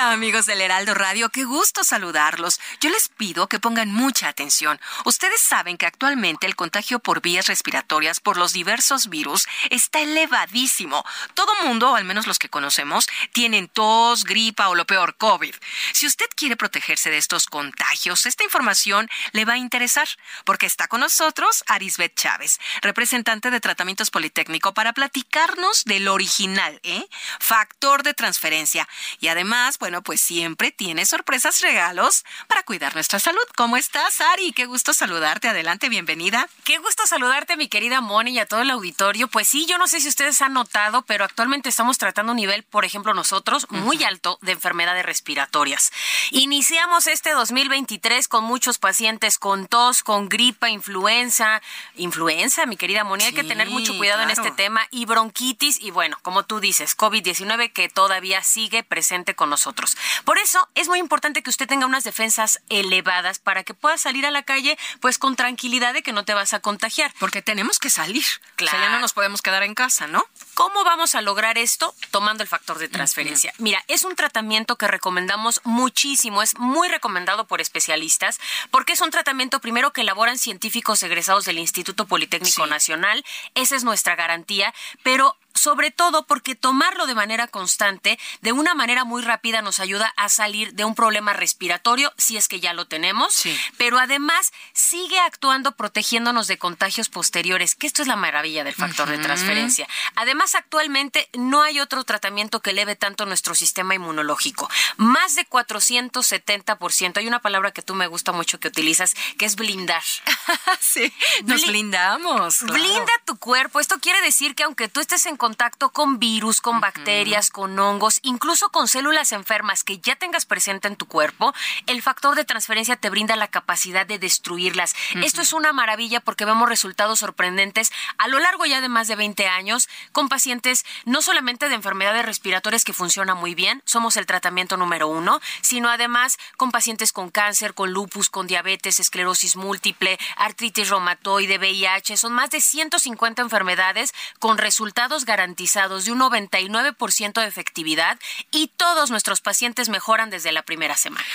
Amigos del Heraldo Radio, qué gusto saludarlos. Yo les pido que pongan mucha atención. Ustedes saben que actualmente el contagio por vías respiratorias por los diversos virus está elevadísimo. Todo mundo, o al menos los que conocemos, tienen tos, gripa o lo peor, COVID. Si usted quiere protegerse de estos contagios, esta información le va a interesar porque está con nosotros Arisbet Chávez, representante de Tratamientos Politécnico, para platicarnos del original, ¿eh? Factor de transferencia. Y además, bueno, pues siempre tiene sorpresas, regalos para cuidar nuestra salud. ¿Cómo estás, Ari? Qué gusto saludarte. Adelante, bienvenida. Qué gusto saludarte, mi querida Moni, y a todo el auditorio. Pues sí, yo no sé si ustedes han notado, pero actualmente estamos tratando un nivel, por ejemplo, nosotros, muy alto de enfermedades respiratorias. Iniciamos este 2023 con muchos pacientes con tos, con gripa, influenza. Influenza, mi querida Moni, hay que tener mucho cuidado en este tema. Y bronquitis, y bueno, como tú dices, COVID-19 que todavía sigue presente con nosotros. Por eso es muy importante que usted tenga unas defensas elevadas para que pueda salir a la calle pues con tranquilidad de que no te vas a contagiar. Porque tenemos que salir. Claro. O sea, ya no nos podemos quedar en casa, ¿no? ¿Cómo vamos a lograr esto? Tomando el factor de transferencia. Mira, es un tratamiento que recomendamos muchísimo, es muy recomendado por especialistas, porque es un tratamiento primero que elaboran científicos egresados del Instituto Politécnico Nacional, esa es nuestra garantía, pero sobre todo porque tomarlo de manera constante, de una manera muy rápida, nos ayuda a salir de un problema respiratorio, si es que ya lo tenemos, pero además sigue actuando protegiéndonos de contagios posteriores, que esto es la maravilla del factor de transferencia. Además, actualmente no hay otro tratamiento que eleve tanto nuestro sistema inmunológico. Más de 470%. Hay una palabra que tú me gusta mucho que utilizas, que es blindar. sí, nos blindamos. Blinda tu cuerpo. Esto quiere decir que aunque tú estés en contacto con virus, con bacterias, con hongos, incluso con células enfermas que ya tengas presente en tu cuerpo, el factor de transferencia te brinda la capacidad de destruirlas. Esto es una maravilla porque vemos resultados sorprendentes a lo largo ya de más de 20 años con pacientes no solamente de enfermedades respiratorias que funcionan muy bien, somos el tratamiento número uno, sino además con pacientes con cáncer, con lupus, con diabetes, esclerosis múltiple, artritis reumatoide, VIH. Son más de 150 enfermedades con resultados garantizados de un 99% de efectividad y todos nuestros pacientes mejoran desde la primera semana.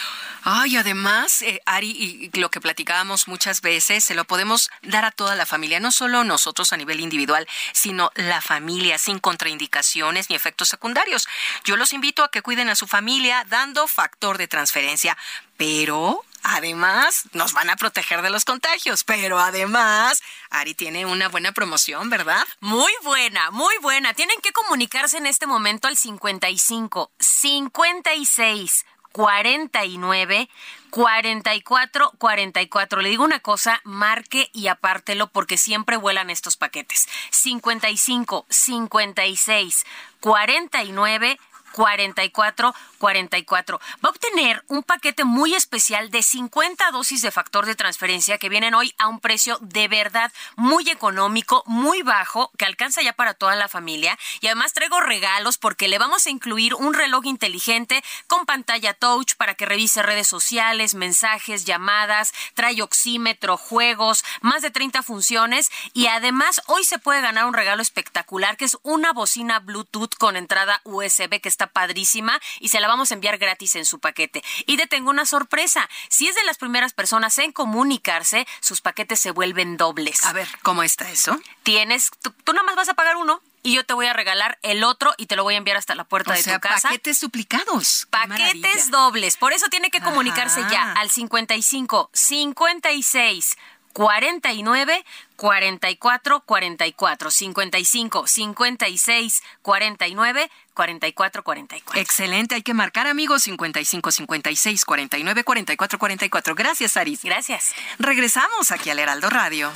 Ay, además, eh, Ari, y lo que platicábamos muchas veces, se lo podemos dar a toda la familia, no solo nosotros a nivel individual, sino la familia, sin contraindicaciones ni efectos secundarios. Yo los invito a que cuiden a su familia dando factor de transferencia, pero Además, nos van a proteger de los contagios, pero además, Ari tiene una buena promoción, ¿verdad? Muy buena, muy buena. Tienen que comunicarse en este momento al 55 56 49 44 44. Le digo una cosa, marque y apártelo porque siempre vuelan estos paquetes. 55 56 49 44 44. Va a obtener un paquete muy especial de 50 dosis de factor de transferencia que vienen hoy a un precio de verdad muy económico, muy bajo, que alcanza ya para toda la familia. Y además traigo regalos porque le vamos a incluir un reloj inteligente con pantalla touch para que revise redes sociales, mensajes, llamadas, trae oxímetro, juegos, más de 30 funciones y además hoy se puede ganar un regalo espectacular que es una bocina Bluetooth con entrada USB que está padrísima y se la vamos a enviar gratis en su paquete. Y te tengo una sorpresa. Si es de las primeras personas en comunicarse, sus paquetes se vuelven dobles. A ver, ¿cómo está eso? Tienes, tú, tú nada más vas a pagar uno y yo te voy a regalar el otro y te lo voy a enviar hasta la puerta o de sea, tu casa. paquetes duplicados. Paquetes dobles. Por eso tiene que comunicarse ya al 55 56 49 44 44 55 56 49 44 44. Excelente, hay que marcar amigos 55 56 49 44 44. Gracias, Aris. Gracias. Regresamos aquí al Heraldo Radio.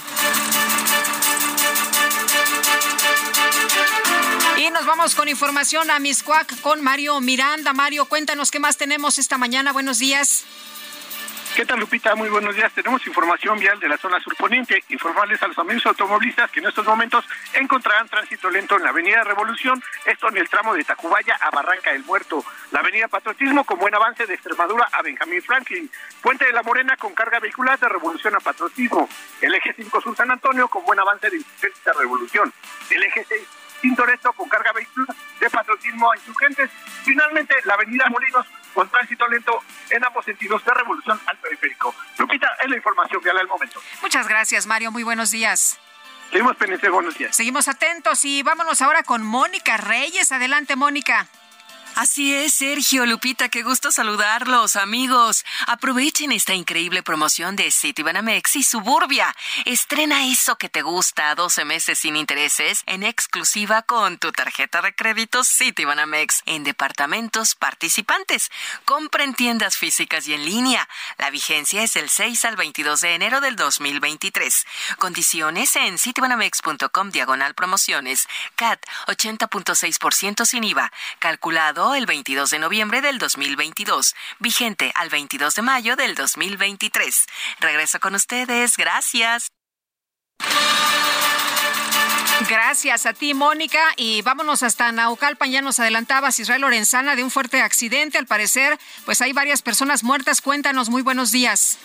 Y nos vamos con información a Miscuac con Mario Miranda. Mario, cuéntanos qué más tenemos esta mañana. Buenos días. ¿Qué tal, Lupita? Muy buenos días. Tenemos información vial de la zona surponiente. Informarles a los amigos automovilistas que en estos momentos encontrarán tránsito lento en la Avenida Revolución, esto en el tramo de Tacubaya a Barranca del Muerto. La Avenida Patriotismo con buen avance de Extremadura a Benjamín Franklin. Puente de la Morena con carga vehicular de Revolución a Patriotismo. El eje 5 Sur San Antonio con buen avance de Insurgentes a Revolución. El eje 6 Tintoretto con carga vehicular de patriotismo a insurgentes. Finalmente, la avenida Molinos con tránsito lento en ambos sentidos de revolución al periférico. Lupita, es la información que al momento. Muchas gracias, Mario. Muy buenos días. Seguimos pendientes, buenos días. Seguimos atentos y vámonos ahora con Mónica Reyes. Adelante, Mónica. Así es, Sergio, Lupita, qué gusto saludarlos, amigos. Aprovechen esta increíble promoción de Citibanamex y Suburbia. Estrena eso que te gusta a 12 meses sin intereses en exclusiva con tu tarjeta de crédito Citibanamex en departamentos participantes. Compra en tiendas físicas y en línea. La vigencia es del 6 al 22 de enero del 2023. Condiciones en citibanamex.com diagonal promociones. CAT 80.6% sin IVA. Calculado el 22 de noviembre del 2022, vigente al 22 de mayo del 2023. Regreso con ustedes. Gracias. Gracias a ti, Mónica. Y vámonos hasta Naucalpan. Ya nos adelantabas, Israel Lorenzana, de un fuerte accidente. Al parecer, pues hay varias personas muertas. Cuéntanos, muy buenos días.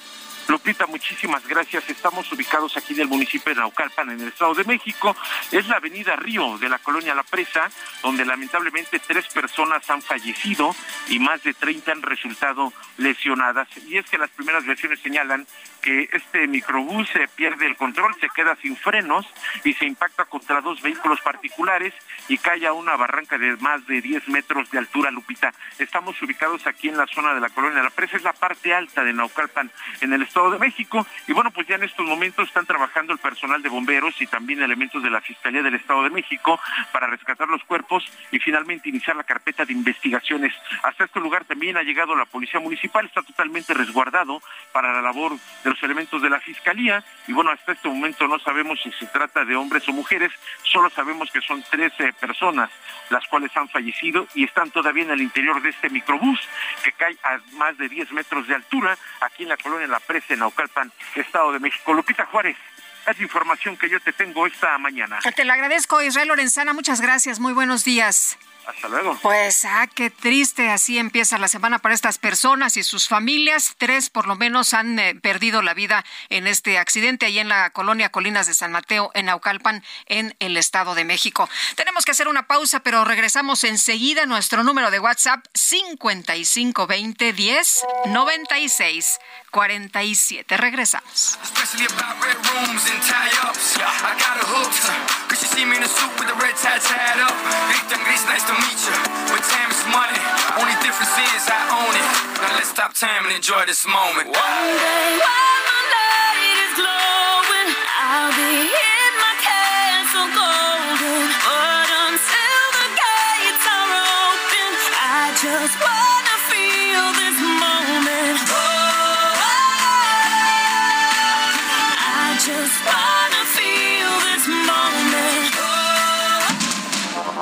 Lupita, muchísimas gracias. Estamos ubicados aquí en el municipio de Naucalpan, en el Estado de México. Es la avenida Río de la colonia La Presa, donde lamentablemente tres personas han fallecido y más de 30 han resultado lesionadas. Y es que las primeras versiones señalan que este microbús se pierde el control, se queda sin frenos y se impacta contra dos vehículos particulares y cae a una barranca de más de 10 metros de altura, Lupita. Estamos ubicados aquí en la zona de la colonia La Presa, es la parte alta de Naucalpan, en el Estado de México. Y bueno, pues ya en estos momentos están trabajando el personal de bomberos y también elementos de la Fiscalía del Estado de México para rescatar los cuerpos y finalmente iniciar la carpeta de investigaciones. Hasta este lugar también ha llegado la Policía Municipal, está totalmente resguardado para la labor de los elementos de la Fiscalía y bueno, hasta este momento no sabemos si se trata de hombres o mujeres, solo sabemos que son 13 personas las cuales han fallecido y están todavía en el interior de este microbús que cae a más de 10 metros de altura aquí en la colonia La Presa, en Naucalpan, Estado de México. Lupita Juárez. Es información que yo te tengo esta mañana. Te lo agradezco, Israel Lorenzana. Muchas gracias. Muy buenos días. Hasta luego. Pues, ah, qué triste. Así empieza la semana para estas personas y sus familias. Tres, por lo menos, han eh, perdido la vida en este accidente ahí en la colonia Colinas de San Mateo, en Naucalpan, en el Estado de México. Tenemos que hacer una pausa, pero regresamos enseguida. Nuestro número de WhatsApp, 5520 10 96 47. Regresamos. meet you. But time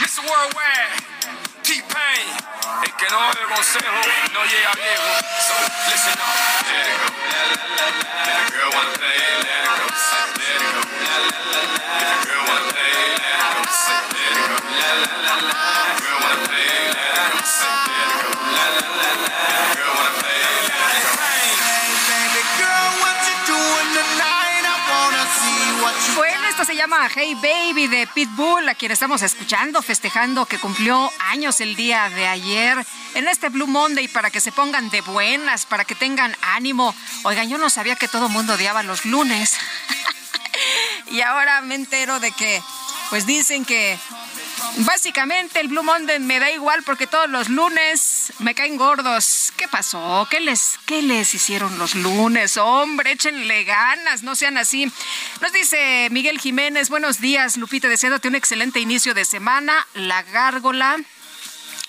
Mr. Worldwide, T-Pain. El que no bebe consejo no llega viejo. So, listen up. Let it go. La, la, la, la. Girl llama Hey Baby de Pitbull, a quien estamos escuchando, festejando que cumplió años el día de ayer en este Blue Monday para que se pongan de buenas, para que tengan ánimo. Oigan, yo no sabía que todo mundo odiaba los lunes. y ahora me entero de que, pues dicen que Básicamente el Blue Monday me da igual porque todos los lunes me caen gordos. ¿Qué pasó? ¿Qué les, qué les hicieron los lunes? Hombre, échenle ganas, no sean así. Nos dice Miguel Jiménez, buenos días, Lupita, deseándote un excelente inicio de semana. La gárgola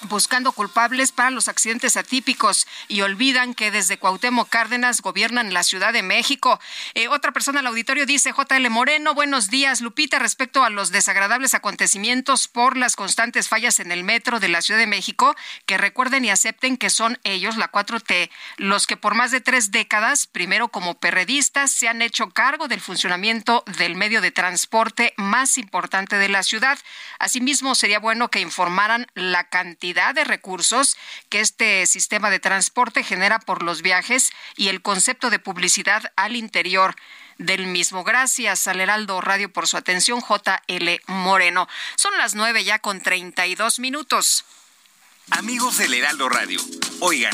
buscando culpables para los accidentes atípicos y olvidan que desde Cuauhtémoc Cárdenas gobiernan la Ciudad de México. Eh, otra persona al auditorio dice, JL Moreno, buenos días, Lupita, respecto a los desagradables acontecimientos por las constantes fallas en el metro de la Ciudad de México, que recuerden y acepten que son ellos, la 4T, los que por más de tres décadas, primero como perredistas, se han hecho cargo del funcionamiento del medio de transporte más importante de la ciudad. Asimismo, sería bueno que informaran la cantidad de recursos que este sistema de transporte genera por los viajes y el concepto de publicidad al interior del mismo. Gracias al Heraldo Radio por su atención, JL Moreno. Son las nueve ya con 32 minutos. Amigos del Heraldo Radio, oigan,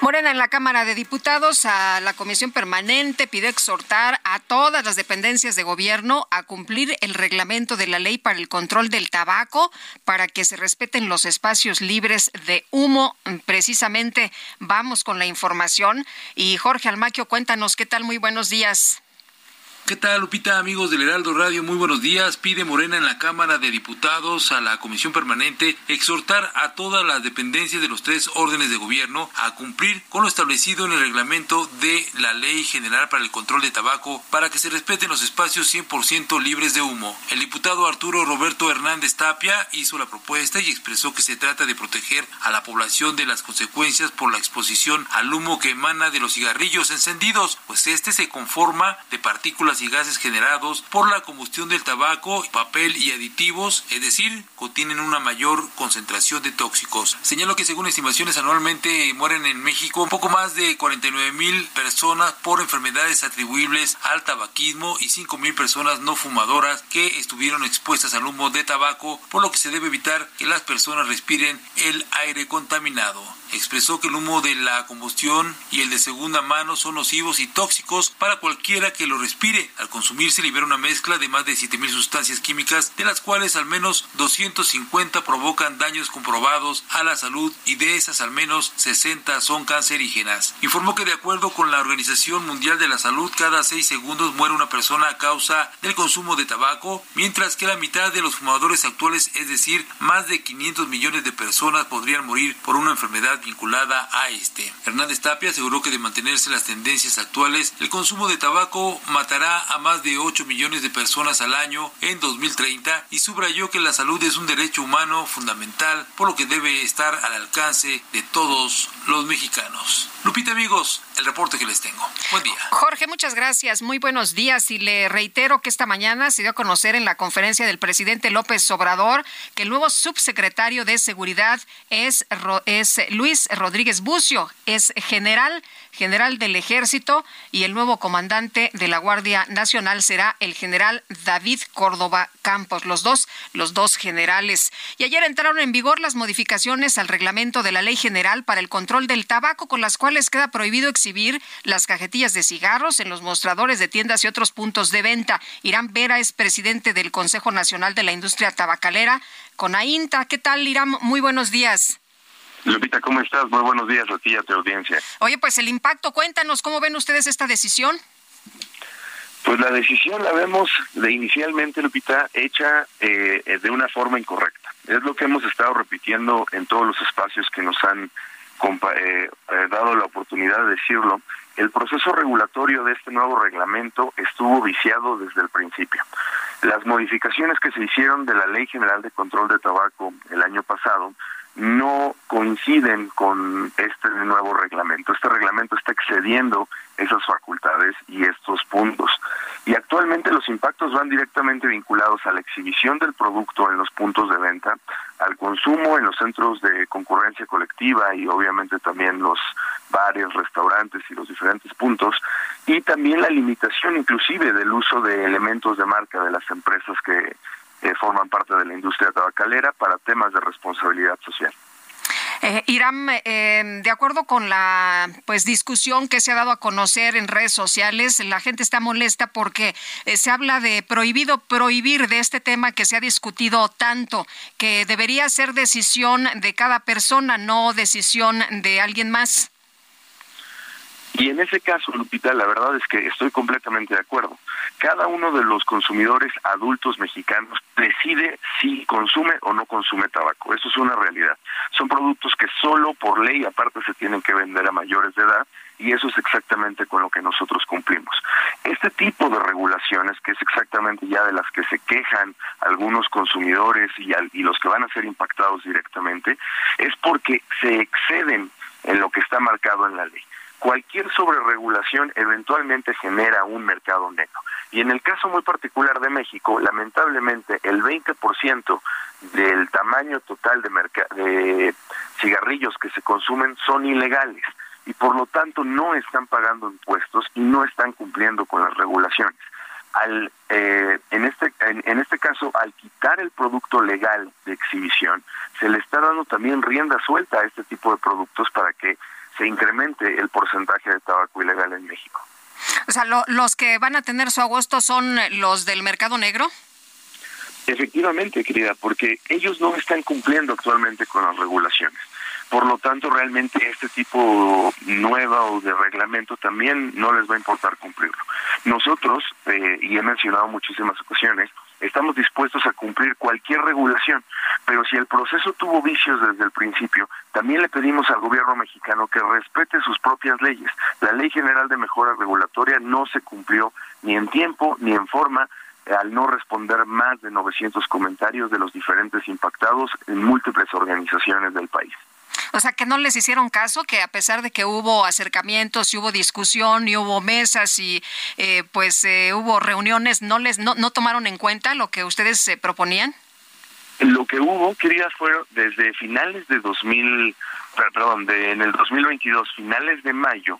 Morena en la Cámara de Diputados a la Comisión Permanente pide exhortar a todas las dependencias de gobierno a cumplir el reglamento de la ley para el control del tabaco para que se respeten los espacios libres de humo. Precisamente vamos con la información y Jorge Almaquio, cuéntanos qué tal. Muy buenos días. ¿Qué tal, Lupita, amigos del Heraldo Radio? Muy buenos días. Pide Morena en la Cámara de Diputados a la Comisión Permanente exhortar a todas las dependencias de los tres órdenes de gobierno a cumplir con lo establecido en el reglamento de la Ley General para el Control de Tabaco para que se respeten los espacios 100% libres de humo. El diputado Arturo Roberto Hernández Tapia hizo la propuesta y expresó que se trata de proteger a la población de las consecuencias por la exposición al humo que emana de los cigarrillos encendidos, pues este se conforma de partículas y gases generados por la combustión del tabaco, papel y aditivos, es decir, contienen una mayor concentración de tóxicos. Señalo que según estimaciones anualmente mueren en México un poco más de 49 mil personas por enfermedades atribuibles al tabaquismo y 5 mil personas no fumadoras que estuvieron expuestas al humo de tabaco, por lo que se debe evitar que las personas respiren el aire contaminado expresó que el humo de la combustión y el de segunda mano son nocivos y tóxicos para cualquiera que lo respire. Al consumirse libera una mezcla de más de 7.000 sustancias químicas, de las cuales al menos 250 provocan daños comprobados a la salud y de esas al menos 60 son cancerígenas. Informó que de acuerdo con la Organización Mundial de la Salud, cada 6 segundos muere una persona a causa del consumo de tabaco, mientras que la mitad de los fumadores actuales, es decir, más de 500 millones de personas podrían morir por una enfermedad vinculada a este. Hernández Tapia aseguró que de mantenerse las tendencias actuales, el consumo de tabaco matará a más de 8 millones de personas al año en 2030 y subrayó que la salud es un derecho humano fundamental, por lo que debe estar al alcance de todos los mexicanos. Lupita, amigos, el reporte que les tengo. Buen día. Jorge, muchas gracias. Muy buenos días. Y le reitero que esta mañana se dio a conocer en la conferencia del presidente López Obrador que el nuevo subsecretario de Seguridad es, es Luis Rodríguez Bucio. Es general general del ejército y el nuevo comandante de la Guardia Nacional será el general David Córdoba Campos, los dos, los dos generales. Y ayer entraron en vigor las modificaciones al reglamento de la Ley General para el control del tabaco, con las cuales queda prohibido exhibir las cajetillas de cigarros en los mostradores de tiendas y otros puntos de venta. Irán Vera es presidente del Consejo Nacional de la Industria Tabacalera. Con AINTA, ¿qué tal, Irán? Muy buenos días. Lupita, ¿cómo estás? Muy buenos días a ti y a tu audiencia. Oye, pues el impacto, cuéntanos, ¿cómo ven ustedes esta decisión? Pues la decisión la vemos de inicialmente, Lupita, hecha eh, de una forma incorrecta. Es lo que hemos estado repitiendo en todos los espacios que nos han eh, eh, dado la oportunidad de decirlo. El proceso regulatorio de este nuevo reglamento estuvo viciado desde el principio. Las modificaciones que se hicieron de la Ley General de Control de Tabaco el año pasado no coinciden con este nuevo reglamento. Este reglamento está excediendo esas facultades y estos puntos. Y actualmente los impactos van directamente vinculados a la exhibición del producto en los puntos de venta, al consumo en los centros de concurrencia colectiva y obviamente también los bares, restaurantes y los diferentes puntos, y también la limitación inclusive del uso de elementos de marca de las empresas que eh, forman parte de la industria tabacalera para temas de responsabilidad social. Eh, Irán, eh, de acuerdo con la pues discusión que se ha dado a conocer en redes sociales, la gente está molesta porque eh, se habla de prohibido prohibir de este tema que se ha discutido tanto, que debería ser decisión de cada persona, no decisión de alguien más. Y en ese caso, Lupita, la verdad es que estoy completamente de acuerdo. Cada uno de los consumidores adultos mexicanos decide si consume o no consume tabaco. Eso es una realidad. Son productos que solo por ley aparte se tienen que vender a mayores de edad y eso es exactamente con lo que nosotros cumplimos. Este tipo de regulaciones, que es exactamente ya de las que se quejan algunos consumidores y, y los que van a ser impactados directamente, es porque se exceden en lo que está marcado en la ley cualquier sobreregulación eventualmente genera un mercado negro. Y en el caso muy particular de México, lamentablemente el 20% del tamaño total de, de cigarrillos que se consumen son ilegales y por lo tanto no están pagando impuestos y no están cumpliendo con las regulaciones. Al, eh, en, este, en, este caso, al quitar el producto legal de exhibición, se le está dando también rienda suelta a este tipo de productos para que se incremente el porcentaje de tabaco ilegal en México. O sea, los que van a tener su agosto son los del mercado negro. Efectivamente, querida, porque ellos no están cumpliendo actualmente con las regulaciones. Por lo tanto, realmente este tipo nuevo de reglamento también no les va a importar cumplirlo. Nosotros, eh, y he mencionado muchísimas ocasiones, estamos dispuestos a cumplir cualquier regulación, pero si el proceso tuvo vicios desde el principio, también le pedimos al gobierno mexicano que respete sus propias leyes. La Ley General de Mejora Regulatoria no se cumplió ni en tiempo ni en forma al no responder más de 900 comentarios de los diferentes impactados en múltiples organizaciones del país. O sea, que no les hicieron caso, que a pesar de que hubo acercamientos y hubo discusión y hubo mesas y eh, pues eh, hubo reuniones, ¿no les no, no tomaron en cuenta lo que ustedes se proponían? Lo que hubo, queridas, fue desde finales de 2000, perdón, de, en el 2022, finales de mayo,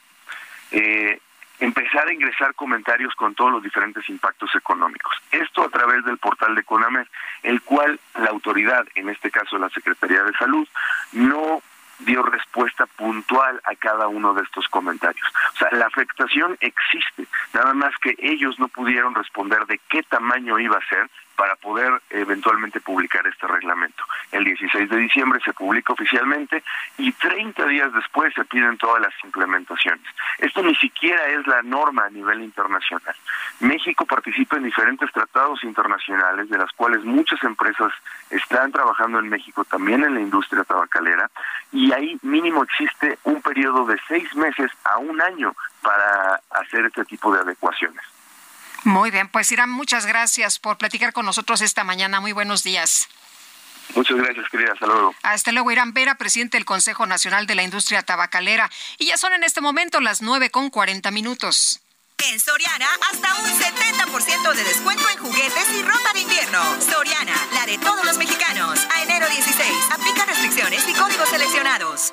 eh, empezar a ingresar comentarios con todos los diferentes impactos económicos. Esto a través del portal de CONAMED, el cual la autoridad, en este caso la Secretaría de Salud, no dio respuesta puntual a cada uno de estos comentarios. O sea, la afectación existe, nada más que ellos no pudieron responder de qué tamaño iba a ser para poder eventualmente publicar este reglamento. El 16 de diciembre se publica oficialmente y 30 días después se piden todas las implementaciones. Esto ni siquiera es la norma a nivel internacional. México participa en diferentes tratados internacionales de las cuales muchas empresas están trabajando en México también en la industria tabacalera y ahí mínimo existe un periodo de seis meses a un año para hacer este tipo de adecuaciones. Muy bien, pues Irán, muchas gracias por platicar con nosotros esta mañana. Muy buenos días. Muchas gracias, querida. Hasta luego. Hasta luego, Irán Vera, presidente del Consejo Nacional de la Industria Tabacalera. Y ya son en este momento las nueve con cuarenta minutos. En Soriana, hasta un 70% de descuento en juguetes y ropa de invierno. Soriana, la de todos los mexicanos. A enero 16, aplica restricciones y códigos seleccionados.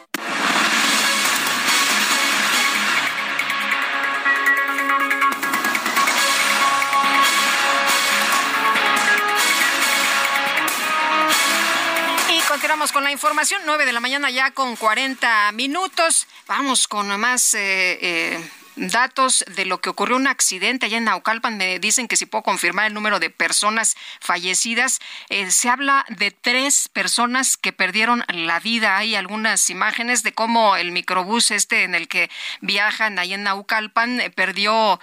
Continuamos con la información. 9 de la mañana ya con 40 minutos. Vamos con más eh, eh, datos de lo que ocurrió un accidente allá en Naucalpan. Me dicen que si puedo confirmar el número de personas fallecidas. Eh, se habla de tres personas que perdieron la vida. Hay algunas imágenes de cómo el microbús este en el que viajan allá en Naucalpan perdió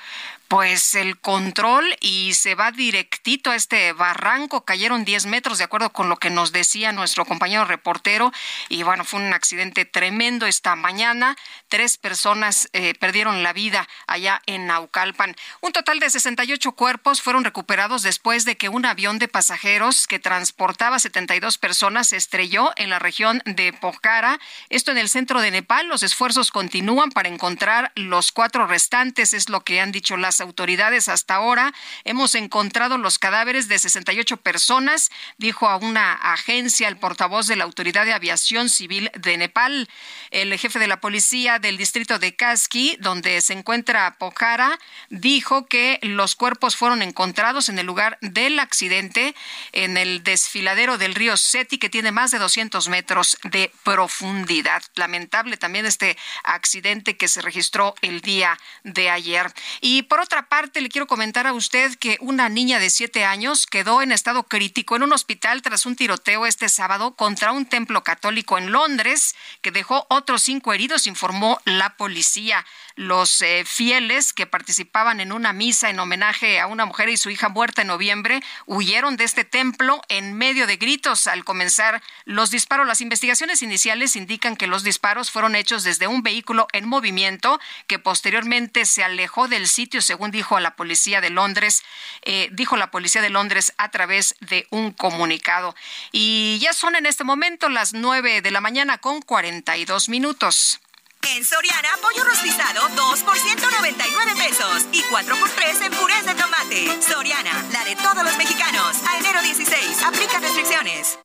pues el control y se va directito a este barranco. Cayeron 10 metros, de acuerdo con lo que nos decía nuestro compañero reportero. Y bueno, fue un accidente tremendo esta mañana. Tres personas eh, perdieron la vida allá en Naucalpan. Un total de 68 cuerpos fueron recuperados después de que un avión de pasajeros que transportaba 72 personas se estrelló en la región de Pokhara. Esto en el centro de Nepal. Los esfuerzos continúan para encontrar los cuatro restantes, es lo que han dicho las autoridades hasta ahora. Hemos encontrado los cadáveres de 68 personas, dijo a una agencia el portavoz de la Autoridad de Aviación Civil de Nepal. El jefe de la policía del distrito de Kaski, donde se encuentra Pokhara, dijo que los cuerpos fueron encontrados en el lugar del accidente en el desfiladero del río Seti, que tiene más de 200 metros de profundidad. Lamentable también este accidente que se registró el día de ayer. Y por otra parte, le quiero comentar a usted que una niña de siete años quedó en estado crítico en un hospital tras un tiroteo este sábado contra un templo católico en Londres, que dejó otros cinco heridos, informó la policía. Los eh, fieles que participaban en una misa en homenaje a una mujer y su hija muerta en noviembre huyeron de este templo en medio de gritos al comenzar los disparos. Las investigaciones iniciales indican que los disparos fueron hechos desde un vehículo en movimiento que posteriormente se alejó del sitio, según dijo a la policía de Londres, eh, dijo la policía de Londres a través de un comunicado. Y ya son en este momento las nueve de la mañana con 42 minutos. En Soriana, pollo rostizado 2 por 199 pesos y 4 por 3 en purés de tomate. Soriana, la de todos los mexicanos. A enero 16, aplica restricciones.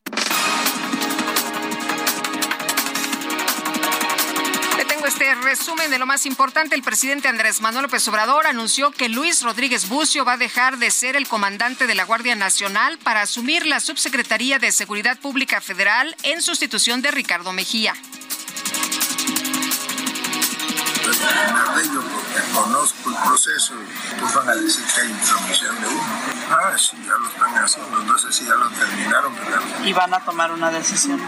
Tengo este resumen de lo más importante. El presidente Andrés Manuel López Obrador anunció que Luis Rodríguez Bucio va a dejar de ser el comandante de la Guardia Nacional para asumir la Subsecretaría de Seguridad Pública Federal en sustitución de Ricardo Mejía. De ello porque conozco el proceso y pues van a decir que hay intromisión de uno. Ah, sí, ya lo están haciendo, no sé si ya lo terminaron. Pero... ¿Y van a tomar una decisión?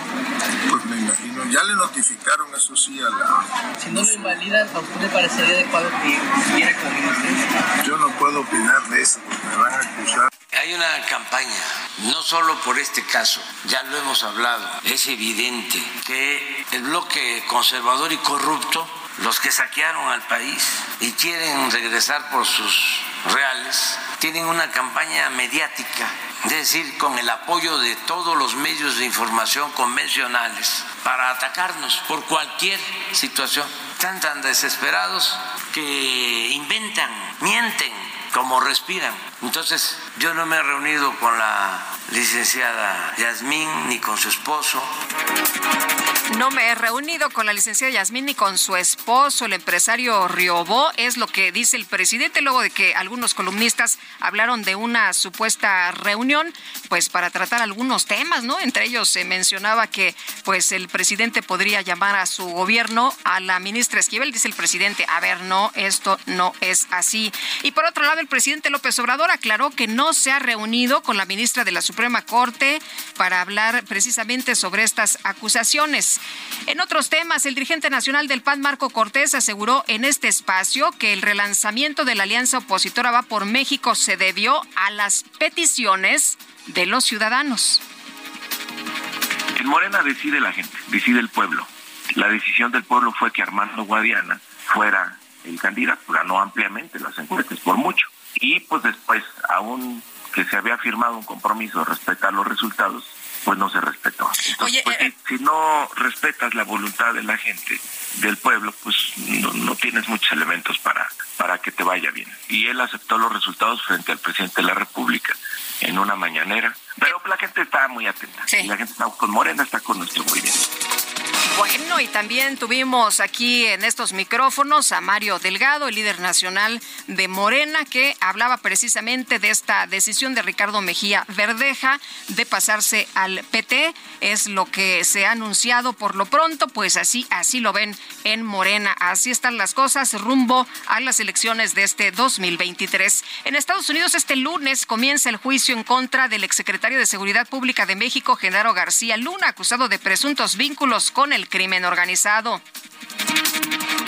Pues me imagino, ya le notificaron eso sí a la... Si no lo invalidan, ¿a usted le parecería adecuado que siguiera como ministro? Yo no puedo opinar de eso, porque me van a acusar. Hay una campaña, no solo por este caso, ya lo hemos hablado, es evidente que el bloque conservador y corrupto los que saquearon al país y quieren regresar por sus reales, tienen una campaña mediática, es decir, con el apoyo de todos los medios de información convencionales para atacarnos por cualquier situación. Están tan desesperados que inventan, mienten como respiran. Entonces, yo no me he reunido con la licenciada Yasmín ni con su esposo. No me he reunido con la licenciada Yasmín ni con su esposo, el empresario Riobó, es lo que dice el presidente luego de que algunos columnistas hablaron de una supuesta reunión, pues para tratar algunos temas, ¿no? Entre ellos se mencionaba que pues el presidente podría llamar a su gobierno a la ministra Esquivel, dice el presidente, a ver, no, esto no es así. Y por otro lado, el presidente López Obrador aclaró que no se ha reunido con la ministra de la Suprema Corte para hablar precisamente sobre estas acusaciones. En otros temas, el dirigente nacional del PAN, Marco Cortés, aseguró en este espacio que el relanzamiento de la alianza opositora Va por México se debió a las peticiones de los ciudadanos. En Morena decide la gente, decide el pueblo. La decisión del pueblo fue que Armando Guadiana fuera el candidato, ganó ampliamente las encuestas por mucho. Y pues después, aún que se había firmado un compromiso de respetar los resultados, pues no se respetó. Entonces, pues, eh, si, si no respetas la voluntad de la gente, del pueblo, pues no, no tienes muchos elementos para, para que te vaya bien. Y él aceptó los resultados frente al presidente de la República en una mañanera. Pero la gente está muy atenta. Y la gente está con Morena, está con nuestro movimiento. Bueno, y también tuvimos aquí en estos micrófonos a Mario Delgado, el líder nacional de Morena, que hablaba precisamente de esta decisión de Ricardo Mejía Verdeja de pasarse al PT. Es lo que se ha anunciado por lo pronto, pues así, así lo ven en Morena. Así están las cosas rumbo a las elecciones de este 2023. En Estados Unidos este lunes comienza el juicio en contra del exsecretario de Seguridad Pública de México, Genaro García Luna, acusado de presuntos vínculos con el crimen organizado.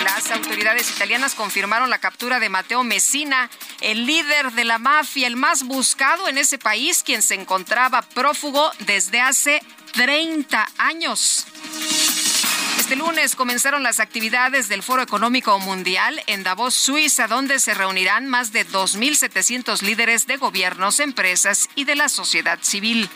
Las autoridades italianas confirmaron la captura de Mateo Messina, el líder de la mafia, el más buscado en ese país, quien se encontraba prófugo desde hace 30 años. Este lunes comenzaron las actividades del Foro Económico Mundial en Davos, Suiza, donde se reunirán más de 2.700 líderes de gobiernos, empresas y de la sociedad civil.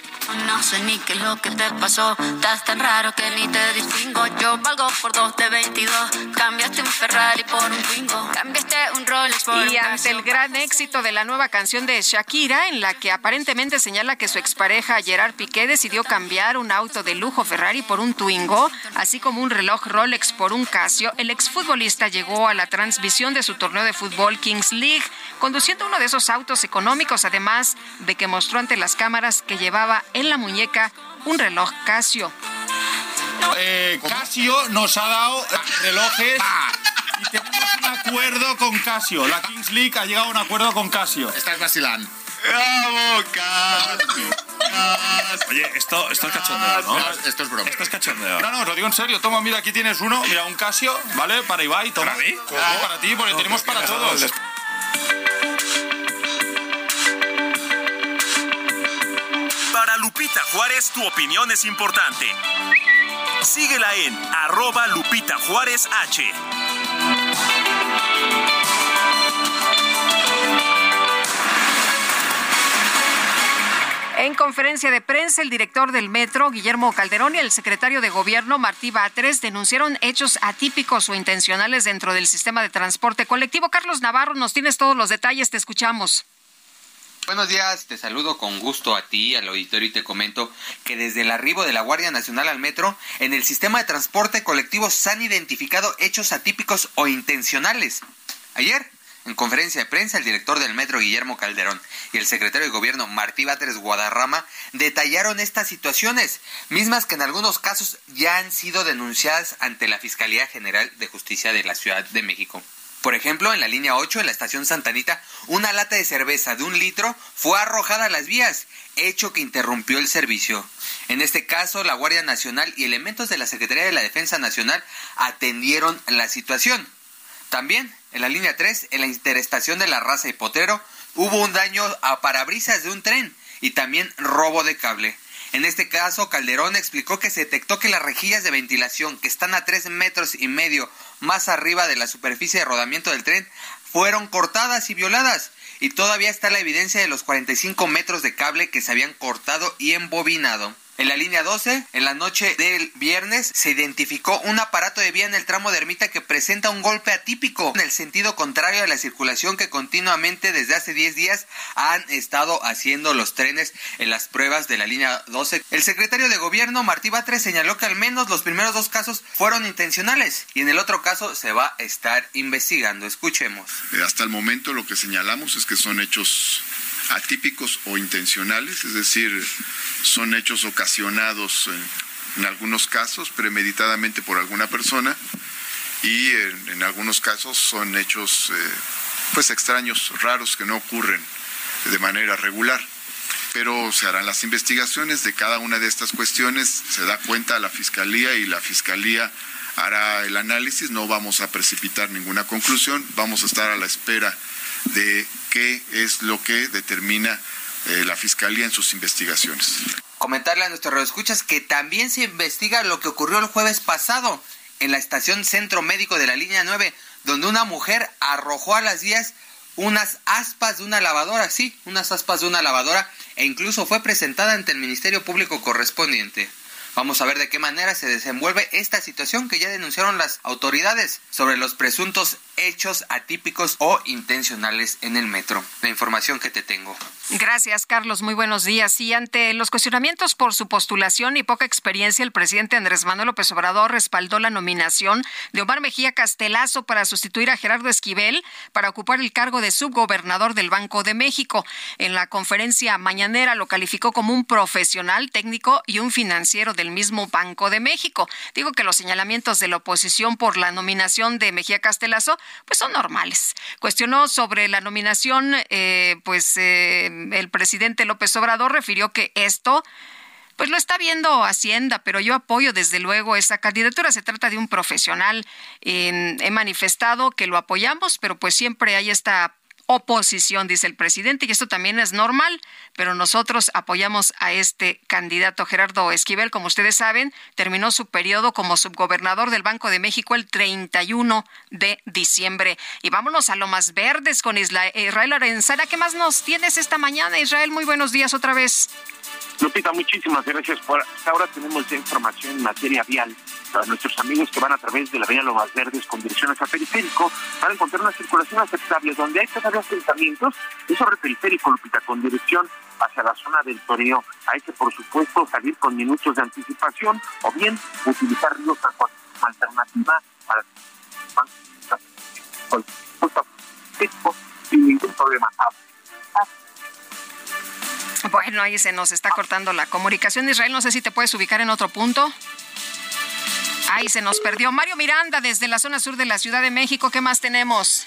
No sé ni qué es lo que te pasó, estás tan raro que ni te distingo. Yo valgo por dos de 22, cambiaste un Ferrari por un Twingo, cambiaste un Rolex por Y ante el gran éxito de la nueva canción de Shakira, en la que aparentemente señala que su expareja Gerard Piqué decidió cambiar un auto de lujo Ferrari por un Twingo, así como un reloj Rolex por un Casio, el exfutbolista llegó a la transmisión de su torneo de fútbol Kings League, conduciendo uno de esos autos económicos, además de que mostró ante las cámaras que llevaba en la muñeca un reloj Casio. Eh, Casio nos ha dado relojes y tenemos un acuerdo con Casio. La Kings League ha llegado a un acuerdo con Casio. Estás vacilando. Oye, esto, esto es cachondeo, ¿no? Esto es broma. Esto es cachondeo. No, no, os lo digo en serio. Toma, mira, aquí tienes uno. Mira, un Casio, ¿vale? Para Ibai. Toma. ¿Para mí? para ti, porque tenemos para todos. Para Lupita Juárez, tu opinión es importante. Síguela en arroba Lupita Juárez H. En conferencia de prensa, el director del metro, Guillermo Calderón, y el secretario de gobierno, Martí Batres, denunciaron hechos atípicos o intencionales dentro del sistema de transporte colectivo. Carlos Navarro, nos tienes todos los detalles, te escuchamos. Buenos días, te saludo con gusto a ti, al auditorio y te comento que desde el arribo de la Guardia Nacional al metro, en el sistema de transporte colectivo se han identificado hechos atípicos o intencionales. Ayer, en conferencia de prensa, el director del metro, Guillermo Calderón, y el secretario de gobierno, Martí Batres Guadarrama, detallaron estas situaciones, mismas que en algunos casos ya han sido denunciadas ante la Fiscalía General de Justicia de la Ciudad de México. Por ejemplo, en la línea 8 de la estación Santanita, una lata de cerveza de un litro fue arrojada a las vías, hecho que interrumpió el servicio. En este caso, la Guardia Nacional y elementos de la Secretaría de la Defensa Nacional atendieron la situación. También, en la línea 3, en la interestación de la raza y Potrero, hubo un daño a parabrisas de un tren y también robo de cable. En este caso, Calderón explicó que se detectó que las rejillas de ventilación que están a tres metros y medio más arriba de la superficie de rodamiento del tren fueron cortadas y violadas. Y todavía está la evidencia de los 45 metros de cable que se habían cortado y embobinado. En la línea 12, en la noche del viernes, se identificó un aparato de vía en el tramo de Ermita que presenta un golpe atípico en el sentido contrario a la circulación que continuamente desde hace 10 días han estado haciendo los trenes en las pruebas de la línea 12. El secretario de gobierno, Martí Batres, señaló que al menos los primeros dos casos fueron intencionales y en el otro caso se va a estar investigando. Escuchemos. Hasta el momento lo que señalamos es que son hechos atípicos o intencionales, es decir, son hechos ocasionados en, en algunos casos premeditadamente por alguna persona y en, algunos casos son hechos eh, pues extraños, raros que no ocurren de manera regular. Pero se harán las investigaciones de cada una de estas cuestiones, se da cuenta la Fiscalía y la Fiscalía hará el análisis, no vamos a precipitar ninguna conclusión, vamos a estar a la espera de qué es lo que determina eh, la Fiscalía en sus investigaciones. Comentarle a nuestros escuchas que también se investiga lo que ocurrió el jueves pasado en la estación Centro Médico de la línea 9, donde una mujer arrojó a las vías unas aspas de una lavadora, sí, unas aspas de una lavadora, e incluso fue presentada ante el Ministerio Público correspondiente. Vamos a ver de qué manera se desenvuelve esta situación que ya denunciaron las autoridades sobre los presuntos hechos atípicos o intencionales en el metro. La información que te tengo. Gracias, Carlos. Muy buenos días. Y ante los cuestionamientos por su postulación y poca experiencia, el presidente Andrés Manuel López Obrador respaldó la nominación de Omar Mejía Castelazo para sustituir a Gerardo Esquivel para ocupar el cargo de subgobernador del Banco de México. En la conferencia mañanera lo calificó como un profesional técnico y un financiero del mismo Banco de México. Digo que los señalamientos de la oposición por la nominación de Mejía Castelazo pues son normales. Cuestionó sobre la nominación, eh, pues eh, el presidente López Obrador refirió que esto pues lo está viendo Hacienda, pero yo apoyo desde luego esa candidatura. Se trata de un profesional. he manifestado que lo apoyamos, pero pues siempre hay esta oposición, dice el presidente, y esto también es normal, pero nosotros apoyamos a este candidato Gerardo Esquivel, como ustedes saben, terminó su periodo como subgobernador del Banco de México el 31 de diciembre. Y vámonos a lo más verdes con Israel Arenzana. ¿Qué más nos tienes esta mañana, Israel? Muy buenos días otra vez. Lupita, muchísimas gracias. Por ahora tenemos ya información en materia vial para nuestros amigos que van a través de la avenida Lomas Verdes con dirección hacia Periférico van a encontrar una circulación aceptable donde hay todavía asentamientos es sobre Periférico, Lupita, con dirección hacia la zona del toreo. Hay que, por supuesto, salir con minutos de anticipación o bien utilizar ríos como alternativa para sin ningún problema. Bueno, ahí se nos está cortando la comunicación. Israel, no sé si te puedes ubicar en otro punto. Ahí se nos perdió. Mario Miranda, desde la zona sur de la Ciudad de México, ¿qué más tenemos?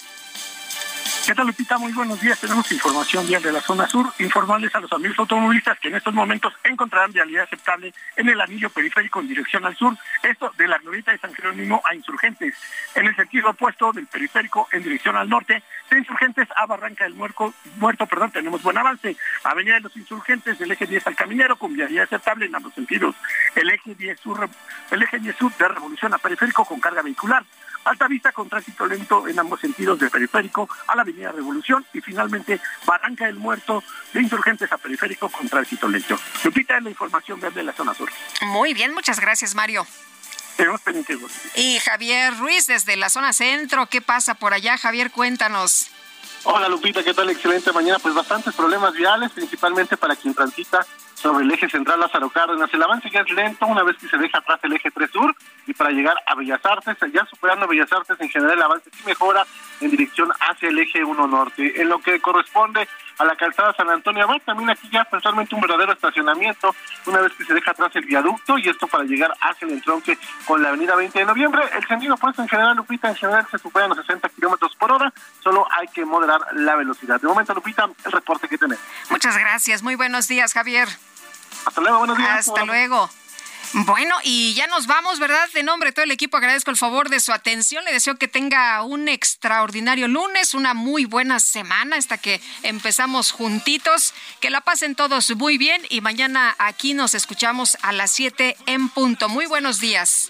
¿Qué tal, Lupita? Muy buenos días. Tenemos información vial de la zona sur. Informarles a los amigos automovilistas que en estos momentos encontrarán vialidad aceptable en el anillo periférico en dirección al sur. Esto de la glorieta de San Jerónimo a Insurgentes. En el sentido opuesto del periférico en dirección al norte, de Insurgentes a Barranca del Muerto, muerto perdón, tenemos buen avance. Avenida de los Insurgentes del eje 10 al Caminero con vialidad aceptable en ambos sentidos. El eje 10 sur, el eje 10 sur de Revolución a periférico con carga vehicular. Alta Vista con tránsito lento en ambos sentidos de periférico a la Avenida Revolución y finalmente Barranca del Muerto de Insurgentes a periférico con tránsito lento. Lupita es la información de la zona sur. Muy bien, muchas gracias Mario. Y Javier Ruiz desde la zona centro, ¿qué pasa por allá? Javier, cuéntanos. Hola Lupita, ¿qué tal? Excelente mañana. Pues bastantes problemas viales, principalmente para quien transita sobre el eje central Lázaro Cárdenas. El avance ya es lento una vez que se deja atrás el eje 3 sur y para llegar a Bellas Artes, ya superando Bellas Artes en general el avance sí mejora en dirección hacia el eje 1 norte. En lo que corresponde a la calzada San Antonio Abad, también aquí ya personalmente un verdadero estacionamiento una vez que se deja atrás el viaducto y esto para llegar hacia el entronque con la avenida 20 de noviembre. El sentido puesto en general, Lupita, en general se supera los 60 kilómetros por hora, solo hay que moderar la velocidad. De momento, Lupita, el reporte que tenemos. Muchas gracias, muy buenos días, Javier. Hasta luego, buenos días. Hasta luego. Bueno, y ya nos vamos, ¿verdad? De nombre de todo el equipo agradezco el favor de su atención. Le deseo que tenga un extraordinario lunes, una muy buena semana hasta que empezamos juntitos. Que la pasen todos muy bien y mañana aquí nos escuchamos a las 7 en punto. Muy buenos días.